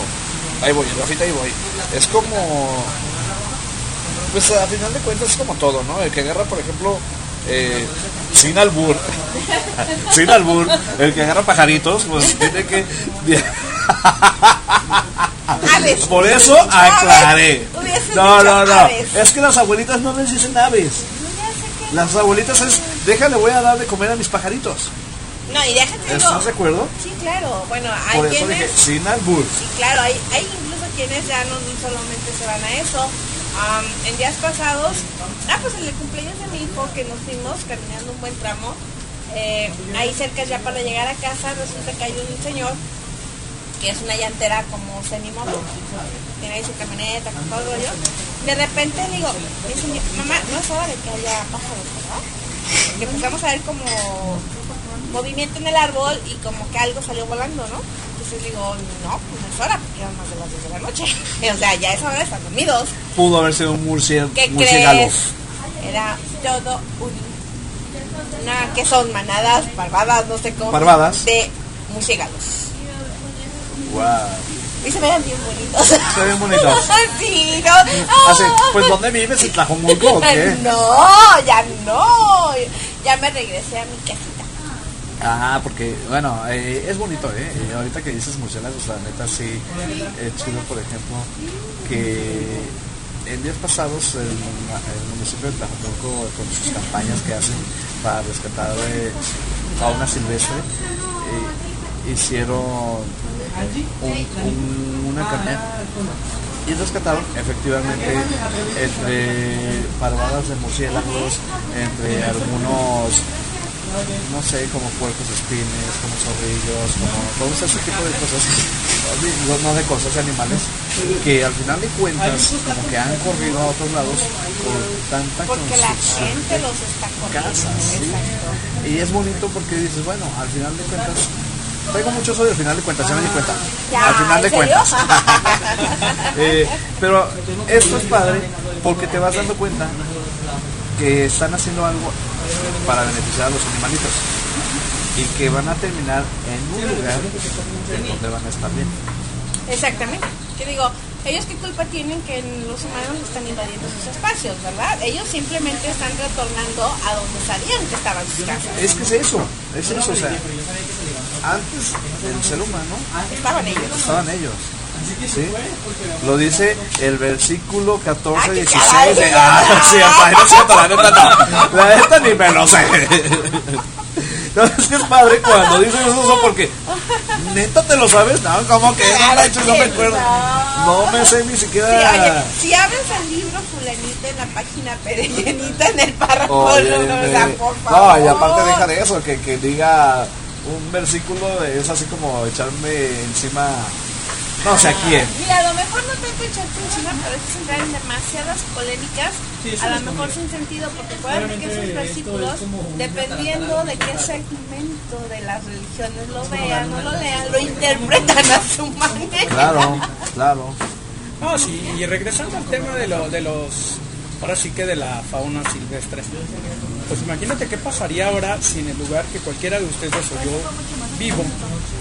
Ahí voy, Rafita, ahí voy. Es como. Pues a final de cuentas es como todo, ¿no? El que agarra, por ejemplo, eh, sin albur, sin albur, el que agarra pajaritos, pues tiene que. Aves. Por eso aclaré. No, no, no. Es que las abuelitas no les dicen aves. Las abuelitas es, déjale, voy a dar de comer a mis pajaritos. No, y déjate. ¿Estás de acuerdo? Sí, claro. Bueno, hay Por eso quienes. dije, sin albur. Sí, claro, hay, hay incluso quienes ya no solamente se van a eso. En días pasados, ah, pues en el cumpleaños de mi hijo que nos fuimos caminando un buen tramo, eh, ahí cerca ya para llegar a casa, resulta que hay un señor que es una llantera como semimoto, tiene ahí su camioneta con todo el rollo. De repente digo, mamá, no es hora de que haya pájaros, ¿verdad? Porque empezamos a ver como movimiento en el árbol y como que algo salió volando, ¿no? Entonces digo, no, pues no es hora, porque eran más de las 10 de la noche. o sea, ya es hora, están dormidos. Pudo haber sido un murciélago. ¿Qué murciélago. crees? Era todo un... Una, que son manadas, parvadas, no sé cómo. Parvadas. De murciélagos. Wow. Y se vean bien bonitos. Se ven bonitos. sí, no. Así, Ah. pues ¿dónde vives? ¿En Tlajomulco o qué? No, ya no. Ya me regresé a mi casita. Ah, porque, bueno, eh, es bonito, ¿eh? Y ahorita que dices murciélagos, la neta sí, es chido, por ejemplo, que en días pasados el, municipio de Tlajomulco, con sus campañas que hacen para rescatar eh, fauna silvestre, eh, hicieron un- un- una campaña y rescataron efectivamente entre parvadas de murciélagos, entre algunos no sé, como puercos espines, como zorrillos, como todo ese tipo de cosas, no, no de cosas, de animales, que al final de cuentas como que han corrido a otros lados por tanta Porque la gente los está corriendo. casas, ¿sí? Y es bonito porque dices, bueno, al final de cuentas, traigo mucho eso al final de cuentas, ya me di cuenta, Ya, al final de cuentas. Eh, pero esto es padre porque te vas dando cuenta que están haciendo algo para beneficiar a los animalitos y que van a terminar en un lugar en donde van a estar bien. Exactamente. Que digo, ellos qué culpa tienen que los humanos están invadiendo sus espacios, ¿verdad? Ellos simplemente están retornando a donde sabían que estaban sus casas. Es que es eso, es eso, o sea, antes el ser humano Estaban ellos. estaban ellos. ¿Sí? Lo dice el versículo 14, Ah, que 16 caray, de... Ah, sí, hasta ahí no la neta no. La neta ni me lo sé. No, es que es padre cuando dices eso porque... ¿Neta te lo sabes? No, como que no Claro manches, no me que acuerdo. no. No me sé ni Sí, siquiera... oye, si abres el libro fulanita en la página perenita en el párrafo, Oye, no, no, o sea, me- por favor. no, y aparte deja de eso, que, que diga un versículo es así como echarme encima No, o sea, ¿quién? Mira, a lo mejor no tanto echarte encima, pero es entrar en demasiadas polémicas, Sí, a lo mejor sin sentido, porque acuérdate que esos versículos, es dependiendo de qué segmento de las religiones lo vean o lo lean, lo interpretan a su manera. Claro, claro. No, sí, y regresando al tema de, lo, de los, ahora sí que de la fauna silvestre, pues imagínate qué pasaría ahora si en el lugar que cualquiera de ustedes o yo vivo,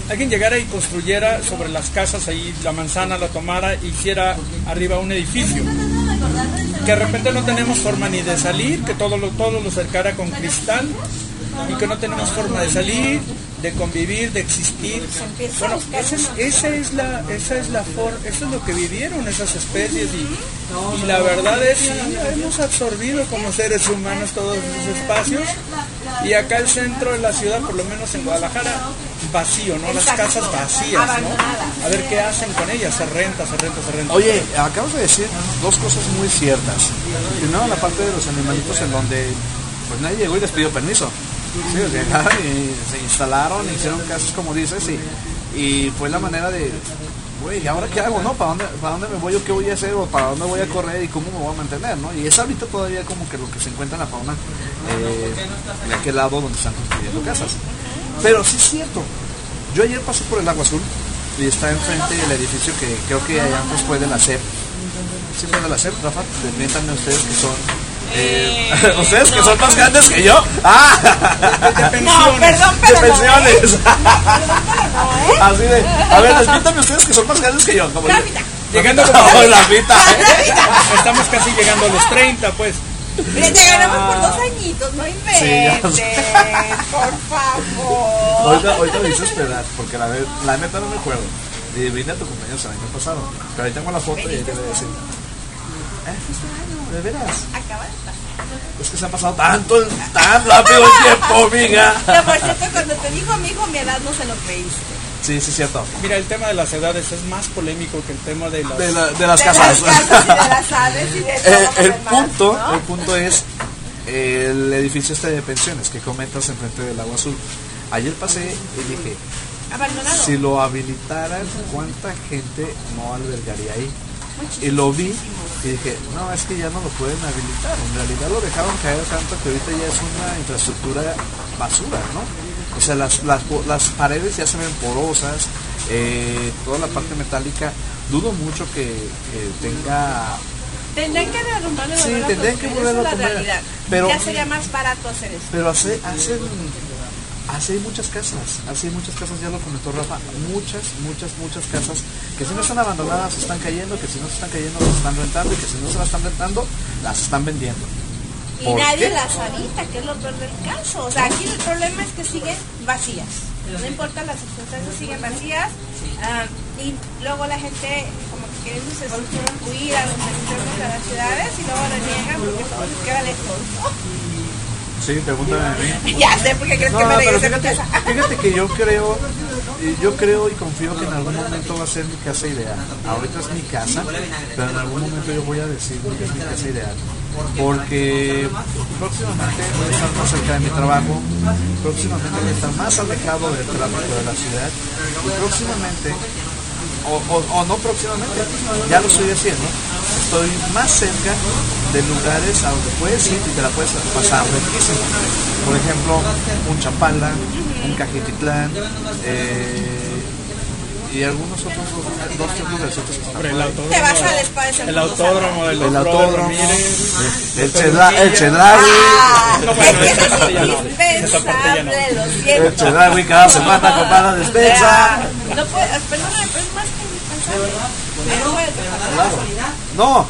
alguien llegara y construyera sobre las casas ahí la manzana, la tomara, e hiciera arriba un edificio. Que de repente no tenemos forma ni de salir, que todo lo, todo lo cercara con cristal y que no tenemos forma de salir, de convivir, de existir. Bueno, esa es, esa es la, esa es la for- eso es lo que vivieron esas especies y, y la verdad es sí, hemos absorbido como seres humanos todos esos espacios y acá el centro de la ciudad, por lo menos en Guadalajara, vacío, ¿no? Las casas vacías, ¿no? A ver qué hacen con ellas, se renta, se renta, se renta. Oye, acabas de decir dos cosas muy ciertas. Primero, la parte de los animalitos en donde pues nadie llegó y les pidió permiso. Sí, llegaron y se instalaron, hicieron casas como dices y, y fue la manera de, güey, ¿y ahora qué hago, no? ¿Para dónde, ¿Para dónde me voy o qué voy a hacer o para dónde voy a correr y cómo me voy a mantener, no? Y es ahorita todavía como que lo que se encuentra en la fauna eh, de aquel lado donde están construyendo casas. Pero sí es cierto, yo ayer pasé por el Agua Azul y está enfrente del edificio que creo que allá antes fue de la SEP. ¿Sí fue de la SEP, Rafa? Desmiéntanme ustedes que son... eh, ustedes que son más grandes que yo. ¡Ah! No, perdón, de no, ¿eh? pensiones. Así de, a ver, desmiéntanme ustedes que son más grandes que yo. Como. Llegando como la mitad. Estamos casi llegando a los 30, pues. Mira, te ganamos por dos añitos, no inventes, por favor. Ahorita, ahorita me dices pedar, porque la, la neta no me acuerdo. Y vine a tu cumpleaños el año pasado. Pero ahí tengo la foto y ahí te voy a decir. ¿Eh? Este año, de veras. Acaba de pasar. Es que se ha pasado tanto, el- tan rápido el tiempo, amiga. Que por cierto, cuando te dijo mi hijo mi edad, no se lo creíste. Sí, sí, cierto. Mira, el tema de las edades es más polémico que el tema de las... De, la- de las De casas. las casas y de las aves y de todo Eh, lo el demás, punto, ¿no? el punto es el edificio este de pensiones que comentas enfrente del agua azul. Ayer pasé y dije, Abandonado. si lo habilitaran, ¿cuánta gente no albergaría ahí? Y lo vi y dije, no, es que ya no lo pueden habilitar. En realidad lo dejaron caer tanto que ahorita ya es una infraestructura basura, ¿no? O sea, las, las, las paredes ya se ven porosas, eh, toda la parte metálica. Dudo mucho que, que tenga Tendrán que derrumbarlo Sí, tendrían que volverlo a realidad. Pero- ya sería más barato hacer eso. Pero hace, hacen, así hay muchas casas, así hay muchas casas, ya lo comentó Rafa, muchas, muchas, muchas casas que si no están abandonadas se están cayendo, que si no se están cayendo las están rentando y que si no se las están rentando las están vendiendo. Y ¿Por nadie qué? las habita, que es lo peor del caso. O sea, aquí el problema es que siguen vacías. No importa, las circunstancias siguen vacías. ah, y luego la gente como que queriéndose huir a los extremos de las ciudades y luego reniegan porque todo les queda lejos. Sí, pregúntame a mí. ya sé, porque crees No, que me a mi fíjate, casa. fíjate que yo creo, yo creo y confío que en algún momento va a ser mi casa ideal. Ahorita es mi casa, pero en algún momento yo voy a decir que es mi casa ideal. Porque próximamente voy a estar más cerca de mi trabajo, próximamente voy a estar más alejado del tráfico de la ciudad, y próximamente, o, o- no próximamente, ya lo estoy haciendo, estoy más cerca de lugares a donde puedes ir y te la puedes pasar riquísimo. Por ejemplo, un Chapala, un Cajetitlán, eh, y algunos otros dos, tres lugarcitos que Hombre, el autódromo, Te vas al el autódromo, el, El autódromo, el, el. Chedraui, Ah, indispensable, lo el. Chedraui cada semana con la O despensa. no puede, perdóname, pero es más que indispensable. No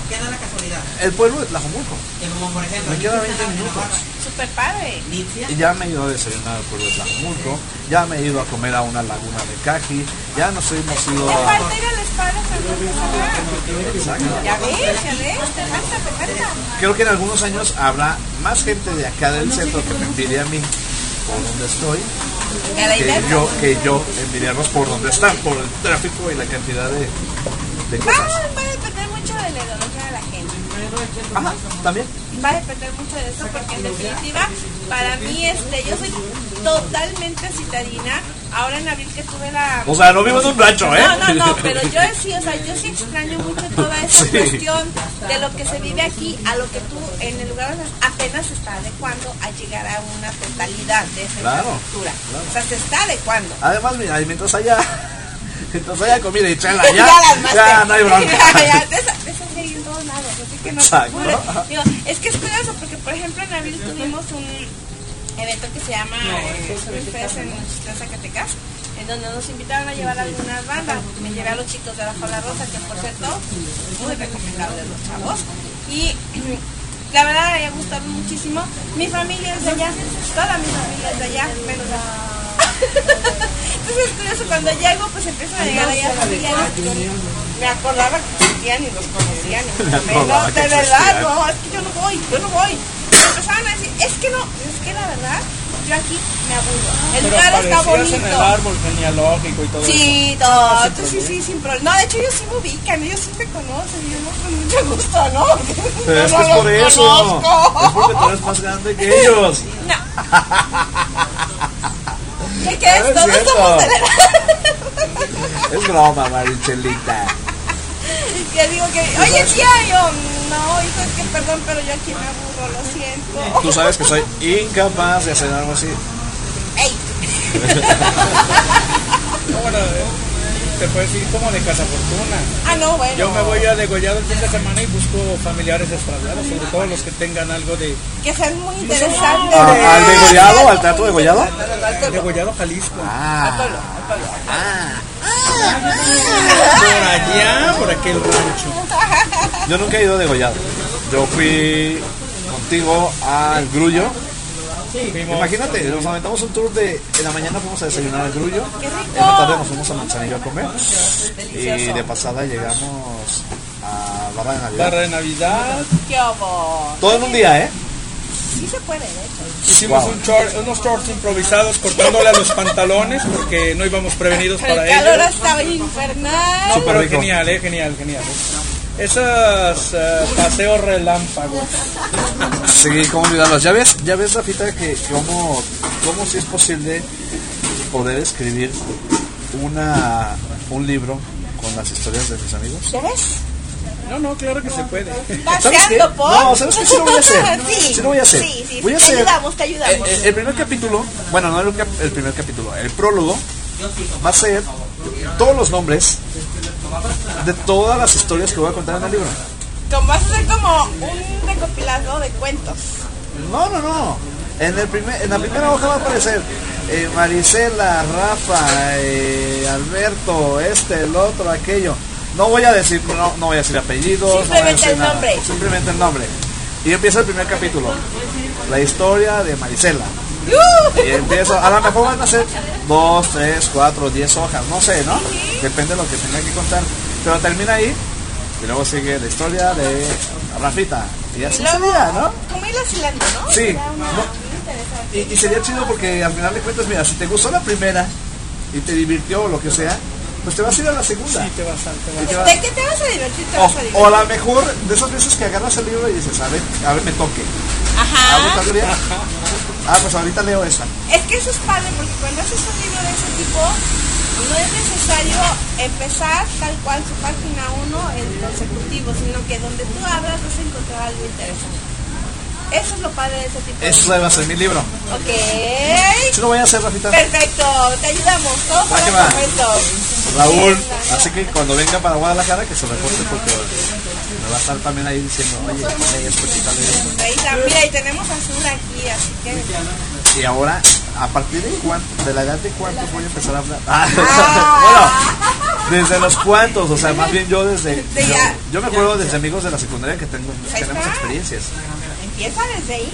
el pueblo de Tlajomulco. Como por ejemplo, Me queda aquí 20 está una minutos. Super padre. Y ya me he ido a desayunar al pueblo de Tlajomulco, ya me he ido a comer a una laguna de Caji, ya nos hemos ido a... falta ir a la espada de San. Ya ves, ya ves, te falta, te falta. Creo que en algunos años habrá más gente de acá del centro que me envidie a mí por donde estoy que yo, que yo envidiarlos por donde están, por el tráfico y la cantidad de, de Va, cosas. va a depender mucho de la ideología de la gente. Ajá, también. Va a depender mucho de eso porque en definitiva, para mí, este, yo soy totalmente citadina, ahora en abril que tuve la... O sea, no vivo en un rancho, ¿eh? No, no, no, pero yo sí, o sea, yo sí extraño mucho toda esa Sí. cuestión de lo que se vive aquí a lo que tú en el lugar apenas se está adecuando a llegar a una totalidad de esa Claro, infraestructura. claro. O sea, se está adecuando. Además, mira, mientras haya, mientras haya comida y chela, ya, ya te- no hay bronca. Ya, ya, de esa, de hay en todos lados, así que no Exacto. Digo, es que es curioso porque, por ejemplo, en abril tuvimos un evento que se llama eh, Spring Fest en Chitlán, Zacatecas, en donde nos invitaron a llevar algunas bandas. Me llevé a los chicos de la Rosa, que por cierto, muy recomendable los chavos. Y la verdad me ha gustado muchísimo. Mi familia es de allá, toda mi familia es de allá, menos la... Entonces es curioso, cuando llego, pues empiezan a llegar allá familiares. Me acordaba que existían y los conocían. no, de verdad, no, es que yo no voy, yo no voy. Y empezaban a decir, es que no, es que la verdad, yo aquí me aburro. El Pero lugar está en el bonito. árbol genealógico y todo eso. Sí, todo, tú sí, sí, sin problema. No, de hecho ellos sí me ubican, ellos sí me conocen, y yo no, con mucho gusto, ¿no? Pero es Yo que no es por eso. conozco. Es porque tú eres más grande que ellos. No. Es Todos cierto. somos de. Es broma, Marichelita. Que digo que, oye tía, yo, no, hijo, es que perdón, pero yo aquí me aburro, lo siento. Tú sabes que soy incapaz de hacer algo así. Ey, Te puedes ir como de casa fortuna. ah, no, bueno. Yo me voy a degollado el fin de semana y busco familiares extraviados, sobre todo los que tengan algo de Que sean muy interesantes. Ah, ¿Al degollado? ¿Al teatro degollado? degollado Jalisco. Ah, Por allá, por aquel rancho. yo nunca he ido a degollado. Yo fui contigo al Grullo. Imagínate, nos aventamos un tour de. En la mañana fuimos a desayunar al Grullo. ¡Qué rico! En la tarde nos fuimos a Manzanillo a comer. Y de pasada llegamos a Barra de Navidad. Barra de Navidad. ¡Qué! Todo en un día, ¿eh? Sí se puede, de hecho. Hicimos Wow. un short- unos shorts improvisados cortándole a los pantalones porque no íbamos prevenidos para el calor ello. estaba infernal. No, Súper pero genial, eh, genial, genial. Esos eh, paseos relámpagos. Sí, cómo olvidarlos. Ya ves, ya ves, Rafita, que cómo, cómo si es posible poder escribir una un libro con las historias de mis amigos. ¿Ya ves? No, no, claro que se puede. ¿Sabes qué? Por. No, ¿sabes qué? Sí lo voy a hacer. sí, Sí lo voy a hacer. Sí, sí, Voy a te hacer- ayudamos, te ayudamos. Eh, eh, el primer capítulo, bueno, no el, cap- el primer capítulo, el prólogo va a ser todos los nombres de todas las historias que voy a contar en el libro. Como vas a hacer como un recopilado de cuentos. No, no, no. En, el primer, en la primera hoja va a aparecer eh, Marisela, Rafa, eh, Alberto, este, el otro, aquello. No voy a decir, no, no voy a decir apellidos. no voy a Simplemente decir el nada. nombre. Simplemente el nombre. Y empieza el primer capítulo. La historia de Marisela. Y empiezo, a lo mejor van a ser dos, tres, cuatro, diez hojas, no sé, ¿no? Depende de lo que tenga que contar. Pero termina ahí y luego sigue la historia de Rafita. Y así Luego, sería, ¿no? Como ir hilando, ¿no? Sí, no. Y, y sería chido porque al final de cuentas, mira, si te gustó la primera y te divirtió o lo que sea, pues te vas a ir a la segunda. Sí, te vas a, te vas vas- ¿De qué te vas a divertir? Te o, vas a divertir. o a lo mejor de esas veces que agarras el libro y dices, a ver, a ver, me toque. Ajá. Ah, pues ahorita leo esta. Es que eso es padre porque cuando haces un libro de ese tipo, no es necesario empezar tal cual su página 1 en consecutivo, sino que donde tú abras vas a encontrar algo interesante. Eso es lo padre de ese tipo de Eso va a ser mi libro. Ok. Sí lo voy a hacer, Rafita. Perfecto, te ayudamos. Que para momento. Raúl, así que cuando venga para Guadalajara que se reporte porque me va a estar también ahí diciendo, oye, quítale esto, quítale esto. Ahí está, mira, y tenemos azul aquí, así que. Y ahora, ¿a partir de cuánto, de la edad de cuántos voy a empezar a hablar? Ah, Ah. bueno, desde los cuantos, o sea, más bien yo desde... De yo, yo me acuerdo desde amigos de la secundaria que tengo, tenemos experiencias. Empieza desde ahí.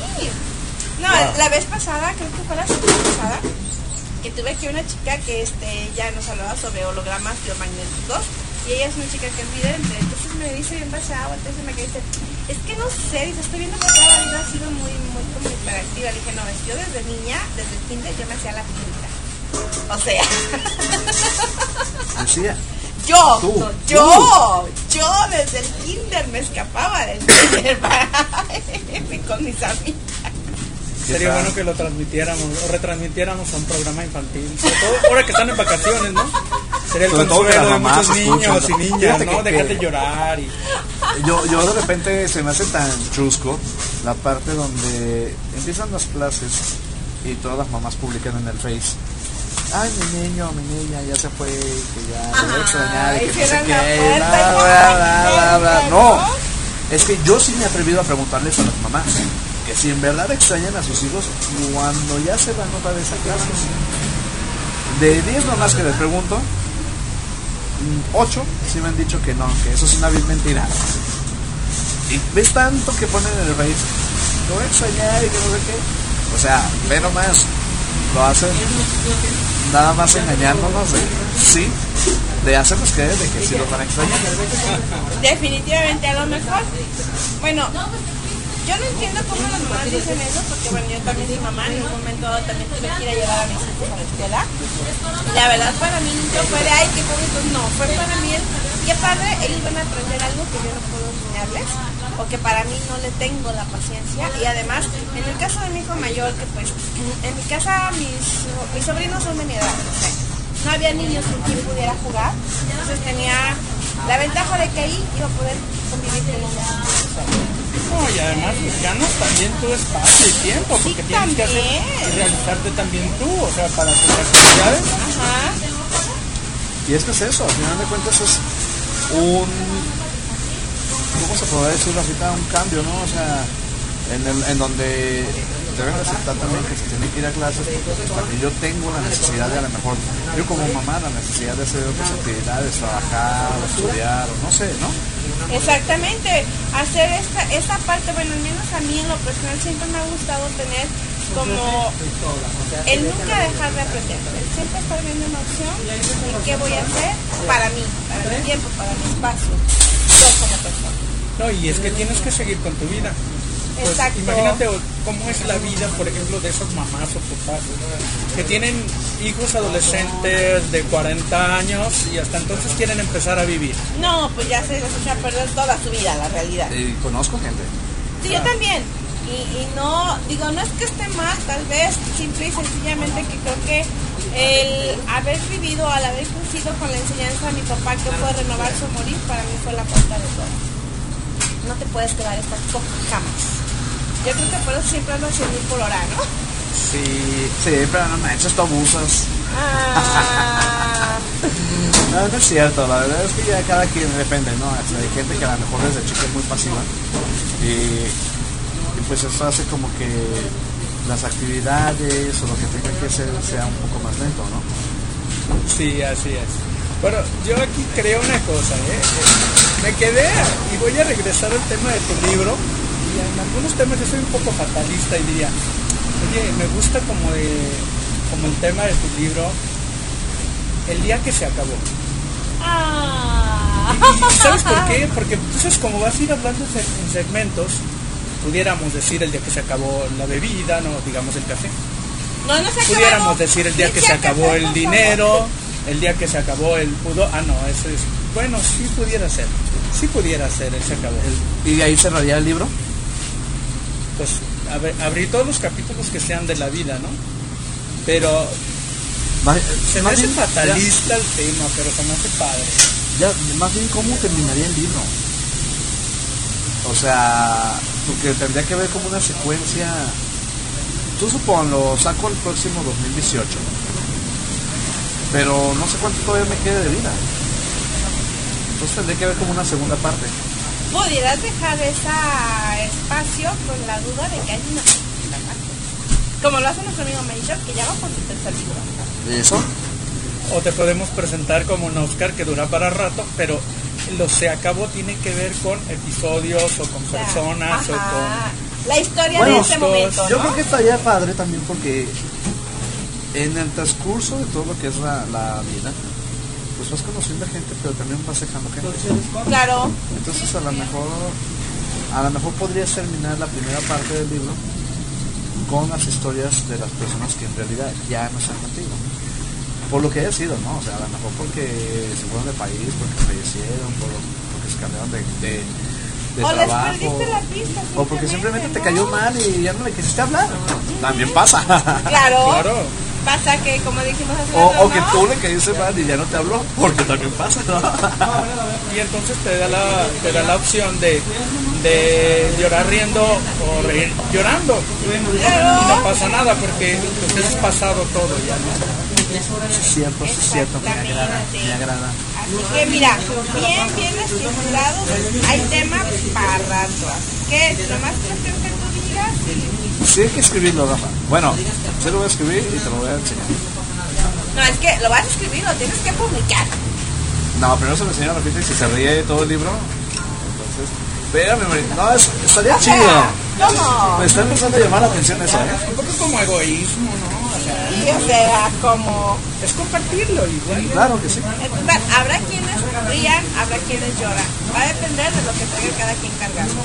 No, Wow. la vez pasada, creo que fue la semana pasada, que tuve aquí una chica que este, ya nos hablaba sobre hologramas biomagnéticos y ella es una chica que es vidente. Entonces me dice bien basado, entonces me dice, es que no sé, dice, estoy viendo que toda la vida ha sido muy, muy como hiperactiva. Le dije, no, es que yo desde niña, desde el kinder, yo me hacía la pinta. O sea, yo, Tú, yo, yo desde el kinder me escapaba del kinder con mis amigas. Sería bueno que lo transmitiéramos o retransmitiéramos a un programa infantil. Sobre todo ahora que están en vacaciones, ¿no? Sería el consuelo de muchos niños y niñas, Fíjate ¿no? que- Déjate que- llorar y... Yo, yo de repente se me hace tan chusco la parte donde empiezan las clases y todas las mamás publican en el Face. Ay, mi niño, mi niña ya se fue, que ya le voy a extrañar, y que no sé qué, bla, bla, bla, bla, bla. ¿no? No, es que yo sí me he atrevido a preguntarles a las mamás que si en verdad extrañan a sus hijos cuando ya se van otra vez a clases. De 10 mamás que les pregunto, 8 sí me han dicho que no, que eso es una vil mentira. Y ves tanto que ponen en el voy a extrañar y que no sé qué. O sea, ve nomás, lo hacen nada más engañándonos de sí, de hacernos creer de que sí los van a extrañar. Definitivamente, a lo mejor. Bueno, yo no entiendo cómo las mamás dicen eso, porque bueno, yo también soy mamá, en un momento dado también tuve que ir a llevar a mis hijos a la escuela. La verdad para mí nunca fue de, ay, qué pobrecitos, no, fue para mí, el- qué padre, ellos van a aprender algo que yo no puedo enseñarles, o que para mí no le tengo la paciencia, y además, en el caso de mi hijo mayor, que pues, en mi casa mis, sobrinos son de mi no había niños con quien pudiera jugar, entonces tenía la ventaja de que ahí iba a poder convivir con los No, y además ganas también tu espacio y tiempo, Sí, porque tienes que hacer y realizarte también tú, o sea, para tus actividades. Ajá. Y es que es eso, al final de cuentas es un, ¿cómo se podría decir ahorita? Un cambio, ¿no? O sea, en, el, en donde deben aceptar también que se tiene que ir a clases porque pues, también yo tengo la necesidad de a lo mejor, yo como mamá, la necesidad de hacer otras actividades, trabajar, o estudiar, o no sé, ¿no? Exactamente, hacer esta, esta parte, bueno, al menos a mí en lo personal siempre me ha gustado tener como el nunca dejar de aprender, el siempre estar viendo una opción y qué voy a hacer para mí, para mi tiempo, para mi espacio, yo como persona. No, y es que tienes que seguir con tu vida. Pues, Exacto. imagínate cómo es la vida, por ejemplo, de esas mamás o papás que tienen hijos adolescentes de 40 años y hasta entonces quieren empezar a vivir. No, pues ya se les echa a perder toda su vida, la realidad. Y conozco gente. Sí, yo también. Y, y no, digo, no es que esté mal, tal vez, simple y sencillamente que creo que el haber vivido, al haber crecido con la enseñanza de mi papá que fue renovarse o morir, para mí fue la puerta de todo. No te puedes quedar estático jamás. Yo creo que por eso siempre ando haciendo ir por hora, ¿no? Sí, sí, pero no manches, tú abusas. Ah, No, no es cierto, la verdad es que ya cada quien depende, ¿no? O sea, hay gente que a lo mejor desde chica es muy pasiva y, y pues eso hace como que las actividades o lo que tenga que hacer sea un poco más lento, ¿no? Sí, así es. Bueno, yo aquí creo una cosa, ¿eh? Me quedé y voy a regresar al tema de tu libro. Y en algunos temas yo soy un poco fatalista y diría, oye, me gusta como, de- como el tema de tu libro, el día que se acabó. ah. ¿Y sabes por qué? Porque entonces como vas a ir hablando en se- en segmentos, pudiéramos decir el día que se acabó la bebida, no digamos el café. No, no se Pudiéramos acabó. decir el día Sí que se acabó acabó, el dinero, el día que se acabó el pudo. Ah, no, ese es. Bueno, sí pudiera ser. Sí pudiera ser, el se acabó. Y de ahí cerraría el libro. Pues a abrir todos los capítulos que sean de la vida, ¿no? Pero Más, se me hace bien, fatalista el tema, pero se me hace padre. Ya, más bien, ¿cómo terminaría el libro? O sea, porque tendría que ver como una secuencia. Tú suponlo, saco el próximo 2018. Pero no sé cuánto todavía me quede de vida. Entonces tendría que ver como una segunda parte. Pudieras dejar ese espacio con la duda de que hay una segunda parte. Como lo hace nuestro amigo Marisol, que ya va por su tercer libro. ¿Eso? O te podemos presentar como un Oscar que dura para rato, pero lo se acabó tiene que ver con episodios o con O sea, personas o con La historia Bueno, de este gustos. momento, Yo ¿no? creo que estaría padre también porque en el transcurso de todo lo que es la, la vida, pues vas conociendo gente, pero también vas dejando gente. Claro, Entonces a lo mejor a lo mejor podrías terminar la primera parte del libro con las historias de las personas que en realidad ya no están contigo. Por lo que haya sido, ¿no? O sea, a lo mejor porque se fueron del país, porque fallecieron, por- porque se cambiaron de, de- de o les trabajo. perdiste la pista. O porque simplemente te cayó mal y ya no le quisiste hablar. También pasa. Claro, Claro. Pasa que, como dijimos hace O, rato, o que ¿no? tú le caíste mal y ya no te habló. Porque también pasa, ¿no? Y entonces te da la, te da la opción de, de llorar riendo o reír llorando. Y no pasa nada porque pues, es pasado todo ya, ¿no? Es cierto, es cierto. Me agrada, me agrada. Así que mira, bien, bien estructurados, hay temas para rato. Así que lo más cuestión que tú digas, Sí hay que escribirlo, Rafa. Bueno, sí lo voy a escribir y te lo voy a enseñar. no, es que lo vas a escribir, lo tienes que publicar. No, primero se lo enseño a Rafita y si se ríe todo el libro, entonces... Espérame, Marita. No, es, estaría O sea, chido. ¿Cómo? Me está empezando a llamar la atención eso, ¿eh? Un poco como egoísmo, ¿no? O sea, Sí, o sea, como... es compartirlo igual. Claro que sí. Entonces, habrá quienes rían, habrá quienes lloran. Va a depender de lo que traiga cada quien cargando.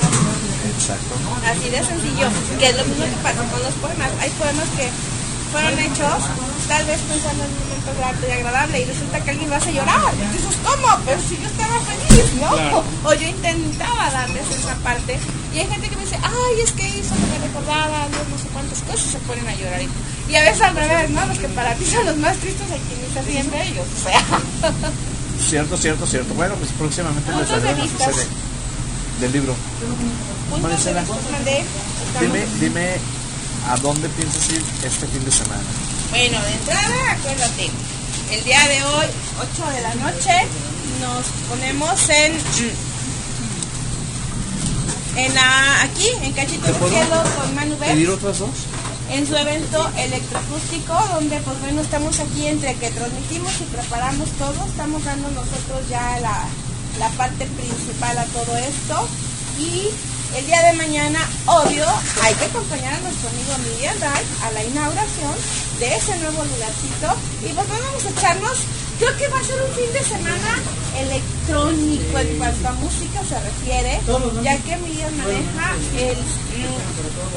Exacto. Así de sencillo. Que es lo mismo que pasa con los poemas. Hay poemas que fueron hechos tal vez pensando en un momento grato y agradable y resulta que alguien lo hace llorar. Y dices, ¿cómo? Pero si yo estaba feliz, ¿no? Claro. O yo intentaba darles esa parte. Y hay gente que me dice, ay, es que hizo que me recordaba no sé cuántas cosas se ponen a llorar. Y, a veces al revés, ¿no? Los que para ti son los más tristes, hay quienes se ríen de ellos. O sea, Cierto, cierto, cierto. Bueno, pues próximamente les del libro. Maricela, mandé. Estamos- Dime, dime a dónde piensas ir este fin de semana. Bueno, de entrada, acuérdate, el día de hoy, 8 de la noche, nos ponemos en. En la, aquí, en Cachito ¿Te del puedo Cielo con Manu ¿Pedir otras dos? en su evento electroacústico, donde pues bueno, estamos aquí entre que transmitimos y preparamos todo, estamos dando nosotros ya la, la parte principal a todo esto. Y el día de mañana, obvio, hay que acompañar a nuestro amigo Miguel Drive a la inauguración de ese nuevo lugarcito. Y pues vamos a echarnos, creo que va a ser un fin de semana electrónico en cuanto a música se refiere, ya que Miguel maneja el,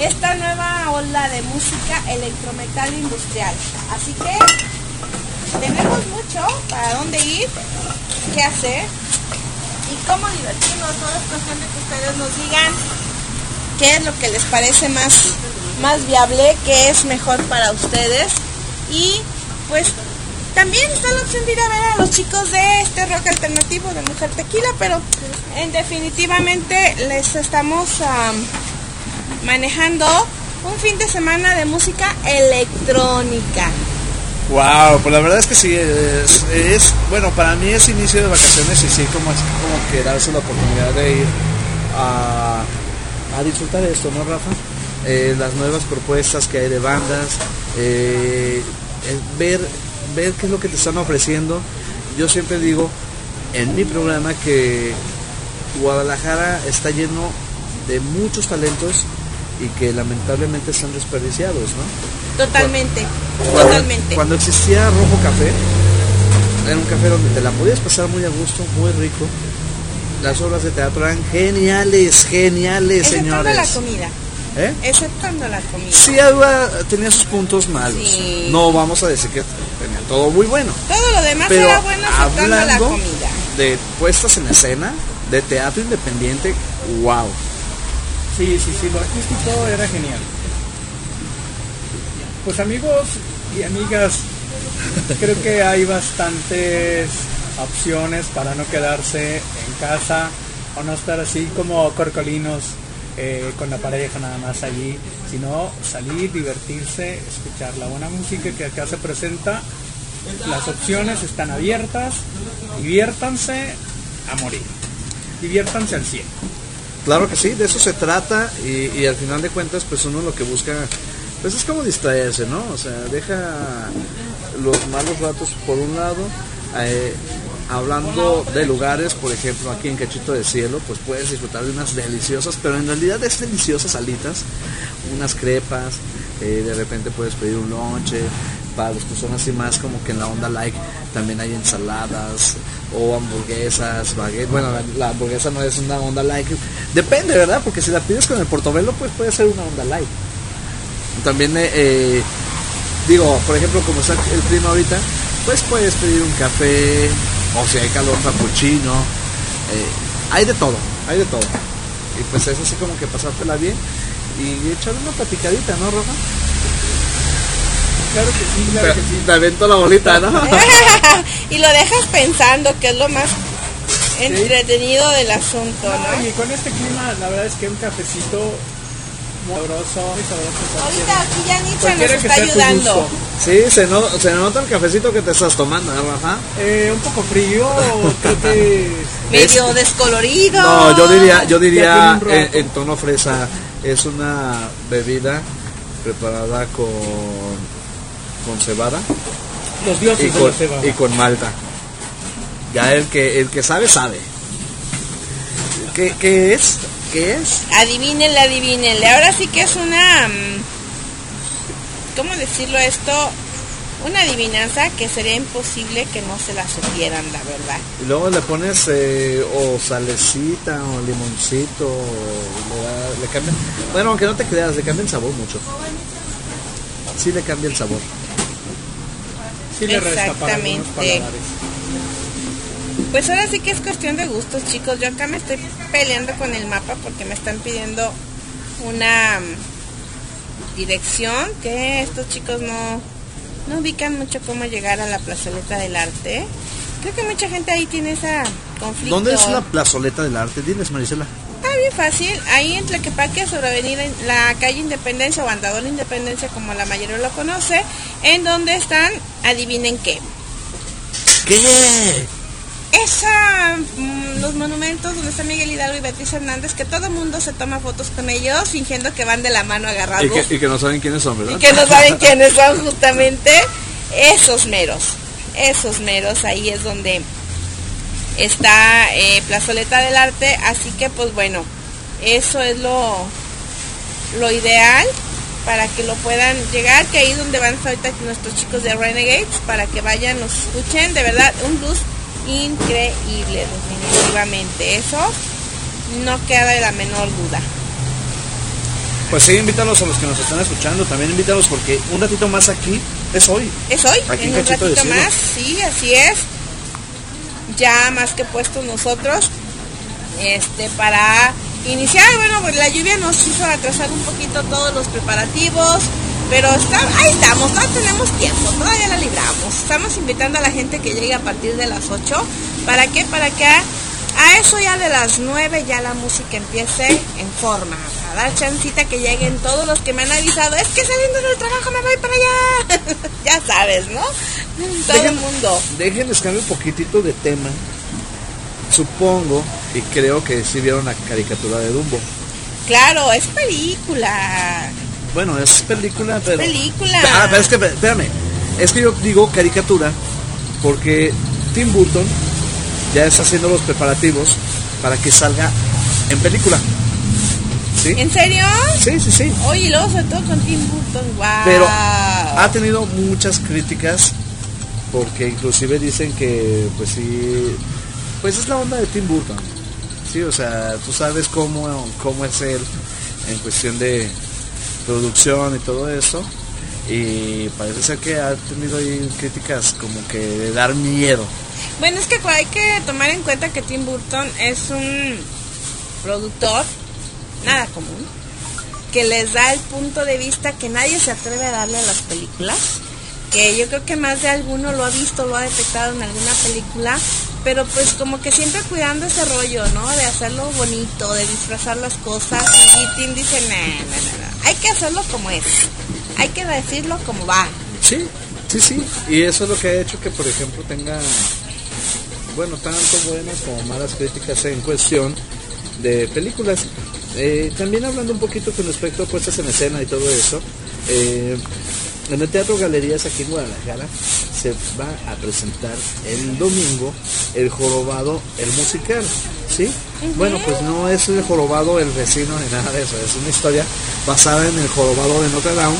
esta nueva ola de música electrometal industrial. Así que tenemos mucho para dónde ir, qué hacer cómo divertirnos. Solo es cuestión de que ustedes nos digan qué es lo que les parece más, más viable, qué es mejor para ustedes. Y pues también está la opción de ir a ver a los chicos de este rock alternativo de Mujer Tequila, pero en definitivamente les estamos am, manejando un fin de semana de música electrónica. Wow, pues la verdad es que sí, es, es- bueno, para mí es inicio de vacaciones y sí, como, así como que darse la oportunidad de ir a, a disfrutar esto, ¿no, Rafa? Eh, las nuevas propuestas que hay de bandas, eh, ver, ver qué es lo que te están ofreciendo. Yo siempre digo en mi programa que Guadalajara está lleno de muchos talentos y que lamentablemente están desperdiciados, ¿no? Totalmente, Cuando- totalmente. Cuando existía Rojo Café, era un café donde te la podías pasar muy a gusto, muy rico. Las obras de teatro eran geniales, geniales, señores. la comida. ¿Eh? Exceptuando la comida. Sí, había- tenía sus puntos malos. Sí. No vamos a decir que tenía todo muy bueno. Todo lo demás Pero era bueno exceptuando la hablando comida. de puestas en escena, de teatro independiente, wow. Sí, sí, sí, lo artístico era genial. Pues amigos y amigas, creo que hay bastantes opciones para no quedarse en casa o no estar así como corcolinos eh, con la pareja nada más allí, sino salir, divertirse, escuchar la buena música que acá se presenta. Las opciones están abiertas, diviértanse a morir, diviértanse al 100. Claro que sí, de eso se trata y, y al final de cuentas pues uno lo que busca pues es como distraerse, ¿no? O sea, deja los malos ratos por un lado, eh, hablando de lugares, por ejemplo aquí en Cachito de Cielo, pues puedes disfrutar de unas deliciosas, pero en realidad es deliciosas alitas, unas crepas, eh, de repente puedes pedir un lonche, para los que son así más como que en la onda like, también hay ensaladas o hamburguesas, baguette. Bueno, la, la hamburguesa no es una onda like. Depende, ¿verdad? Porque si la pides con el portobelo, pues puede ser una onda like. También, eh, eh, digo, por ejemplo, como está el clima ahorita, pues puedes pedir un café o si hay calor, frappuccino. eh, hay de todo, hay de todo. Y pues es así como que pasártela bien y echar una platicadita, ¿no, Roja? Claro que sí, claro que sí. Te avento la bolita, ¿no? y lo dejas pensando, que es lo más entretenido del asunto, No, ¿no? y con este clima, la verdad es que un cafecito muy sabroso, muy sabroso. Ahorita aquí ya Nietzsche nos está ayudando. Sí, se, no- se nota el cafecito que te estás tomando, ¿no, Rafa? Eh, un poco frío, creo que Medio Es- descolorido. No, yo diría, yo diría en, en tono fresa, es una bebida preparada con, con cebada los y dioses de con, la cebada. y con malta. Ya el que, el que sabe, sabe. ¿Qué, qué es? ¿Qué es? Adivínenle, adivínenle. Ahora sí que es una... mm, ¿Cómo decirlo esto? Una adivinanza que sería imposible que no se la supieran, la verdad. Y luego le pones eh, o salecita o limoncito, o le, da- le cambia. Bueno, aunque no te creas, le cambia el sabor mucho. Sí le cambia el sabor. Sí le resta para Exactamente. Pues ahora sí que es cuestión de gustos, chicos. Yo acá me estoy peleando con el mapa porque me están pidiendo una mm, dirección que estos chicos no, no ubican mucho cómo llegar a la plazoleta del arte. Creo que mucha gente ahí tiene esa conflicto. ¿Dónde es la plazoleta del arte? Diles, Marisela. Está bien fácil. Ahí en Tlaquepaque, sobre avenida, la calle Independencia o Andador Independencia, como la mayoría lo conoce, en donde están, adivinen qué. ¿Qué? Esa, mm, los monumentos donde está Miguel Hidalgo y Beatriz Hernández, que todo mundo se toma fotos con ellos fingiendo que van de la mano agarrados Y que, y que no saben quiénes son, ¿verdad? y que no saben quiénes son justamente esos meros. Esos meros, ahí es donde está eh, Plazoleta del Arte, así que pues bueno, eso es lo, lo ideal para que lo puedan llegar, que ahí es donde van ahorita nuestros chicos de Renegades, para que vayan, nos escuchen, de verdad, un blues increíble, definitivamente, eso no queda de la menor duda. Pues sí, invítalos a los que nos están escuchando. También invítalos porque un ratito más aquí es hoy. Es hoy, Aquí en un de ratito Cielo. más, sí, así es. Ya más que puestos nosotros, este, para iniciar, bueno, pues la lluvia nos hizo atrasar un poquito todos los preparativos, pero está, ahí estamos, no tenemos tiempo, todavía la libramos. Estamos invitando a la gente que llegue a partir de las 8, ¿para qué? Para que a, a eso ya de las 9 ya la música empiece en forma, a dar chancita que lleguen todos los que me han avisado, es que saliendo del trabajo me voy para allá. ya sabes, ¿no? Todo el mundo. Déjenles cambio un poquitito de tema. Supongo y creo que sí vieron la caricatura de Dumbo. Claro, es película. Bueno, es película, pero. Película. Ah, pero es que, espérame. Es que yo digo caricatura porque Tim Burton ya está haciendo los preparativos para que salga en película. ¿Sí? ¿En serio? Sí, sí, sí. Oye, y luego sobre todo con Tim Burton, wow. Pero ha tenido muchas críticas porque inclusive dicen que pues sí, pues es la onda de Tim Burton. Sí, o sea, tú sabes cómo, cómo es él en cuestión de producción y todo eso. Y parece ser que ha tenido ahí críticas como que de dar miedo. Bueno, es que hay que tomar en cuenta que Tim Burton es un productor nada común, que les da el punto de vista que nadie se atreve a darle a las películas, que yo creo que más de alguno lo ha visto, lo ha detectado en alguna película, pero pues como que siempre cuidando ese rollo, ¿no? De hacerlo bonito, de disfrazar las cosas, y Tim dice, no, no, no, hay que hacerlo como es, hay que decirlo como va. Sí, sí, sí. Y eso es lo que ha hecho que, por ejemplo, tenga, bueno, tanto buenas como malas críticas en cuestión de películas. Eh, también hablando un poquito con respecto a puestas en escena y todo eso, eh, en el Teatro Galerías aquí en Guadalajara se va a presentar el domingo el jorobado, el musical, ¿sí? Bueno, pues no es el jorobado el vecino ni nada de eso, es una historia basada en el jorobado de Notre Dame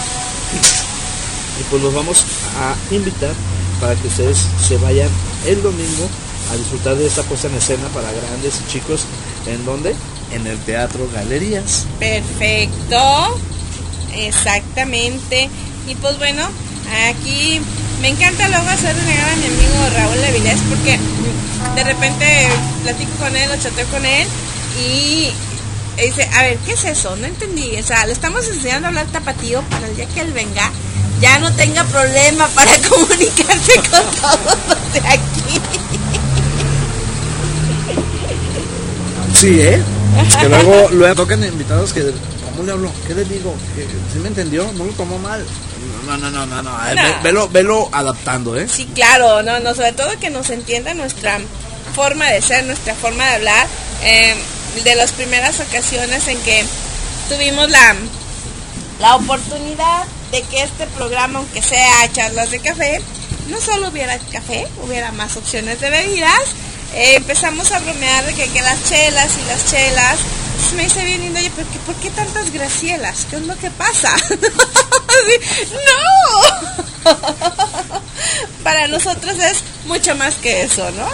y pues los vamos a invitar para que ustedes se vayan el domingo a disfrutar de esta puesta en escena para grandes y chicos. ¿En dónde? En el Teatro Galerías. Perfecto, exactamente. Y pues bueno, aquí me encanta luego hacer renegar a mi amigo Raúl Levilés porque de repente platico con él o chateo con él y y dice, a ver, ¿qué es eso? No entendí. O sea, le estamos enseñando a hablar tapatío para el día que él venga ya no tenga problema para comunicarse con todos los de aquí. Sí, ¿eh? Que luego, luego tocan invitados que, ¿cómo le hablo? ¿Qué le digo? ¿Que, ¿Sí me entendió? ¿No lo tomó mal? No, no, no, no, no. A ver, No. ve- Velo, velo adaptando, ¿eh? Sí, claro, no, no, sobre todo que nos entienda nuestra forma de ser, nuestra forma de hablar. Eh, de las primeras ocasiones en que tuvimos la, la oportunidad de que este programa, aunque sea charlas de café, no solo hubiera café, hubiera más opciones de bebidas. Eh, empezamos a bromear de que, que las chelas y las chelas. Entonces me dice bien lindo, oye, ¿por qué, por qué tantas gracielas? ¿Qué es lo que pasa? ¡No! Para nosotros es mucho más que eso, ¿no?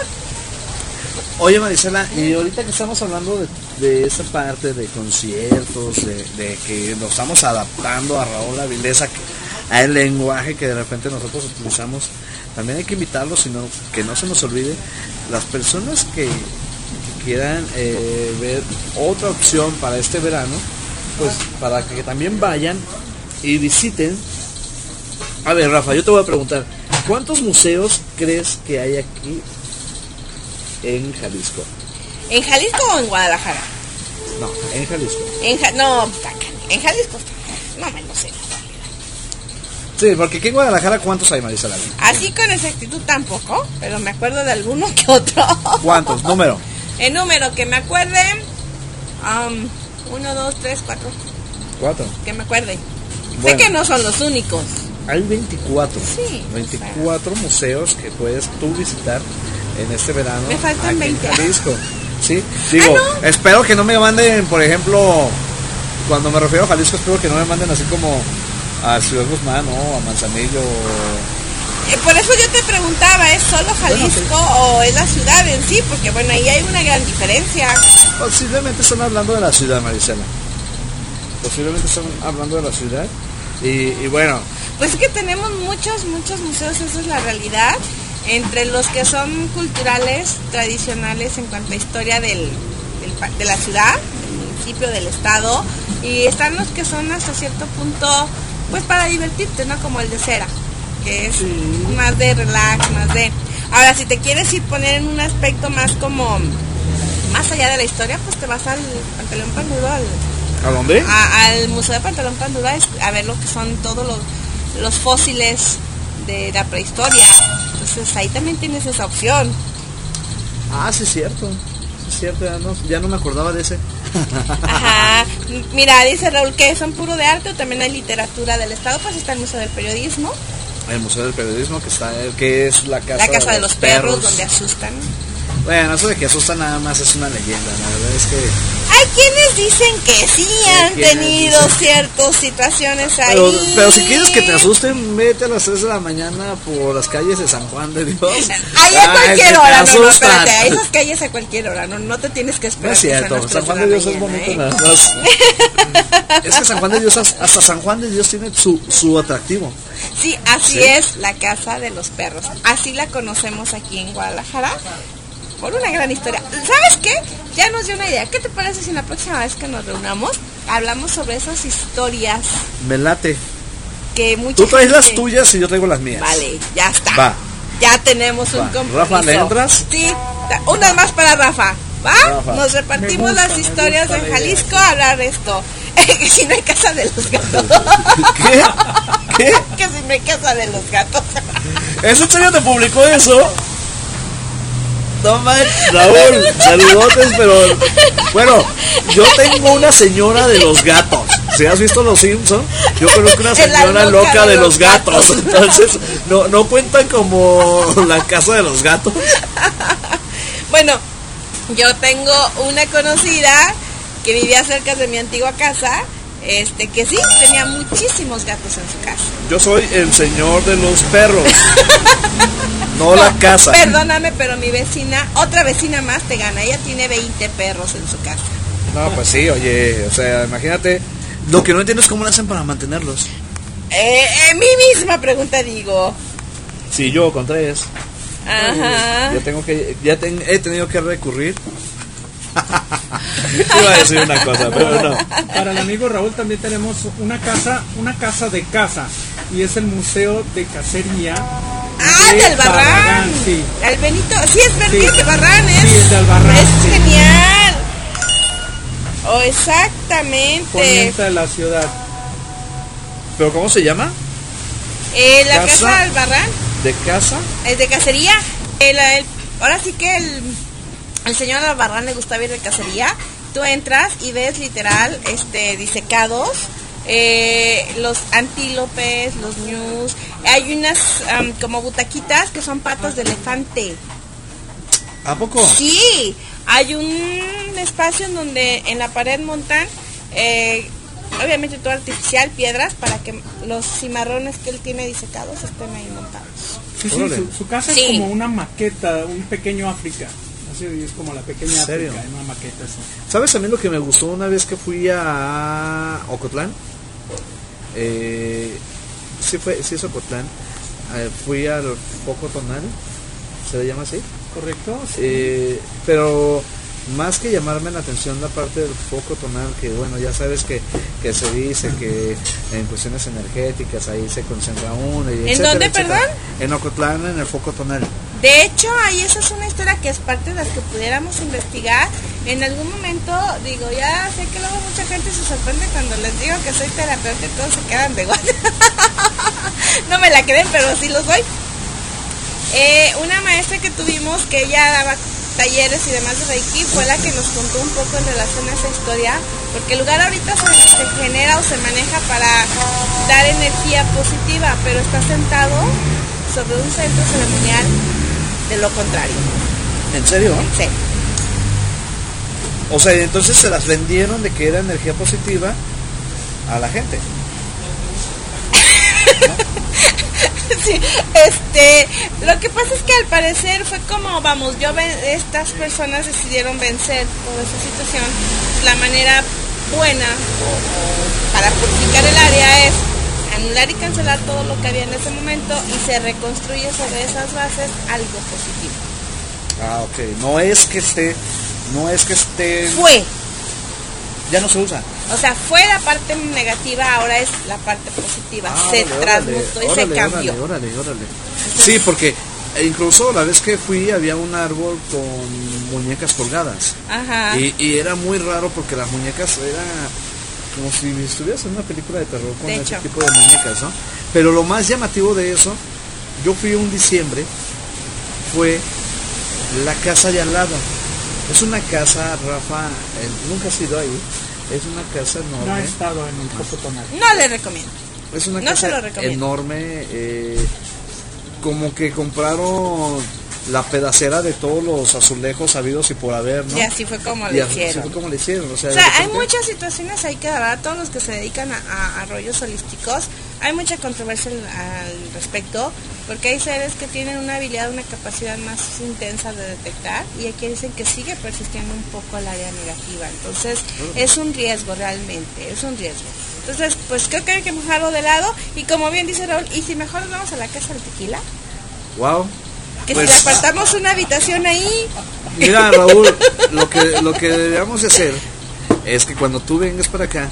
Oye Marisela, y ahorita que estamos hablando de, esa parte de conciertos, de, que nos estamos adaptando a Raúl Avilés, a el lenguaje que de repente nosotros utilizamos, también hay que invitarlos, sino que no se nos olvide, las personas que quieran eh, ver otra opción para este verano, pues para que también vayan y visiten. A ver, Rafa, yo te voy a preguntar, ¿cuántos museos crees que hay aquí en Jalisco? ¿En Jalisco o en Guadalajara? No, en Jalisco. En Ja- no, en Jalisco. No me lo sé. Sí, porque aquí en Guadalajara, ¿cuántos hay, Marisela? Así con exactitud tampoco, pero me acuerdo de alguno que otro. ¿Cuántos? Número. El número que me acuerde. um, uno, dos, tres, cuatro. Cuatro. Que me acuerde. Bueno. Sé que no son los únicos. Hay 24. Sí, 24 museos que puedes tú visitar en este verano. Me faltan aquí 20. En Jalisco. Sí, digo, Ah, ¿no? espero que no me manden, por ejemplo, cuando me refiero a Jalisco, espero que no me manden así como a Ciudad Guzmán, ¿no? A Manzanillo. Eh, Por eso yo te preguntaba, ¿es solo Jalisco o es la ciudad en sí? Porque bueno, ahí hay una gran diferencia. Posiblemente están hablando de la ciudad, Marisela. Posiblemente están hablando de la ciudad. Y, y bueno, Pues es que tenemos muchos, muchos museos, esa es la realidad. Entre los que son culturales, tradicionales en cuanto a historia del, de la ciudad, del municipio, del estado. Y están los que son hasta cierto punto, pues para divertirte, ¿no? Como el de Cera, que es más de relax, más de... Ahora, si te quieres ir poner en un aspecto más como, más allá de la historia, pues te vas al Pantaleón Pandudo, al, ¿a dónde? a- al Museo de Pantalón Pandura es a ver lo que son todos los, los fósiles de la prehistoria. Entonces ahí también tienes esa opción. Ah, sí, es cierto. Sí, es cierto, ya no, ya no me acordaba de ese. Ajá. Mira, dice Raúl que son puro de arte o también hay literatura del Estado, pues está el Museo del Periodismo, El Museo del Periodismo, que está que es la casa, la Casa de los Perros, donde asustan. Bueno, eso de que asusta nada más es una leyenda, la verdad es que... Hay quienes dicen que sí han tenido dicen- ciertas situaciones ahí. Pero, pero si quieres que te asusten, vete a las 3 de la mañana por las calles de San Juan de Dios. Ahí a cualquier hora, no, no, espérate, a esas calles a cualquier hora, no, no te tienes que No esperar. es que sean cierto, San Juan de Dios es bonito. ¿eh? nada más. Es que San Juan de Dios, hasta San Juan de Dios tiene su, su atractivo. Sí, así ¿Sí? es la casa de los perros. Así la conocemos aquí en Guadalajara. Por una gran historia. ¿Sabes qué? Ya nos dio una idea. ¿Qué te parece si la próxima vez que nos reunamos hablamos sobre esas historias Me late. que muchas Tú traes las tuyas y yo traigo las mías. Vale, ya está. Va. Ya tenemos un compromiso. Rafa, ¿le entras? Sí. Unas más para Rafa. ¿Va? Rafa. Nos repartimos gusta, las historias de la idea. Jalisco a hablar de esto. que si no hay casa de los gatos. ¿Qué? ¿Qué? que si no hay casa de los gatos. ¿Es en serio te publicó eso? No manches, Raúl, saludotes, pero bueno, yo tengo una señora de los gatos. Si has visto los Simpsons, yo conozco una señora loca loca de de los los gatos. gatos. Entonces, no, no cuentan como la casa de los gatos. Bueno, yo tengo una conocida que vivía cerca de mi antigua casa, este que sí tenía muchísimos gatos en su casa. Yo soy el señor de los perros, no la casa. Perdóname, pero mi vecina, otra vecina más te gana. Ella tiene 20 perros en su casa. No, pues sí, oye, o sea, imagínate. Lo que no entiendo es cómo lo hacen para mantenerlos. Eh, eh, mi misma pregunta digo. Si yo con tres. Ajá. Yo tengo que, ya ten- he tenido que recurrir Iba a decir una cosa, pero no. Para el amigo Raúl también tenemos una casa, una casa de casa y es el Museo de Cacería. Ah, de de Albarrán. Barragán, sí. El Benito, sí, es verdad, Sí. de Albarrán, es. Sí, es de Albarrán, Es sí. genial. Oh, exactamente. Poniente de la ciudad. ¿Pero cómo se llama? Eh, la Casa. casa de Albarrán ¿De casa? es de cacería. El- el- ahora sí que el, el señor Albarrán le gusta ir de cacería. Tú entras y ves literal este disecados. eh, los antílopes, los ñus, hay unas como butaquitas que son patas de elefante. ¿A poco? Sí, hay un espacio en donde en la pared montan, eh, obviamente todo artificial, piedras para que los cimarrones que él tiene disecados estén ahí montados. Sí, su, su casa Sí. es como una maqueta, un pequeño África. Así es como la pequeña. África, en una maqueta así. ¿Sabes también lo que me gustó una vez que fui a Ocotlán? Eh, sí, fue, sí es Ocotlán. Eh, fui al Foco Tonal, ¿se le llama así? ¿Correcto? Sí. Eh, pero más que llamarme la atención la parte del foco tonal, que bueno, ya sabes que, que se dice que en cuestiones energéticas ahí se concentra uno. Y ¿En etcétera, dónde, etcétera. perdón? En Ocotlán, en el foco tonal. De hecho, ahí esa es una historia que es parte de las que pudiéramos investigar. En algún momento, digo, ya sé que luego mucha gente se sorprende cuando les digo que soy terapeuta y todos se quedan de igual. no me la creen, pero sí lo soy. Eh, una maestra que tuvimos que ella daba talleres y demás de Reiki fue la que nos contó un poco en relación a esa historia, porque el lugar ahorita se, se genera o se maneja para dar energía positiva, pero está sentado sobre un centro ceremonial de lo contrario. ¿En serio? Sí. O sea, entonces se las vendieron de que era energía positiva a la gente. Sí, este, lo que pasa es que al parecer fue como, vamos, yo ven- estas personas decidieron vencer toda esa situación. La manera buena o- para purificar el área es anular y cancelar todo lo que había en ese momento y se reconstruye sobre esas bases algo positivo. Ah, ok. No es que esté, no es que esté, Fue, ya no se usa. o sea, fue la parte negativa, ahora es la parte positiva. Ah, se órale, transmutó y órale, se cambió. Órale, órale, órale. Sí, porque incluso la vez que fui había un árbol con muñecas colgadas. Ajá. Y, y era muy raro porque las muñecas era como si estuvieras en una película de terror con De ese tipo de muñecas, ¿no? Pero lo más llamativo de eso, yo fui un diciembre, fue la casa de al lado. Es una casa, Rafa, eh, nunca has ido ahí. Es una casa No enorme. ha estado en el Copo Tonal. No le recomiendo. Es una No casa se lo recomiendo. enorme, eh, como que compraron la pedacera de todos los azulejos habidos y por haber, ¿no? Y así fue como Y lo así hicieron. fue como le hicieron. O sea, O hay muchas situaciones ahí que dar todos los que se dedican a, a- a rollos holísticos. Hay mucha controversia al, al respecto, porque hay seres que tienen una habilidad, una capacidad más intensa de detectar, y aquí dicen que sigue persistiendo un poco el área negativa. Entonces, es un riesgo realmente, es un riesgo. Entonces, pues creo que hay que dejarlo de lado, y como bien dice Raúl, ¿y si mejor nos vamos a la casa del tequila? Wow. Que Pues- si le apartamos una habitación ahí, Mira, Raúl, lo que, lo que deberíamos de hacer es que cuando tú vengas para acá,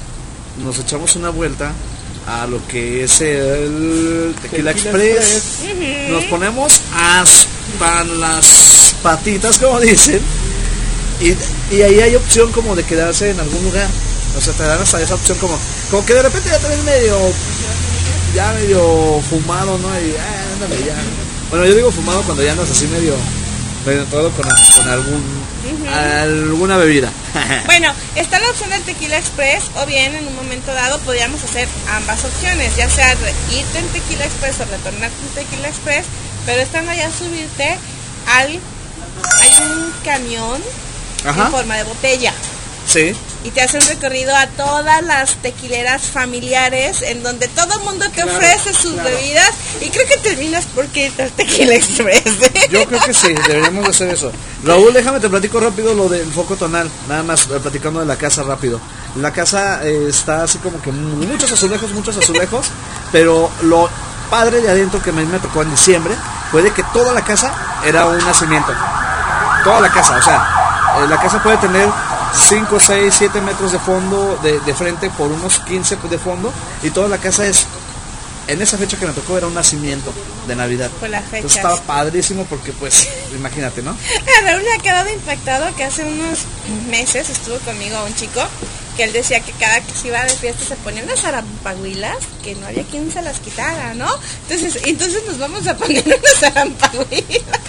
nos echamos una vuelta a lo que es el Tequila, Tequila Express. Nos ponemos hasta las patitas, como dicen, y, y ahí hay opción como de quedarse en algún lugar. O sea, te dan hasta esa opción como, como que de repente ya te ves medio, ya medio fumado, ¿no? Y ah, ándale ya. Bueno, yo digo fumado cuando ya andas así medio todo con, con algún, alguna bebida. Bueno, está la opción del Tequila Express o bien en un momento dado podríamos hacer ambas opciones, ya sea irte en Tequila Express o retornarte en Tequila Express, pero estando allá subirte al... Hay un camión Ajá. en forma de botella Sí. Y te hace un recorrido a todas las tequileras familiares en donde todo el mundo te Claro, ofrece sus claro. bebidas y creo que terminas porque irte Tequila Express. Yo creo que sí, deberíamos de hacer eso. Raúl, déjame te platico rápido lo del foco tonal, nada más eh, platicando de la casa rápido. La casa eh, está así como que muchos azulejos, muchos azulejos, pero lo padre de adentro que a mí me tocó en diciembre fue de que toda la casa era un nacimiento. Toda la casa, o sea, eh, la casa puede tener 5, 6, 7 metros de fondo, de, de frente por unos 15 de fondo y toda la casa es en esa fecha que me tocó era un nacimiento de Navidad. Por la fecha. Entonces estaba padrísimo porque pues, imagínate, ¿no? Raúl ha quedado impactado que hace unos meses estuvo conmigo un chico que él decía que cada que se iba de fiesta se ponían unas arampaguilas que no había quien se las quitara, ¿no? Entonces, entonces nos vamos a poner unas arampaguilas.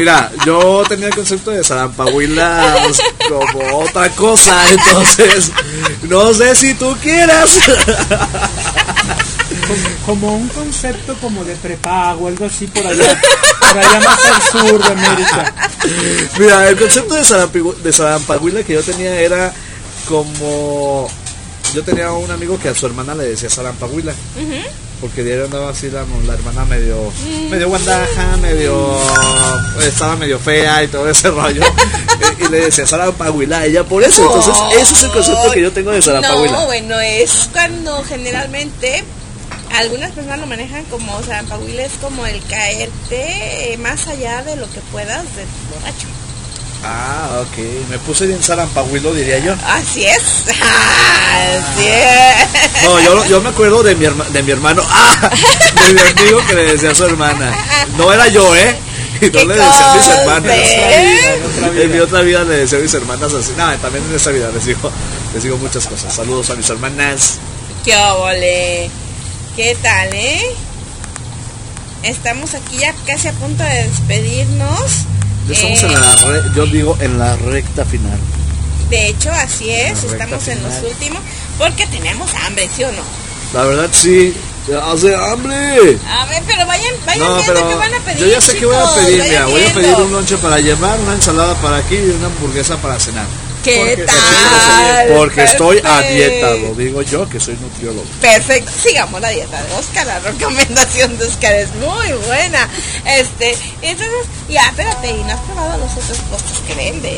Mira, yo tenía el concepto de Sarampahuilas como otra cosa, entonces no sé si tú quieras. Como, como un concepto como de prepago, algo así por allá, por allá más al sur de América. Mira, el concepto de, Sarampahuila que yo tenía era como... Yo tenía un amigo que a su hermana le decía Sarampahuila. Porque diario andaba así la, la hermana medio, medio guandaja, medio, estaba medio fea y todo ese rollo. y, y le decía Sarampahuila a ella por eso. Entonces, ese es el concepto que yo tengo de Sarampahuila. No, bueno, es cuando generalmente algunas personas lo manejan como, o sea, Pahuila es como el caerte más allá de lo que puedas del borracho. Ah, ok. Me puse bien Sarampahuilo, diría yo. Así es. Así es. No, yo, yo me acuerdo de mi, herma- de mi hermano, ah, de mi amigo que le decía a su hermana. No era yo, ¿eh? Y no ¿Qué le decía a mis hermanas. eh? En mi otra vida le decía a mis hermanas así. No, también en esta vida les digo, les digo muchas cosas. Saludos a mis hermanas. ¡Qué óvole! ¿Qué tal, eh? Estamos aquí ya casi a punto de despedirnos. Ya estamos Eh, en la, re- yo digo, en la recta final. De hecho, así es, estamos en los últimos, porque tenemos hambre, ¿sí o no? La verdad sí, hace hambre. A ver, pero vayan, vayan No, viendo pero qué van a pedir. yo ya sé qué voy a pedir. Mira, voy a pedir un lonche para llevar, una ensalada para aquí y una hamburguesa para cenar. ¿Qué Porque- tal? Porque estoy a dieta, lo digo yo que soy nutriólogo. Perfecto, sigamos la dieta de Oscar, la recomendación de Oscar es muy buena. Este, entonces, ya, espérate, y no has probado los otros postres que vendes.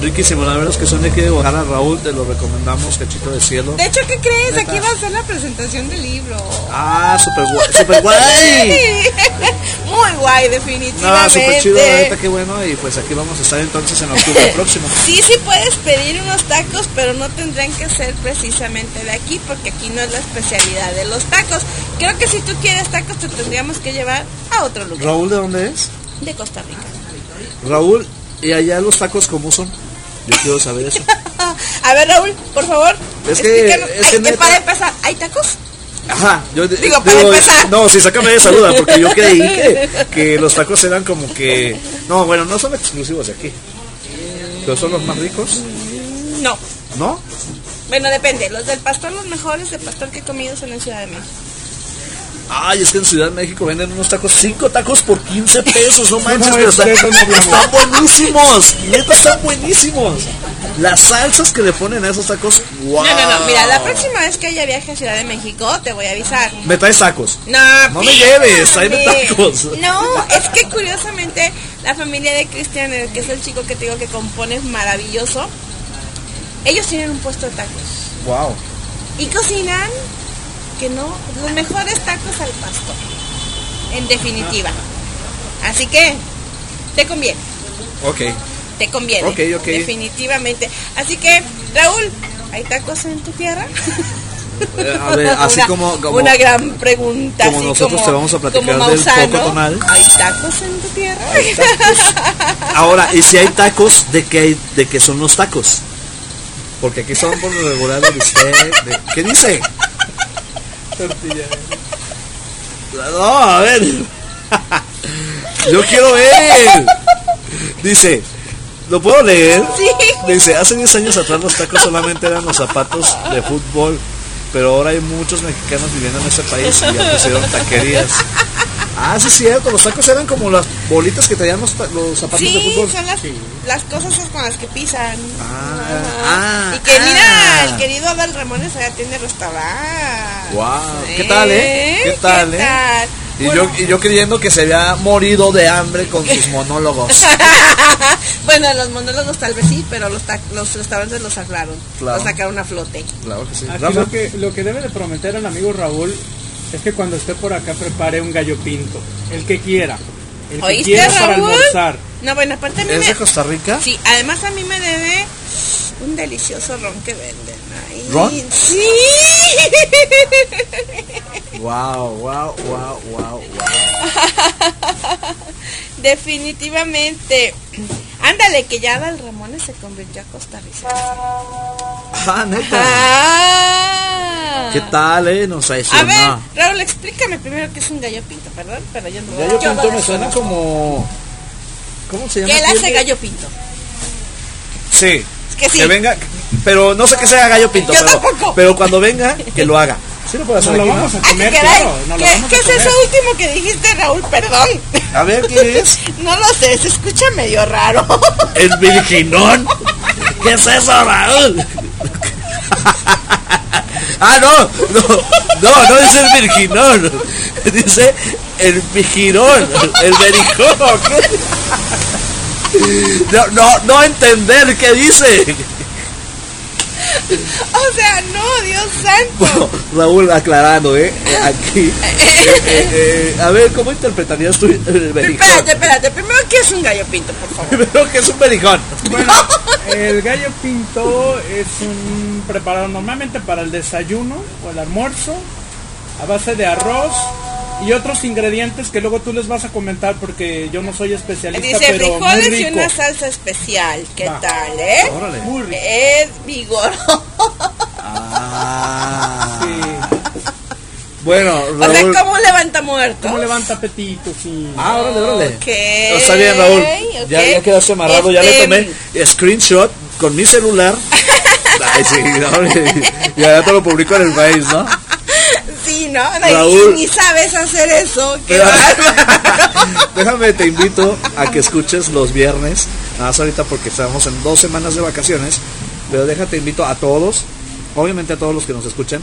Riquísimo, la verdad es que son de aquí de Guadalajara, Raúl, te lo recomendamos, cachito de cielo. De hecho, ¿qué crees? Aquí va a ser la presentación del libro. Ah, super guay, super guay. Muy guay, No, definitivamente. super chido, la neta, qué bueno. Y pues aquí vamos a estar entonces en octubre próximo. Sí, sí puedes pedir unos tacos, pero no tendrán que ser precisamente de aquí, porque aquí no es la especialidad de los tacos. Creo que si tú quieres tacos, te tendríamos que llevar a otro lugar Raúl, ¿de dónde es? de Costa Rica. Raúl, ¿y allá los tacos cómo son? Yo quiero saber eso. A ver, Raúl, por favor. Es que- es Ay, que que neta- para empezar, ¿hay tacos? Ajá, yo Digo, para empezar. No, sí, sácame de esa duda, porque yo creí que, que los tacos eran como que. No, bueno, no son exclusivos de aquí. Pero son los más ricos, No. ¿no? Bueno, depende. Los del pastor, los mejores de pastor que he comido son en Ciudad de México. Ay, es que en Ciudad de México venden unos tacos, 5 tacos por 15 pesos, no manches, No, pero es están, están buenísimos, neta están buenísimos. Las salsas que le ponen a esos tacos, wow. No, no, no. Mira, la próxima vez que haya viaje a Ciudad de México, te voy a avisar. Me traes tacos. No, No me lleves, tráeme tacos. No, es que curiosamente la familia de Cristian, el que es el chico que te digo que compone maravilloso, ellos tienen un puesto de tacos Wow. y cocinan que no, los mejores tacos al pastor, en definitiva. Así que te conviene, Ok. te conviene, Ok, ok. definitivamente. Así que Raúl, ¿hay tacos en tu tierra? Eh, A ver, así Una- como, como una gran pregunta. como así nosotros como- te vamos a platicar como del Mausano, coco tonal. ¿Hay tacos en tu tierra? Ahora, y si hay tacos, ¿de qué, hay, de qué son los tacos? Porque aquí son por lo regular de bistec, de- ¿Qué dice? Tortilla. No, a ver. Yo quiero ver. Dice, ¿lo puedo leer? Sí. Dice, hace 10 años atrás los tacos solamente eran los zapatos de fútbol, pero ahora hay muchos mexicanos viviendo en ese país y ya pusieron taquerías. Ah, sí es cierto, los tacos eran como las bolitas que traían los, los zapatos de Sí, fútbol. son las, las cosas con las que pisan. Ah, ah, y que ah. mira, el querido Abel Ramones allá tiene restaurante. Wow, ¿qué tal, eh? ¿Qué tal, eh? tal? Y Bueno, yo, y yo creyendo que se había morido de hambre con sus monólogos. bueno, los monólogos tal vez sí, pero los, ta- los restaurantes los. Claro. Los sacaron a flote. Claro que sí. Aquí lo que, lo que debe de prometer el amigo Raúl es que cuando esté por acá prepare un gallo pinto. El que quiera. El que ¿Oíste, quiera para Raúl? almorzar. No, bueno, aparte a mí ¿Es me... de Costa Rica? Sí, además a mí me debe un delicioso ron que venden ahí. ¿Ron? Sí. Wow, wow, wow, wow, wow. Definitivamente. Ándale, que ya Dal Ramones se convirtió a costarricense. Ah, neta. Ah. ¿Qué tal, eh? Nos A ver. Raúl, explícame primero qué es un gallo pinto, perdón, pero yo no Gallo Pinto no me suena como... ¿Cómo se llama? ¿Qué le hace gallo pinto? Sí. Es que sí. Que venga, pero no sé qué sea Gallo Pinto, Yo pero, tampoco. pero cuando venga, que lo haga. Sí lo puede hacer Nos lo aquí, ¿no? vamos a comer, claro. Lo ¿Qué, vamos qué a es comer. eso último que dijiste, Raúl? Perdón. A ver, ¿qué es? No lo sé, se escucha medio raro. El virginón. ¿Qué es eso, Raúl? ah, no, no, no, no dice el virginón. Dice el vigirón, el berijón. No, no, no entender qué dice. O sea, no, Dios santo. Bueno, Raúl aclarando, ¿eh? Aquí. eh, eh, eh, a ver, ¿cómo interpretarías tú el berijón? Espérate, espérate. Primero, ¿qué es un gallo pinto, por favor? Primero que es un berijón. Bueno, el gallo pinto es un preparado normalmente para el desayuno o el almuerzo, a base de arroz y otros ingredientes que luego tú les vas a comentar porque yo no soy especialista, Dice pero muy frijoles y una salsa especial. ¿Qué Va. tal, eh? Órale. Muy rico. Es vigoroso. Ah. Sí. Bueno, O sea, Raúl. ¿cómo levanta muertos? ¿Cómo levanta apetito? Sí. Ah, órale, órale. Ok. Está bien, Raúl. Ya, ya quedaste amarrado. Ya le Este, tomé screenshot con mi celular. Ay, sí, no, y ya te lo publico en el Face, ¿no? Sí, ¿no? Raúl. ni sabes hacer eso. Qué bárbaro. Déjame, te invito a que escuches los viernes. Nada más ahorita porque estamos en dos semanas de vacaciones. Pero déjate, invito a todos, obviamente a todos los que nos escuchan,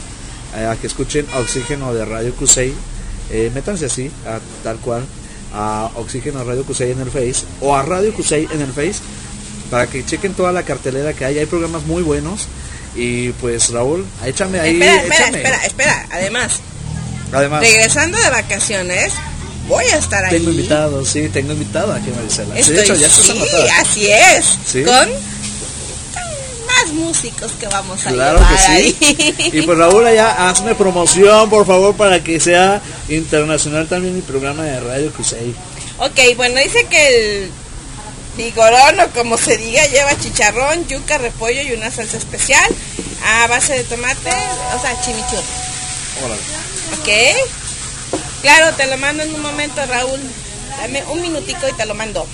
eh, a que escuchen Oxígeno de Radio Cusey. Eh, métanse así, a, tal cual, a Oxígeno Radio Cusey en el Face o a Radio Cusey en el Face para que chequen toda la cartelera que hay. Hay programas muy buenos. Y pues Raúl, échame ahí. espera, espera, échame. espera, espera. Además, Además, regresando de vacaciones, voy a estar ahí. tengo invitado, sí, tengo invitado aquí Marisela. Estoy, de hecho, ya sí, así es. Sí. Con más músicos que vamos a Claro llevar que sí. ahí. Y pues Raúl, allá hazme promoción, por favor, para que sea internacional también mi programa de Radio Cusey. ok, bueno, dice que el vigorón o como se diga lleva chicharrón, yuca, repollo y una salsa especial a base de tomate, o sea, chimichurri. Ok. Claro, te lo mando en un momento, Raúl. Dame un minutico y te lo mando.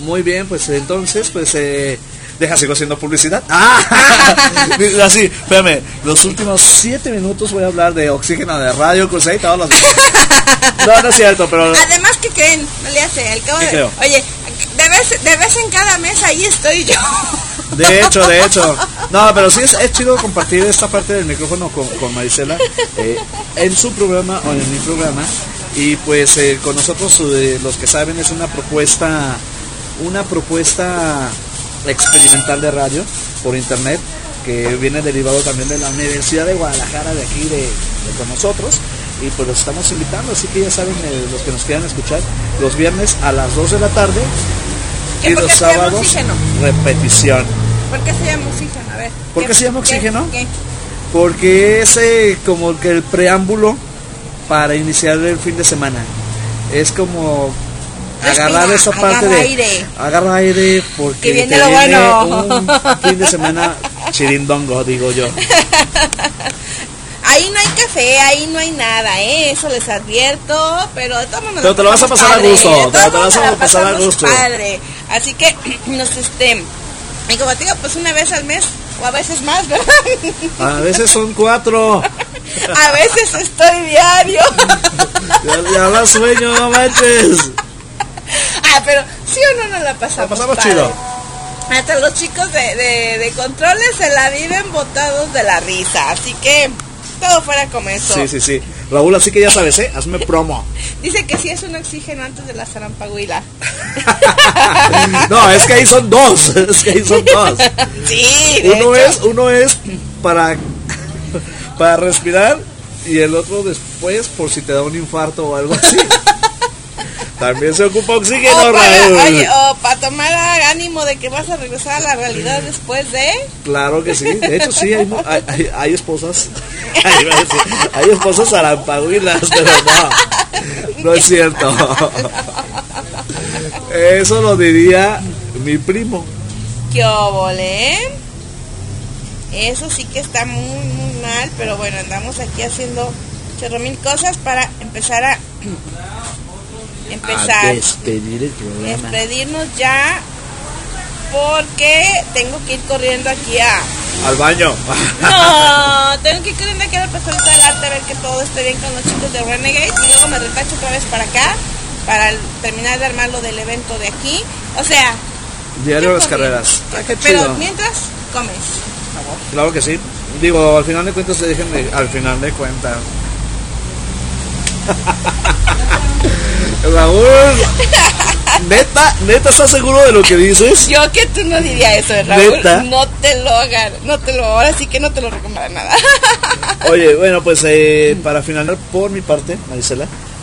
Muy bien, pues entonces, pues eh, deja, sigo haciendo publicidad. Ah, así, espérame, los últimos siete minutos voy a hablar de oxígeno de Radio Cusey, todos los No, no es cierto, pero Además, ¿qué creen? No le hace. Al cabo ¿Qué de- creo? Oye, vez, de vez en cada mes ahí estoy yo. De hecho, de hecho. No, pero sí es, es chido compartir esta parte del micrófono con, con Marisela eh, en su programa o en mi programa. Y pues eh, con nosotros, eh, los que saben, es una propuesta, una propuesta experimental de radio por internet que viene derivado también de la Universidad de Guadalajara, de aquí, de, de con nosotros. Y pues los estamos invitando, así que ya saben, eh, los que nos quieran escuchar, los viernes a las 2 de la tarde ¿Qué, y los qué se llama sábados oxígeno? repetición. ¿Por qué se llama oxígeno? A ver. ¿Por ¿qué- qué se llama oxígeno? qué? Porque es eh, como que el preámbulo para iniciar el fin de semana. Es como Respira, agarrar esa parte agarra de aire. agarra aire porque Que viene te lo viene bueno. un fin de semana chirindongo, digo yo. Ahí no hay café, ahí no hay nada, ¿eh? Eso les advierto, pero de Pero te lo vas a pasar a gusto, te lo vas a la pasar a gusto. Padre. Así que nos este y como te digo, pues una vez al mes o a veces más, ¿verdad? A veces son cuatro. a veces estoy diario. Ya, ya da sueño, no manches. ah, pero sí o no nos la pasamos. La pasamos padre. chido. Hasta los chicos de, de, de controles se la viven botados de la risa, así que todo fuera como eso. Sí, sí, sí. Raúl, así que ya sabes, ¿eh? Hazme promo. Dice que sí es un oxígeno antes de la zarampahuila. No, es que ahí son dos. Es que ahí son dos. Sí, Uno hecho. es, uno es para, para respirar y el otro después por si te da un infarto o algo así. También se ocupa oxígeno, o, para, Raúl. oye, o para tomar ánimo de que vas a regresar a la realidad después de... Claro que sí. De hecho, sí, hay, hay, hay- esposas. Hay, esposas arampahuilas, pero no. No es cierto. Eso lo diría mi primo. ¿Qué eh? Eso sí que está muy, muy mal, pero bueno, andamos aquí haciendo chorro mil cosas para empezar a... empezar. A despedir el programa. despedirnos ya porque tengo que ir corriendo aquí a... Al baño. No, tengo que ir corriendo aquí a la pastorita del arte a ver que todo esté bien con los chicos de Renegade y luego me retacho otra vez para acá para terminar de armar lo del evento de aquí. O sea, Diario de las carreras. Ah, qué pero mientras comes. Claro que sí. Digo, al final de cuentas, déjenme, al final de cuentas. Raúl, neta, neta, ¿estás seguro de lo que dices? Yo que tú no diría eso, Raúl. ¿Neta? No te lo hagan, no te lo, ahora sí que no te lo recomiendo nada. Oye, bueno, pues eh, para finalizar por mi parte, Marisela,